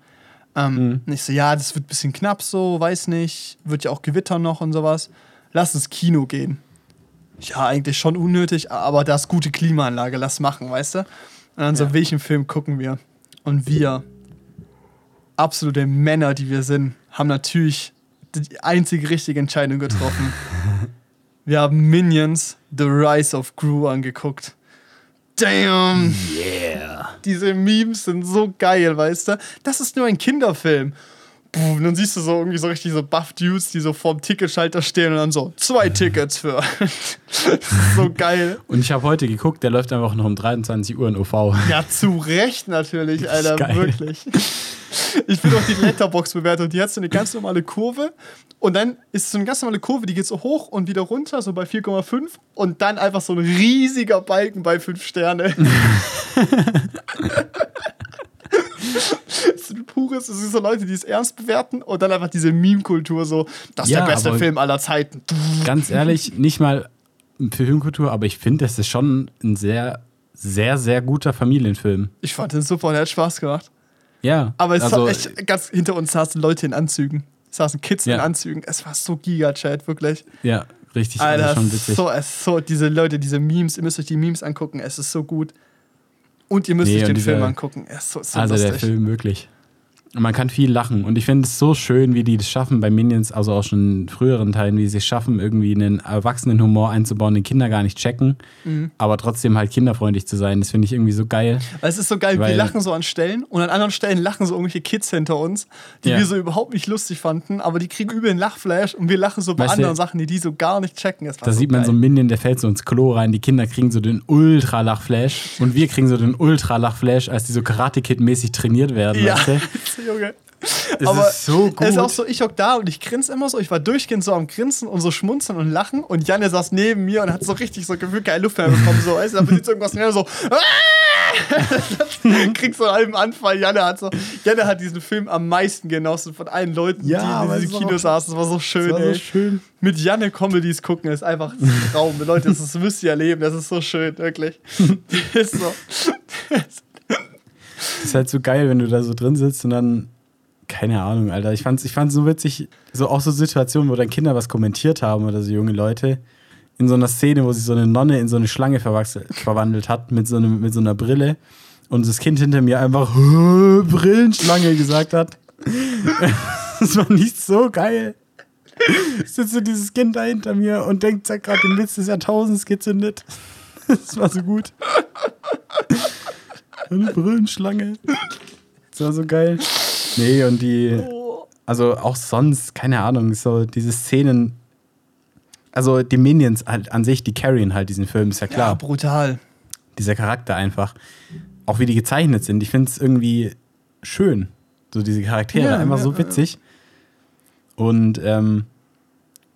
S3: Ähm, Und ich so: Ja, das wird ein bisschen knapp so, weiß nicht. Wird ja auch gewittern noch und sowas. Lass ins Kino gehen. Ja, eigentlich schon unnötig, aber da ist gute Klimaanlage, lass machen, weißt du? Und dann so, welchen Film gucken wir? Und wir, absolute Männer, die wir sind, haben natürlich die einzige richtige Entscheidung getroffen. wir haben Minions The Rise of Gru angeguckt. Damn!
S1: Yeah.
S3: Diese Memes sind so geil, weißt du? Das ist nur ein Kinderfilm. Puh, und dann siehst du so irgendwie so richtig so buff Dudes, die so vorm Ticketschalter stehen und dann so zwei Tickets für. so geil.
S1: Und ich habe heute geguckt, der läuft einfach noch um 23 Uhr in OV.
S3: Ja, zu Recht natürlich, Alter,
S1: geil.
S3: wirklich. Ich bin auf die Letterbox-Bewertung, die hat so eine ganz normale Kurve und dann ist so eine ganz normale Kurve, die geht so hoch und wieder runter, so bei 4,5 und dann einfach so ein riesiger Balken bei 5 Sterne. Ein pures, es sind so Leute, die es ernst bewerten und dann einfach diese Meme-Kultur so, das ist
S1: Ja,
S3: der beste Film aller Zeiten.
S1: Ganz ehrlich, nicht mal für Filmkultur, aber ich finde, das ist schon ein sehr, sehr, sehr guter Familienfilm.
S3: Ich fand den super, der hat Spaß gemacht.
S1: Ja.
S3: Aber es
S1: also,
S3: echt, ganz hinter uns saßen Leute in Anzügen. Es saßen Kids in
S1: Ja.
S3: Anzügen. Es war so giga-Chat, wirklich.
S1: Ja, richtig,
S3: Alter,
S1: also schon witzig.
S3: so, es so, diese Leute, diese Memes, ihr müsst euch die Memes angucken, es ist so gut. Und ihr müsst
S1: Nee,
S3: euch
S1: und
S3: den
S1: dieser-
S3: Film angucken, es ist so, so
S1: also
S3: lustig.
S1: der Film wirklich. Und Man kann viel lachen. Und ich finde es so schön, wie die das schaffen bei Minions, also auch schon in früheren Teilen, wie sie es schaffen, irgendwie einen erwachsenen Humor einzubauen, den Kinder gar nicht checken,
S3: Mhm.
S1: aber trotzdem halt kinderfreundlich zu sein. Das finde ich irgendwie so geil.
S3: Weil es ist so geil, wir lachen so an Stellen und an anderen Stellen lachen so irgendwelche Kids hinter uns, die
S1: Ja.
S3: wir so überhaupt nicht lustig fanden, aber die kriegen übel einen Lachflash und wir lachen so bei
S1: Weißt du,
S3: anderen Sachen, die die so gar nicht checken. War
S1: Da
S3: so
S1: sieht man
S3: geil.
S1: so einen Minion, der fällt so ins Klo rein. Die Kinder kriegen so den Ultra-Lachflash und wir kriegen so den Ultra-Lachflash, als die so Karate-Kid-mäßig trainiert werden.
S3: Ja,
S1: Weißt du?
S3: Junge.
S1: Es
S3: aber
S1: ist so gut.
S3: Es ist auch so, ich hock da und ich grinse immer so. Ich war durchgehend so am Grinsen und so schmunzeln und lachen. Und Janne saß neben mir und hat so richtig so gefühlt keine Luft mehr bekommen. So, weißt du, da passiert so irgendwas und so. Kriegst so einen halben Anfall. Janne hat so. Janne hat diesen Film am meisten genossen von allen Leuten,
S1: Ja,
S3: die in
S1: es
S3: diesem Kino saßen. Das war so schön,
S1: war so schön.
S3: Mit Janne Comedies gucken ist einfach ein Traum. Leute, das, ist, das müsst ihr erleben. Das ist so schön, wirklich. ist so.
S1: Das ist halt so geil, wenn du da so drin sitzt und dann, keine Ahnung, Alter. Ich fand's, ich fand's so witzig, so auch so Situationen, wo dann Kinder was kommentiert haben oder so junge Leute. In so einer Szene, wo sich so eine Nonne in so eine Schlange verwandelt hat mit so, einem, mit so einer Brille und das Kind hinter mir einfach Brillenschlange gesagt hat. Das war nicht so geil. Sitzt so dieses Kind da hinter mir und denkt, hat gerade den Witz des Jahrtausends gezündet. Das war so gut. Eine Brillenschlange. Das war so geil. Nee, und die, also auch sonst, keine Ahnung, so diese Szenen, also die Minions halt an sich, die carryen halt diesen Film, ist ja
S3: Ja,
S1: klar.
S3: brutal.
S1: Dieser Charakter einfach. Auch wie die gezeichnet sind. Ich finde es irgendwie schön. So diese Charaktere,
S3: Ja,
S1: einfach
S3: ja,
S1: so
S3: ja.
S1: witzig. Und ähm,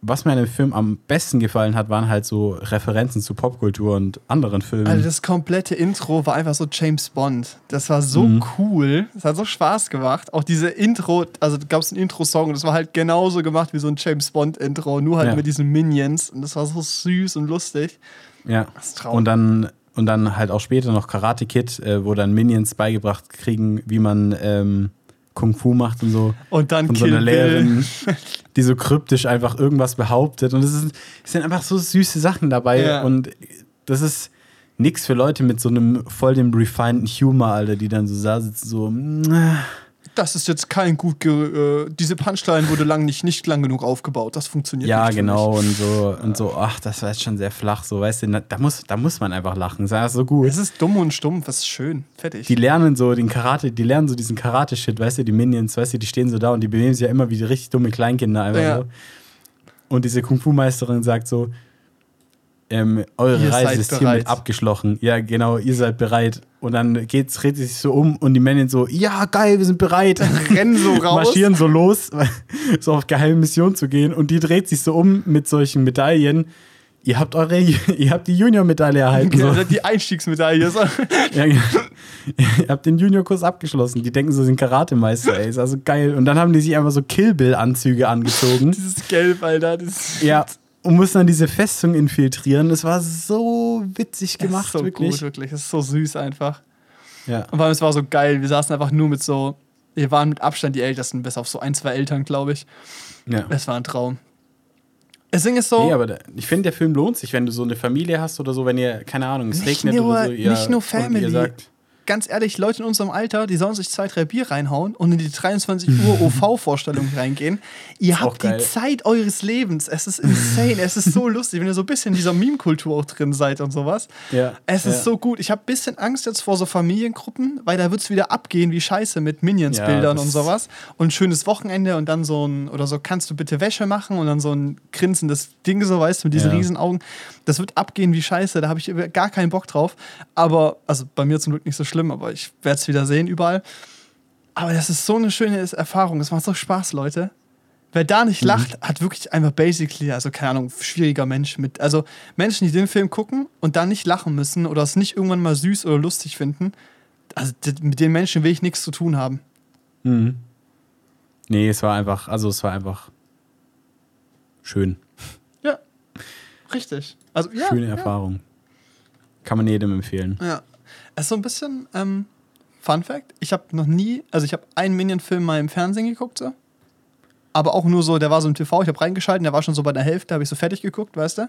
S1: was mir an dem Film am besten gefallen hat, waren halt so Referenzen zu Popkultur und anderen Filmen.
S3: Also das komplette Intro war einfach so James Bond. Das war so
S1: Mhm.
S3: cool. Das hat so Spaß gemacht. Auch diese Intro, also gab es einen Intro-Song und das war halt genauso gemacht wie so ein James Bond-Intro, nur halt
S1: Ja.
S3: mit diesen Minions. Und das war so süß und lustig.
S1: Ja.
S3: Das ist traurig.
S1: Und dann, und dann halt auch später noch Karate Kid, äh, wo dann Minions beigebracht kriegen, wie man ähm, Kung Fu macht und so.
S3: Und dann
S1: Von so
S3: Kill
S1: einer
S3: Bill.
S1: Die so kryptisch einfach irgendwas behauptet. Und es, ist, es sind einfach so süße Sachen dabei.
S3: Ja.
S1: Und das ist nichts für Leute mit so einem voll dem refineden Humor, Alter, die dann so da sitzen, so. "Mm,
S3: Das ist jetzt kein gut, äh, diese Punchline wurde lang nicht, nicht lang genug aufgebaut. Das funktioniert
S1: Ja,
S3: nicht. für
S1: genau. Und so, und so, ach, das war jetzt schon sehr flach. So, weißt du, da muss, da muss man einfach lachen. Das ist so gut.
S3: Es ist dumm und stumpf, das ist schön. Fertig.
S1: die lernen so den Karate, die lernen so diesen Karate-Shit, weißt du, die Minions, weißt du, die stehen so da und die benehmen sich ja immer wie die richtig dumme Kleinkinder einfach
S3: Ja.
S1: so. Und diese Kung-Fu-Meisterin sagt so, ähm, eure
S3: Ihr
S1: Reise ist
S3: bereit.
S1: hiermit abgeschlossen. Ja, genau, ihr seid bereit. Und dann geht's, dreht sie sich so um und die Männer so, ja, geil, wir sind bereit.
S3: Rennen so raus.
S1: Marschieren so los, so auf geheime Mission zu gehen. Und die dreht sich so um mit solchen Medaillen. Ihr habt eure, ihr habt die Junior-Medaille erhalten. So.
S3: Die Einstiegsmedaille. So.
S1: Ja. Ihr habt den Juniorkurs abgeschlossen. Die denken so, sie sind Karatemeister, ey. Ist also geil. Und dann haben die sich einfach so Kill Bill-Anzüge angezogen.
S3: Dieses Gelb, Alter. Das
S1: ja. Und mussten dann diese Festung infiltrieren. Das war so witzig
S3: das
S1: gemacht,
S3: ist so
S1: wirklich.
S3: gut, wirklich. Das ist so süß einfach.
S1: Ja.
S3: Und vor allem, es war so geil. Wir saßen einfach nur mit so, wir waren mit Abstand die Ältesten, bis auf so ein, zwei Eltern, glaube ich.
S1: ja.
S3: Es war ein Traum. Das Ding ist so,
S1: Nee, aber da, ich finde, der Film lohnt sich, wenn du so eine Familie hast oder so, wenn ihr, keine Ahnung, es regnet
S3: nur-
S1: oder so. Ihr,
S3: nicht nur Family.
S1: Ihr sagt,
S3: ganz ehrlich, Leute in unserem Alter, die sollen sich zwei, drei Bier reinhauen und in die 23 Uhr OV-Vorstellung reingehen. Ihr habt die. Zeit eures Lebens. Es ist insane. es ist so lustig, wenn ihr so ein bisschen in dieser Meme-Kultur auch drin seid und sowas.
S1: Ja,
S3: Es ist
S1: ja.
S3: so gut. Ich habe ein bisschen Angst jetzt vor so Familiengruppen, weil da wird es wieder abgehen wie Scheiße mit Minions-Bildern
S1: Ja,
S3: und sowas. Und schönes Wochenende und dann so ein, oder so, kannst du bitte Wäsche machen und dann so ein grinsendes Ding, so weißt du, mit diesen
S1: Ja.
S3: riesen Augen. Das wird abgehen wie Scheiße. Da habe ich gar keinen Bock drauf. Aber, also bei mir zum Glück nicht so schlimm, aber ich werde es wieder sehen überall. Aber das ist so eine schöne Erfahrung. Es macht so Spaß, Leute. Wer da nicht lacht, hat wirklich einfach basically, also keine Ahnung, schwieriger Mensch mit. Also Menschen, die den Film gucken und dann nicht lachen müssen oder es nicht irgendwann mal süß oder lustig finden, also mit den Menschen will ich nichts zu tun haben.
S1: Mhm. Nee, es war einfach, also es war einfach schön.
S3: Ja, richtig. Also ja,
S1: Schöne
S3: ja.
S1: Erfahrung. Kann man jedem empfehlen.
S3: Ja. Es ist so ein bisschen, ähm, Fun Fact, ich habe noch nie, also ich habe einen Minion-Film mal im Fernsehen geguckt, so. Aber auch nur so, der war so im TV, ich habe reingeschalten, der war schon so bei der Hälfte, habe ich so fertig geguckt, weißt du?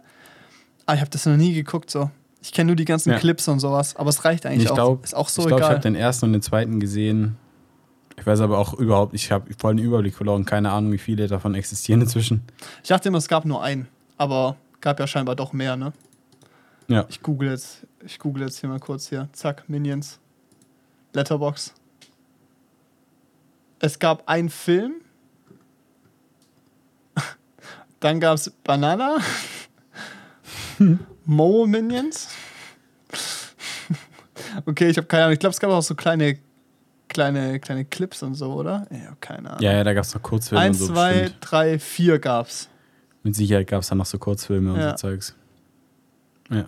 S3: Aber ich habe das noch nie geguckt, so. Ich kenne nur die ganzen
S1: Ja.
S3: Clips und sowas, aber es reicht eigentlich
S1: Ich
S3: auch.
S1: glaube,
S3: ist auch so
S1: ich, glaub, ich habe den ersten und den zweiten gesehen. Ich weiß aber auch überhaupt, ich habe voll den Überblick verloren. Keine Ahnung, wie viele davon existieren inzwischen.
S3: ich dachte immer, es gab nur einen, aber gab ja scheinbar doch mehr, ne?
S1: Ja.
S3: Ich google jetzt, ich google jetzt hier mal kurz hier. Zack, Minions. Letterbox. Es gab einen Film. Dann gab es Banana. Mo Minions. okay, ich habe keine Ahnung. Ich glaube, es gab auch so kleine, kleine, kleine Clips und so, oder? Ich habe keine Ahnung.
S1: Ja, ja, da gab es noch Kurzfilme
S3: Eins,
S1: so.
S3: zwei,
S1: bestimmt.
S3: drei, vier gab's.
S1: Mit Sicherheit gab es da noch so Kurzfilme und
S3: Ja.
S1: so Zeugs. Ja.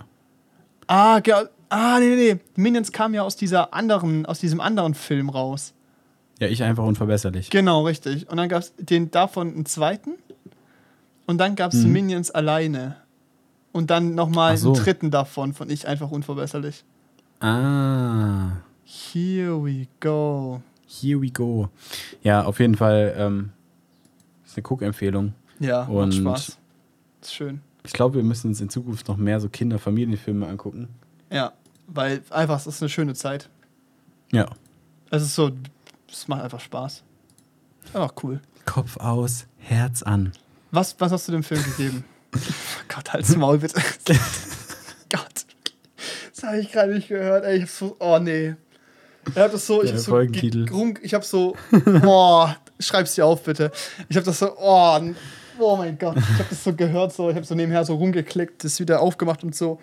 S3: Ah, ah, nee, nee, nee. Minions kam ja aus dieser anderen, aus diesem anderen Film raus.
S1: Ja, ich einfach unverbesserlich.
S3: Genau, richtig. Und dann gab es den davon einen zweiten. Und dann gab es
S1: Mhm.
S3: Minions alleine. Und dann nochmal
S1: so.
S3: einen dritten davon, von ich einfach unverbesserlich.
S1: Ah,
S3: Here we go.
S1: here we go. Ja, auf jeden Fall ähm, ist eine Cook-Empfehlung.
S3: Ja, macht
S1: Und-
S3: Spaß. Ist schön.
S1: Ich glaube, wir müssen uns in Zukunft noch mehr so Kinder-Familienfilme angucken.
S3: Ja, weil einfach, es ist eine schöne Zeit.
S1: Ja.
S3: Es ist so, es macht einfach Spaß. Einfach cool.
S1: Kopf aus, Herz an.
S3: Was, was hast du dem Film gegeben? Gott, halt's Maul bitte. Gott. Das habe ich gerade nicht gehört. Ey, ich hab so, oh nee. Er hat das so, ich
S1: Der
S3: hab so, ich hab so, boah, schreib's dir auf bitte. Ich hab das so, oh, oh mein Gott, ich hab das so gehört, so, ich hab so nebenher so rumgeklickt, das wieder aufgemacht und so,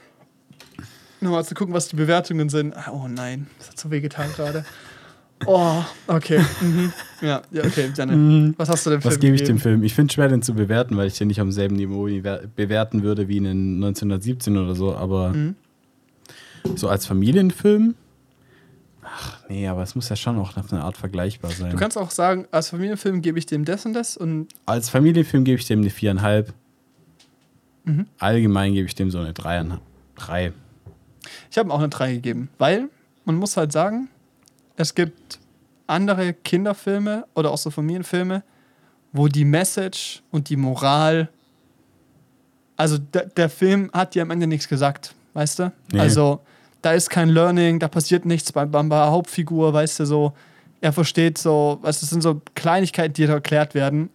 S3: nochmal zu gucken, was die Bewertungen sind. Ah, Oh nein, das hat so wehgetan gerade. Oh, okay. Mhm. Ja, ja, okay, Janne. Was hast du dem
S1: Was
S3: Film
S1: gebe ich dem? Film? Ich finde es schwer, den zu bewerten, weil ich den nicht am selben Niveau bewer- bewerten würde wie einen 1917 oder so, aber
S3: Mhm.
S1: so als Familienfilm? Ach nee, aber es muss ja schon auch auf eine Art vergleichbar sein.
S3: Du kannst auch sagen, als Familienfilm gebe ich dem das und das und
S1: als Familienfilm gebe ich dem eine viereinhalb.
S3: Mhm.
S1: Allgemein gebe ich dem so eine dreieinhalb. Drei.
S3: ich habe ihm auch eine 3 gegeben, weil man muss halt sagen, es gibt andere Kinderfilme oder auch so Familienfilme, wo die Message und die Moral, also der, der Film hat dir am Ende nichts gesagt, weißt du?
S1: Nee.
S3: Also da ist kein Learning, da passiert nichts bei, der Hauptfigur, weißt du, so, er versteht so, weißt du, es sind so Kleinigkeiten, die erklärt werden,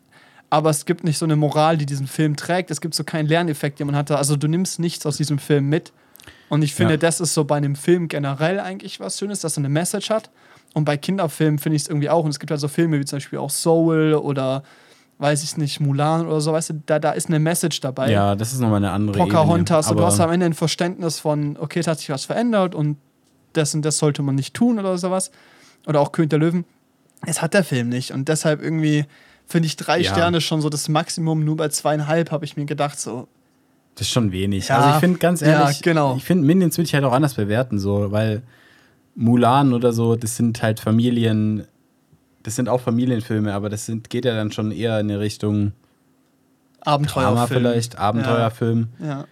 S3: aber es gibt nicht so eine Moral, die diesen Film trägt, es gibt so keinen Lerneffekt, den man hatte, also du nimmst nichts aus diesem Film mit und ich finde,
S1: Ja.
S3: das ist so bei einem Film generell eigentlich was Schönes, dass er eine Message hat. Und bei Kinderfilmen finde ich es irgendwie auch. Und es gibt halt so Filme wie zum Beispiel auch Soul oder weiß ich nicht, Mulan oder so, weißt du, da, da ist eine Message dabei.
S1: Ja, das ist nochmal eine andere
S3: Pocahontas,
S1: Ebene.
S3: du hast am Ende ein Verständnis von, okay, es hat sich was verändert und das und das sollte man nicht tun oder sowas. Oder auch König der Löwen. Es hat der Film nicht und deshalb irgendwie finde ich drei
S1: Ja.
S3: Sterne schon so das Maximum. Nur bei zweieinhalb habe ich mir gedacht, so,
S1: Das ist schon wenig.
S3: Ja,
S1: also ich finde ganz
S3: ja,
S1: ehrlich,
S3: genau.
S1: ich finde Minions würde ich halt auch anders bewerten, so, weil Mulan oder so, das sind halt Familien, das sind auch Familienfilme, aber das sind, geht ja dann schon eher in eine Richtung
S3: Abenteuerfilm.
S1: Drama vielleicht, Abenteuerfilm
S3: Ja.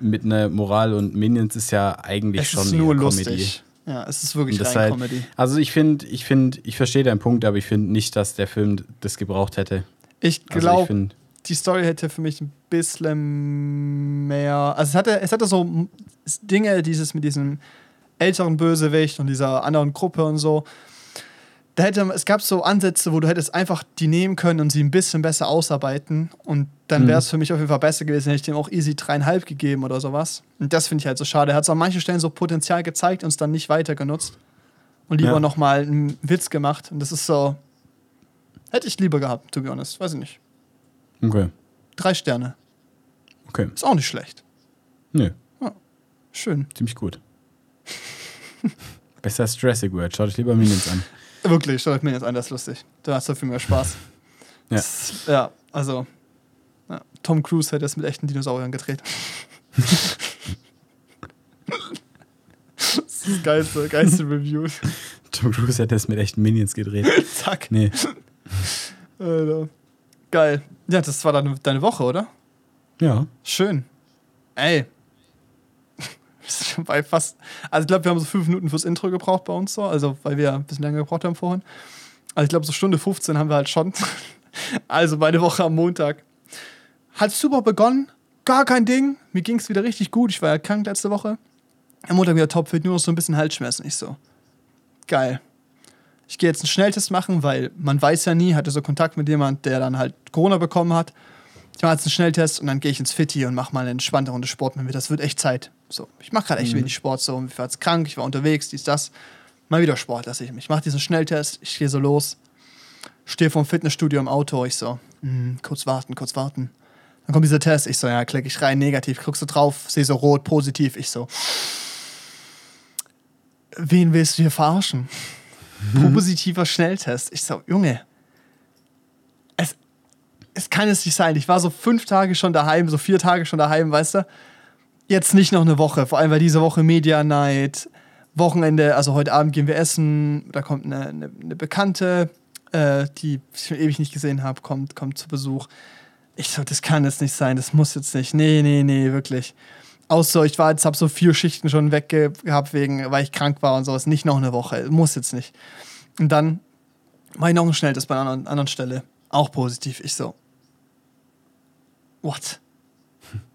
S1: mit einer Moral und Minions ist ja eigentlich
S3: Es
S1: schon
S3: ist nur lustig. Ja, es ist wirklich rein
S1: halt,
S3: Comedy.
S1: also ich finde, ich finde, ich verstehe deinen Punkt, aber ich finde nicht, dass der Film das gebraucht hätte.
S3: Ich
S1: Also
S3: glaube,
S1: finde,
S3: die Story hätte für mich ein bisschen mehr. Also es hatte, es hatte so Dinge, dieses mit diesem älteren Bösewicht und dieser anderen Gruppe und so. Da hätte, es gab so Ansätze, wo du hättest einfach die nehmen können und sie ein bisschen besser ausarbeiten. Und dann
S1: Mhm.
S3: wäre es für mich auf jeden Fall besser gewesen, hätte ich dem auch easy dreieinhalb gegeben oder sowas. Und das finde ich halt so schade. Er hat es an manchen Stellen so Potenzial gezeigt und es dann nicht weiter genutzt. Und lieber
S1: Ja.
S3: nochmal einen Witz gemacht. Und das ist so. Hätte ich lieber gehabt, to be honest. Weiß ich nicht.
S1: okay,
S3: Drei Sterne.
S1: okay,
S3: Ist auch nicht schlecht.
S1: nö,
S3: Schön.
S1: ziemlich gut. Besser als Jurassic World, schaut euch lieber Minions an.
S3: Wirklich, schaut mir jetzt an, das ist lustig. Da hast du viel mehr Spaß.
S1: Ja.
S3: Das, ja, also. Ja, Tom Cruise hätte es mit echten Dinosauriern gedreht. das ist das geilste, geilste Review.
S1: Tom Cruise hat das mit echten Minions gedreht.
S3: Zack.
S1: Nee,
S3: Alter. Geil. Ja, das war deine, deine Woche, oder?
S1: ja,
S3: Schön. Ey. Bei fast. Also, ich glaube, wir haben so fünf Minuten fürs Intro gebraucht bei uns so. Also, weil wir ein bisschen länger gebraucht haben vorhin. Also, ich glaube, so Stunde 15 haben wir halt schon. Also, meine Woche am Montag. Hat super begonnen. Gar kein Ding. Mir ging es wieder richtig gut. Ich war ja krank letzte Woche. Am Montag wieder topfit, nur noch so ein bisschen Halsschmerzen. Ich so. Geil. Ich gehe jetzt einen Schnelltest machen, weil man weiß ja nie, hatte so Kontakt mit jemand, der dann halt Corona bekommen hat. Ich mache jetzt einen Schnelltest und dann gehe ich ins Fitti und mache mal eine entspannte Runde Sport mit mir. Das wird echt Zeit. So, ich mache gerade echt wenig Sport. So, ich war jetzt krank, ich war unterwegs, dies, das. Mal wieder Sport lasse ich mich. Ich mache diesen Schnelltest, ich gehe so los, stehe vom Fitnessstudio im Auto. Ich so, hm, kurz warten, kurz warten. Dann kommt dieser Test. Ich so, ja, klicke ich rein, negativ. Guckst du drauf, sehe so rot, positiv. Ich so, wen willst du hier verarschen? Positiver Schnelltest. Ich so, Junge, es, es kann es nicht sein. Ich war so fünf Tage schon daheim, so vier Tage schon daheim, weißt du? Jetzt nicht noch eine Woche, vor allem weil diese Woche Media Night, Wochenende, also heute Abend gehen wir essen, da kommt eine, eine, eine Bekannte, äh, die ich schon ewig nicht gesehen habe, kommt, kommt zu Besuch. Ich so, das kann jetzt nicht sein, das muss jetzt nicht. Nee, nee, nee, wirklich. Außer ich war jetzt, hab so vier Schichten schon weg gehabt, wegen, weil ich krank war und sowas. Nicht noch eine Woche, muss jetzt nicht. Und dann mache ich noch einen Schnelltest bei einer anderen, anderen Stelle. Auch positiv. Ich so, what?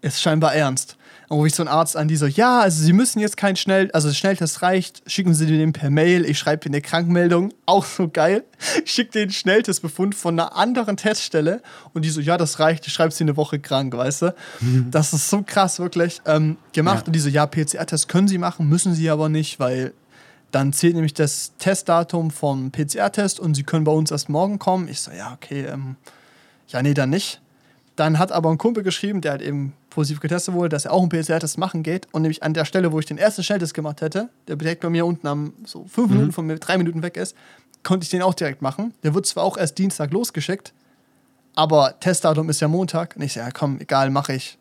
S3: Ist scheinbar ernst. Dann rufe ich so einen Arzt an, die so, ja, also Sie müssen jetzt keinen Schnell, also Schnelltest reicht, schicken Sie den per Mail, ich schreibe Ihnen eine Krankmeldung, auch so geil. Ich schicke den Schnelltestbefund von einer anderen Teststelle und die so, ja, das reicht, ich schreibe Sie eine Woche krank, weißt du? Das ist so krass, wirklich. Ähm, gemacht
S1: Ja.
S3: und die so, ja, PCR-Test können Sie machen, müssen Sie aber nicht, weil dann zählt nämlich das Testdatum vom PCR-Test und Sie können bei uns erst morgen kommen. Ich so, ja, okay, ähm, ja, nee, dann nicht. Dann hat aber ein Kumpel geschrieben, der halt eben positiv getestet wurde, dass er auch einen PCR-Test machen geht. Und nämlich an der Stelle, wo ich den ersten Schnelltest gemacht hätte, der direkt bei mir unten am so fünf Minuten von mir, drei Minuten weg ist, konnte ich den auch direkt machen. Der wird zwar auch erst Dienstag losgeschickt, aber Testdatum ist ja Montag. Und ich so, ja komm, egal, mache ich.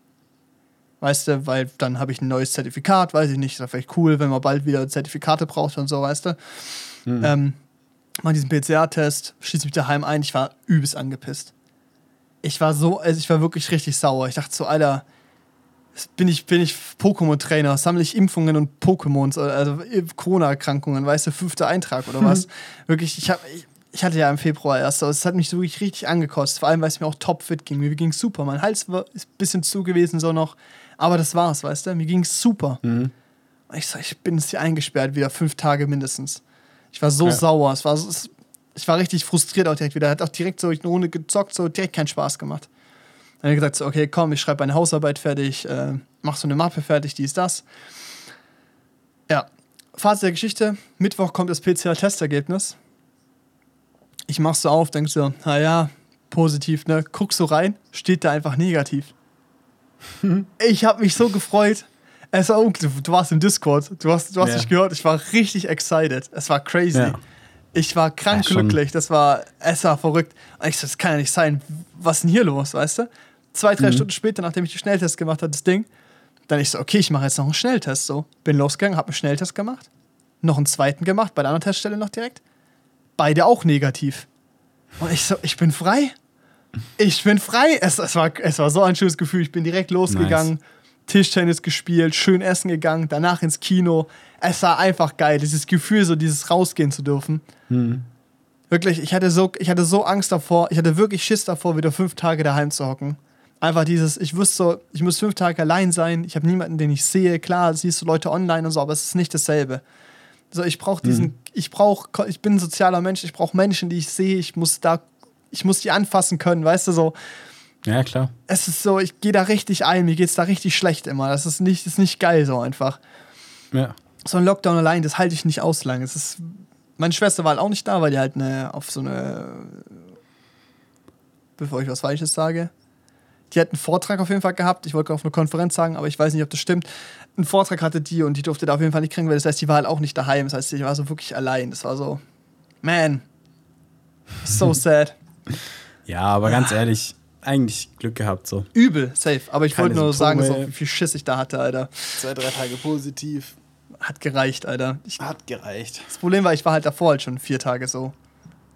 S3: Weißt du, weil dann habe ich ein neues Zertifikat, weiß ich nicht, ist vielleicht cool, wenn man bald wieder Zertifikate braucht und so, weißt du. Ähm, mach diesen PCR-Test, schließe mich daheim ein, ich war übelst angepisst. Ich war so, also ich war wirklich richtig sauer. Ich dachte so, Alter, bin ich, bin ich Pokémon-Trainer, sammle ich Impfungen und Pokémons, also Corona-Erkrankungen, weißt du, fünfter Eintrag oder was. wirklich, ich, hab, ich, ich hatte ja im Februar erst, aber es hat mich so wirklich richtig angekostet, vor allem, weil es mir auch topfit ging. Mir ging super, mein Hals war ist ein bisschen zu gewesen so noch, aber das war's, weißt du, mir ging super. Und ich so, ich bin jetzt hier eingesperrt, wieder fünf Tage mindestens. Ich war so
S1: Ja.
S3: sauer, es war es, ich war richtig frustriert auch direkt wieder. Hat auch direkt so eine Runde gezockt, so direkt keinen Spaß gemacht. Dann habe ich gesagt, so, okay, komm, ich schreibe meine Hausarbeit fertig, äh, mach so eine Mappe fertig, dies, das. Ja, Fazit der Geschichte, Mittwoch kommt das PCR-Testergebnis. Ich mach's so auf, denk so, naja, positiv, ne? Guckst so rein, steht da einfach negativ. ich habe mich so gefreut. Es war unglaublich. Du warst im Discord, du hast, du hast
S1: Ja.
S3: dich gehört, ich war richtig excited. Es war crazy.
S1: Ja.
S3: Ich war krank
S1: Ja,
S3: glücklich, das war, es war verrückt. Und ich so, das kann ja nicht sein. Was ist denn hier los, weißt du? Zwei,
S1: Mhm.
S3: drei Stunden später, nachdem ich den Schnelltest gemacht habe, das Ding, dann ich so, okay, ich mache jetzt noch einen Schnelltest. So, bin losgegangen, habe einen Schnelltest gemacht, noch einen zweiten gemacht, bei der anderen Teststelle noch direkt. Beide auch negativ. Und ich so, ich bin frei. Ich bin frei. Es, es, war, es war so ein schönes Gefühl. Ich bin direkt losgegangen, Tischtennis gespielt, schön essen gegangen, danach ins Kino. Es war einfach geil, dieses Gefühl, so dieses rausgehen zu dürfen. Wirklich, ich hatte, so, ich hatte so Angst davor, ich hatte wirklich Schiss davor, wieder fünf Tage daheim zu hocken. Einfach dieses, ich wusste so, ich muss fünf Tage allein sein, ich habe niemanden, den ich sehe. Klar, siehst du Leute online und so, aber es ist nicht dasselbe. So, ich brauche diesen, ich brauche, ich bin ein sozialer Mensch, ich brauche Menschen, die ich sehe, ich muss da, ich muss die anfassen können, weißt du, so.
S1: Ja, klar.
S3: Es ist so, ich gehe da richtig ein, mir geht's da richtig schlecht immer. Das ist nicht, das ist nicht geil so einfach.
S1: Ja.
S3: So ein Lockdown allein, das halte ich nicht aus lang. Es ist, meine Schwester war halt auch nicht da, weil die halt eine, auf so eine, bevor ich was Falsches sage, die hat einen Vortrag auf jeden Fall gehabt. Ich wollte auf eine Konferenz sagen, aber ich weiß nicht, ob das stimmt. Einen Vortrag hatte die und die durfte da auf jeden Fall nicht kriegen, weil das heißt, die war halt auch nicht daheim. Das heißt, die war so wirklich allein. Das war so, man, so sad.
S1: Ja, aber ganz ehrlich, eigentlich Glück gehabt so.
S3: Übel, safe. Aber ich
S1: Keine
S3: wollte nur sagen,
S1: Symptome.
S3: so, wie viel Schiss ich da hatte, Alter.
S1: Zwei, drei Tage positiv.
S3: Hat gereicht, Alter. Ich,
S1: Hat gereicht.
S3: das Problem war, ich war halt davor halt schon vier Tage so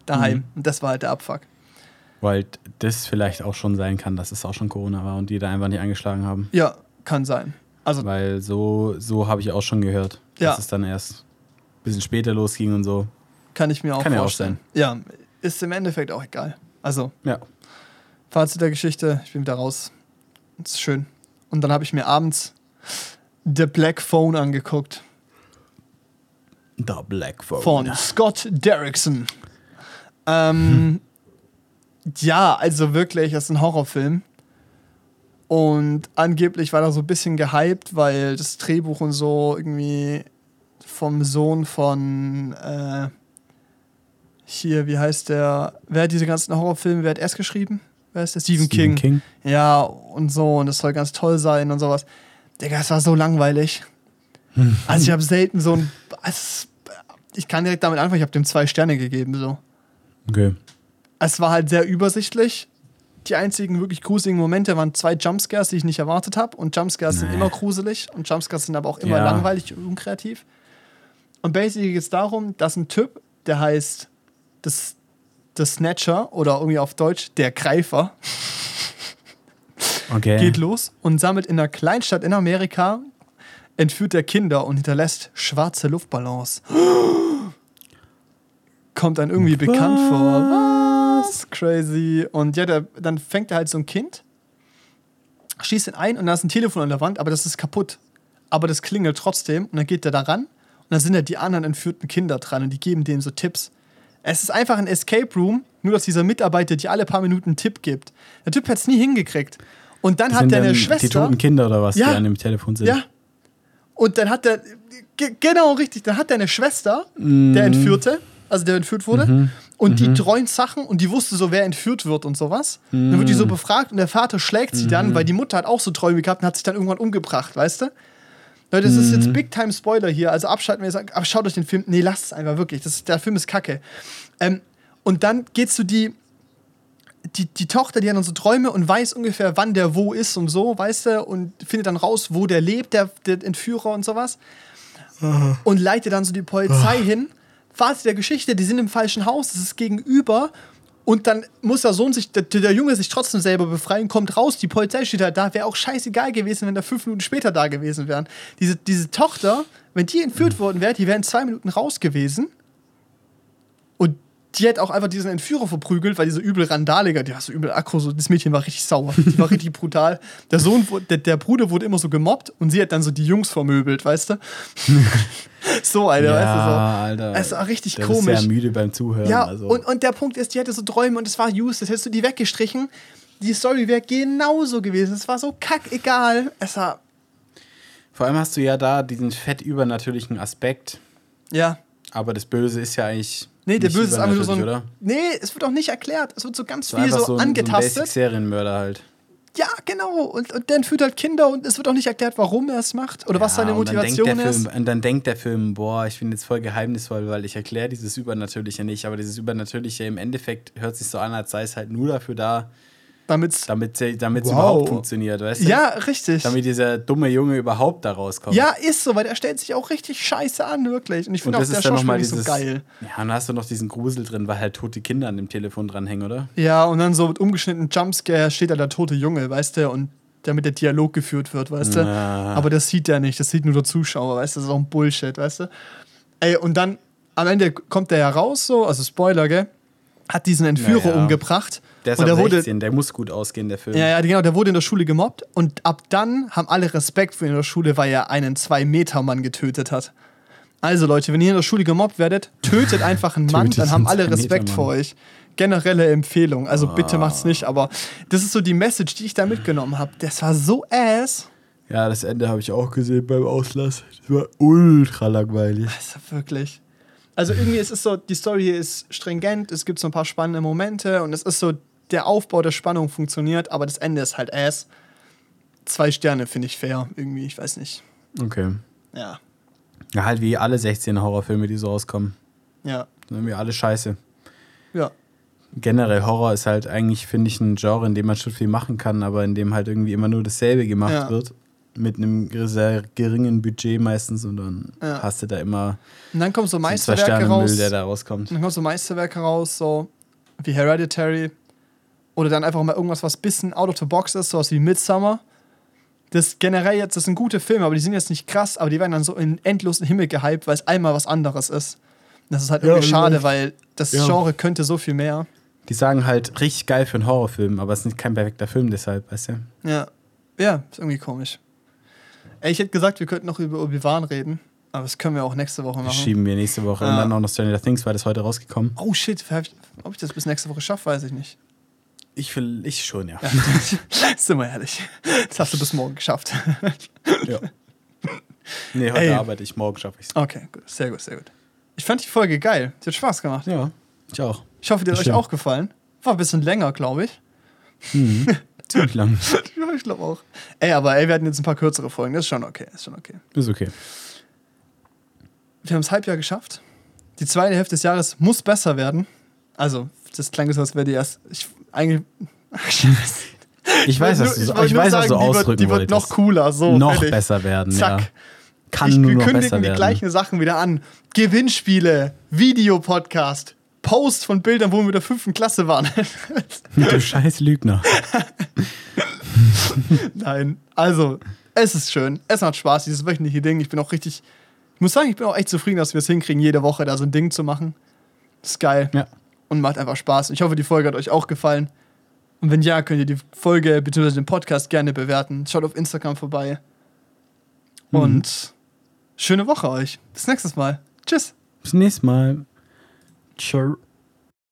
S3: daheim.
S1: Mhm.
S3: Und das war halt der Abfuck.
S1: Weil das vielleicht auch schon sein kann, dass es auch schon Corona war und die da einfach nicht angeschlagen haben.
S3: Ja, kann sein. Also,
S1: Weil so, so habe ich auch schon gehört,
S3: Ja.
S1: dass es dann erst ein bisschen später losging und so.
S3: kann ich mir auch
S1: Kann ja auch
S3: vorstellen. Ja, ist im Endeffekt auch egal. Also,
S1: Ja.
S3: Fazit der Geschichte, ich bin wieder raus. Das ist schön. Und dann habe ich mir abends The Black Phone angeguckt.
S1: The Black Phone.
S3: von Scott Derrickson. Ähm, ja, also wirklich, das ist ein Horrorfilm. Und angeblich war er so ein bisschen gehypt, weil das Drehbuch und so irgendwie vom Sohn von äh, hier, wie heißt der? Wer hat diese ganzen Horrorfilme, wer hat erst geschrieben? Wer ist der? Stephen, King.
S1: Stephen King.
S3: Ja, und so, und das soll ganz toll sein und sowas. Digga, es war so langweilig. Also ich habe selten so ein. Es, ich kann direkt damit anfangen, ich habe dem zwei Sterne gegeben. So.
S1: Okay.
S3: Es war halt sehr übersichtlich. Die einzigen wirklich gruseligen Momente waren zwei Jumpscares, die ich nicht erwartet habe. Und Jumpscares sind
S1: Nee.
S3: immer gruselig und Jumpscares sind aber auch immer
S1: Ja.
S3: langweilig und unkreativ. Und basically geht es darum, dass ein Typ, der heißt das, das Snatcher oder irgendwie auf Deutsch der Greifer,
S1: Okay.
S3: geht los und sammelt in einer Kleinstadt in Amerika, entführt er Kinder und hinterlässt schwarze Luftballons. Kommt dann irgendwie bekannt vor. Was? Crazy. Und ja, der, dann fängt er halt so ein Kind, schießt ihn ein und da ist ein Telefon an der Wand, aber das ist kaputt. Aber das klingelt trotzdem und dann geht er da ran und dann sind ja die anderen entführten Kinder dran und die geben denen so Tipps. Es ist einfach ein Escape Room, nur dass dieser Mitarbeiter dir alle paar Minuten einen Tipp gibt. Der Typ hat es nie hingekriegt. Und dann
S1: Das
S3: hat der eine Schwester.
S1: Die toten Kinder oder was,
S3: Ja.
S1: die an dem Telefon sind.
S3: Ja. Und dann hat der, ge- genau richtig, dann hat der eine Schwester,
S1: Mhm.
S3: der Entführte, also der entführt wurde, und die träumt Sachen und die wusste so, wer entführt wird und sowas. Dann wird die
S1: Mhm.
S3: so befragt und der Vater schlägt sie dann, weil die Mutter hat auch so Träume gehabt und hat sich dann irgendwann umgebracht, weißt du? Leute, das ist
S1: Mhm.
S3: jetzt Big Time Spoiler hier, also abschalten wir jetzt, aber schaut euch den Film, nee, lasst es einfach wirklich, das, der Film ist kacke. Ähm, und dann geht's zu die, die, die Tochter, die hat dann so Träume und weiß ungefähr, wann der wo ist und so, weißt du, und findet dann raus, wo der lebt, der, der Entführer und sowas. Und leitet dann so die Polizei hin. Fazit der Geschichte, die sind im falschen Haus, das ist gegenüber. Und dann muss der Sohn sich, der, der Junge sich trotzdem selber befreien, kommt raus, die Polizei steht halt da, wäre auch scheißegal gewesen, wenn da fünf Minuten später da gewesen wären. Diese, diese Tochter, wenn die entführt worden wäre, die wären zwei Minuten raus gewesen. Die hat auch einfach diesen Entführer verprügelt, weil diese übel Randaliger, die war so übel aggro, so, das Mädchen war richtig sauer. Die war richtig brutal. Der Sohn, der, der Bruder wurde immer so gemobbt und sie hat dann so die Jungs vermöbelt, weißt du? so, Alter,
S1: Ja,
S3: weißt du so.
S1: Alter.
S3: Es war richtig
S1: der
S3: komisch.
S1: Ist sehr müde beim Zuhören.
S3: Ja,
S1: also.
S3: und, und der Punkt ist, die hatte so Träume und es war used, das hättest du die weggestrichen. Die Story wäre genauso gewesen. Es war so kackegal. Es war,
S1: Vor allem hast du ja da diesen fett übernatürlichen Aspekt.
S3: ja,
S1: Aber das Böse ist ja eigentlich
S3: Nee, der
S1: Nicht
S3: Böse ist einfach nur so ein.
S1: übernatürlich,
S3: Nee, es wird auch nicht erklärt. Es wird so ganz
S1: So
S3: viel so,
S1: so ein, so ein
S3: angetastet.
S1: Basic-Serienmörder halt.
S3: ja, genau. Und, und der führt halt Kinder und es wird auch nicht erklärt, warum er es macht oder was
S1: Ja,
S3: seine
S1: dann denkt
S3: Motivation ist.
S1: Film, und dann denkt der Film, boah, ich bin jetzt voll geheimnisvoll, weil ich erkläre dieses Übernatürliche nicht. Aber dieses Übernatürliche im Endeffekt hört sich so an, als sei es halt nur dafür da,
S3: Damit's,
S1: damit es
S3: Wow.
S1: überhaupt funktioniert, weißt du?
S3: ja, richtig.
S1: Damit dieser dumme Junge überhaupt da rauskommt.
S3: Ja, ist so, weil der stellt sich auch richtig scheiße an, wirklich. Und ich finde auch
S1: das
S3: der
S1: ist dann
S3: Schauspieler nicht so
S1: dieses.
S3: geil.
S1: Ja, und dann hast du noch diesen Grusel drin, weil halt tote Kinder an dem Telefon dranhängen, oder?
S3: Ja, und dann so mit umgeschnittenen Jumpscare steht da der tote Junge, weißt du, und damit der Dialog geführt wird, weißt du.
S1: Ja.
S3: Aber das sieht der nicht, das sieht nur der Zuschauer, weißt du, das ist auch ein Bullshit, weißt du. Ey, und dann am Ende kommt der ja raus, so, also Spoiler, gell? Hat diesen Entführer
S1: Ja, ja.
S3: umgebracht.
S1: Der ist
S3: und der wurde,
S1: 16, der muss gut ausgehen, der Film.
S3: ja, ja, genau, der wurde in der Schule gemobbt und ab dann haben alle Respekt für ihn in der Schule, weil er einen Zwei-Meter-Mann getötet hat. Also Leute, wenn ihr in der Schule gemobbt werdet, tötet einfach einen Mann, dann haben alle Respekt vor euch. Generelle Empfehlung, also bitte macht's nicht, aber das ist so die Message, die ich da mitgenommen habe. Das war so ass.
S1: Ja, das Ende habe ich auch gesehen beim Auslass. Das war ultra langweilig.
S3: Das ist wirklich. Also irgendwie ist es so, die Story hier ist stringent, es gibt so ein paar spannende Momente und es ist so, der Aufbau der Spannung funktioniert, aber das Ende ist halt ass. Zwei Sterne finde ich fair, irgendwie, ich weiß nicht.
S1: Okay.
S3: Ja,
S1: Ja, halt wie alle 16 Horrorfilme, die so rauskommen.
S3: ja,
S1: Sind irgendwie alle scheiße.
S3: ja.
S1: Generell Horror ist halt eigentlich, finde ich, ein Genre, in dem man schon viel machen kann, aber in dem halt irgendwie immer nur dasselbe gemacht
S3: Ja.
S1: wird. Mit einem sehr geringen Budget meistens und dann
S3: Ja.
S1: hast du da immer
S3: Und dann kommen so Meisterwerke raus.
S1: Müll, der da rauskommt.
S3: Und dann kommen so Meisterwerke raus, so wie Hereditary. Oder dann einfach mal irgendwas, was bisschen out of the box ist, sowas wie Midsummer. Das generell jetzt, das sind gute Filme, aber die sind jetzt nicht krass, aber die werden dann so in endlosen Himmel gehypt, weil es einmal was anderes ist. Und das ist halt
S1: Ja,
S3: irgendwie schade, weil das
S1: Ja.
S3: Genre könnte so viel mehr.
S1: Die sagen halt richtig geil für einen Horrorfilm, aber es ist nicht kein perfekter Film deshalb, weißt du?
S3: Ja. Ja, ist irgendwie komisch. Ey, ich hätte gesagt, wir könnten noch über Obi-Wan reden, aber das können wir auch nächste Woche
S1: Das
S3: machen.
S1: schieben wir nächste Woche. Und
S3: Ja.
S1: dann auch noch Stranger Things, weil das heute rausgekommen.
S3: Oh shit, ob ich das bis nächste Woche schaffe, weiß ich nicht.
S1: Ich will, ich schon, ja.
S3: Sind wir ehrlich. Das hast du bis morgen geschafft.
S1: ja. Nee, heute
S3: Ey.
S1: arbeite ich, morgen schaffe ich es.
S3: Okay, gut. Sehr gut, sehr gut. Ich fand die Folge geil. Sie hat Spaß gemacht.
S1: Ja, ich auch.
S3: Ich hoffe, die hat euch auch gefallen. War ein bisschen länger, glaube ich.
S1: Ziemlich lang.
S3: ja, ich glaube auch. Ey, aber ey, wir hatten jetzt ein paar kürzere Folgen. Das ist schon okay. Ist schon okay.
S1: Ist okay.
S3: Wir haben das Halbjahr geschafft. Die zweite Hälfte des Jahres muss besser werden. Also, das klang so, als wäre die erst. Ich, eigentlich.
S1: Ich weiß, was du, ich
S3: nur
S1: weiß, was
S3: sagen,
S1: du
S3: die wird,
S1: ausdrücken
S3: Die wird noch cooler. So,
S1: noch
S3: fertig.
S1: besser werden,
S3: Zack.
S1: ja. Kann
S3: ich,
S1: nur
S3: wir
S1: noch
S3: kündigen
S1: besser
S3: die
S1: werden.
S3: gleichen Sachen wieder an. Gewinnspiele, Videopodcast, Post von Bildern, wo wir in der fünften Klasse waren.
S1: Du scheiß Lügner.
S3: Nein, also, es ist schön. Es macht Spaß, dieses wöchentliche Ding. Ich bin auch richtig, ich muss sagen, ich bin auch echt zufrieden, dass wir es hinkriegen, jede Woche da so ein Ding zu machen. ist geil
S1: Ja.
S3: und macht einfach Spaß. Ich hoffe, die Folge hat euch auch gefallen. Und wenn ja, könnt ihr die Folge bzw. den Podcast gerne bewerten. Schaut auf Instagram vorbei. Und schöne Woche euch. Bis nächstes Mal. Tschüss.
S1: Bis nächstes Mal. shirt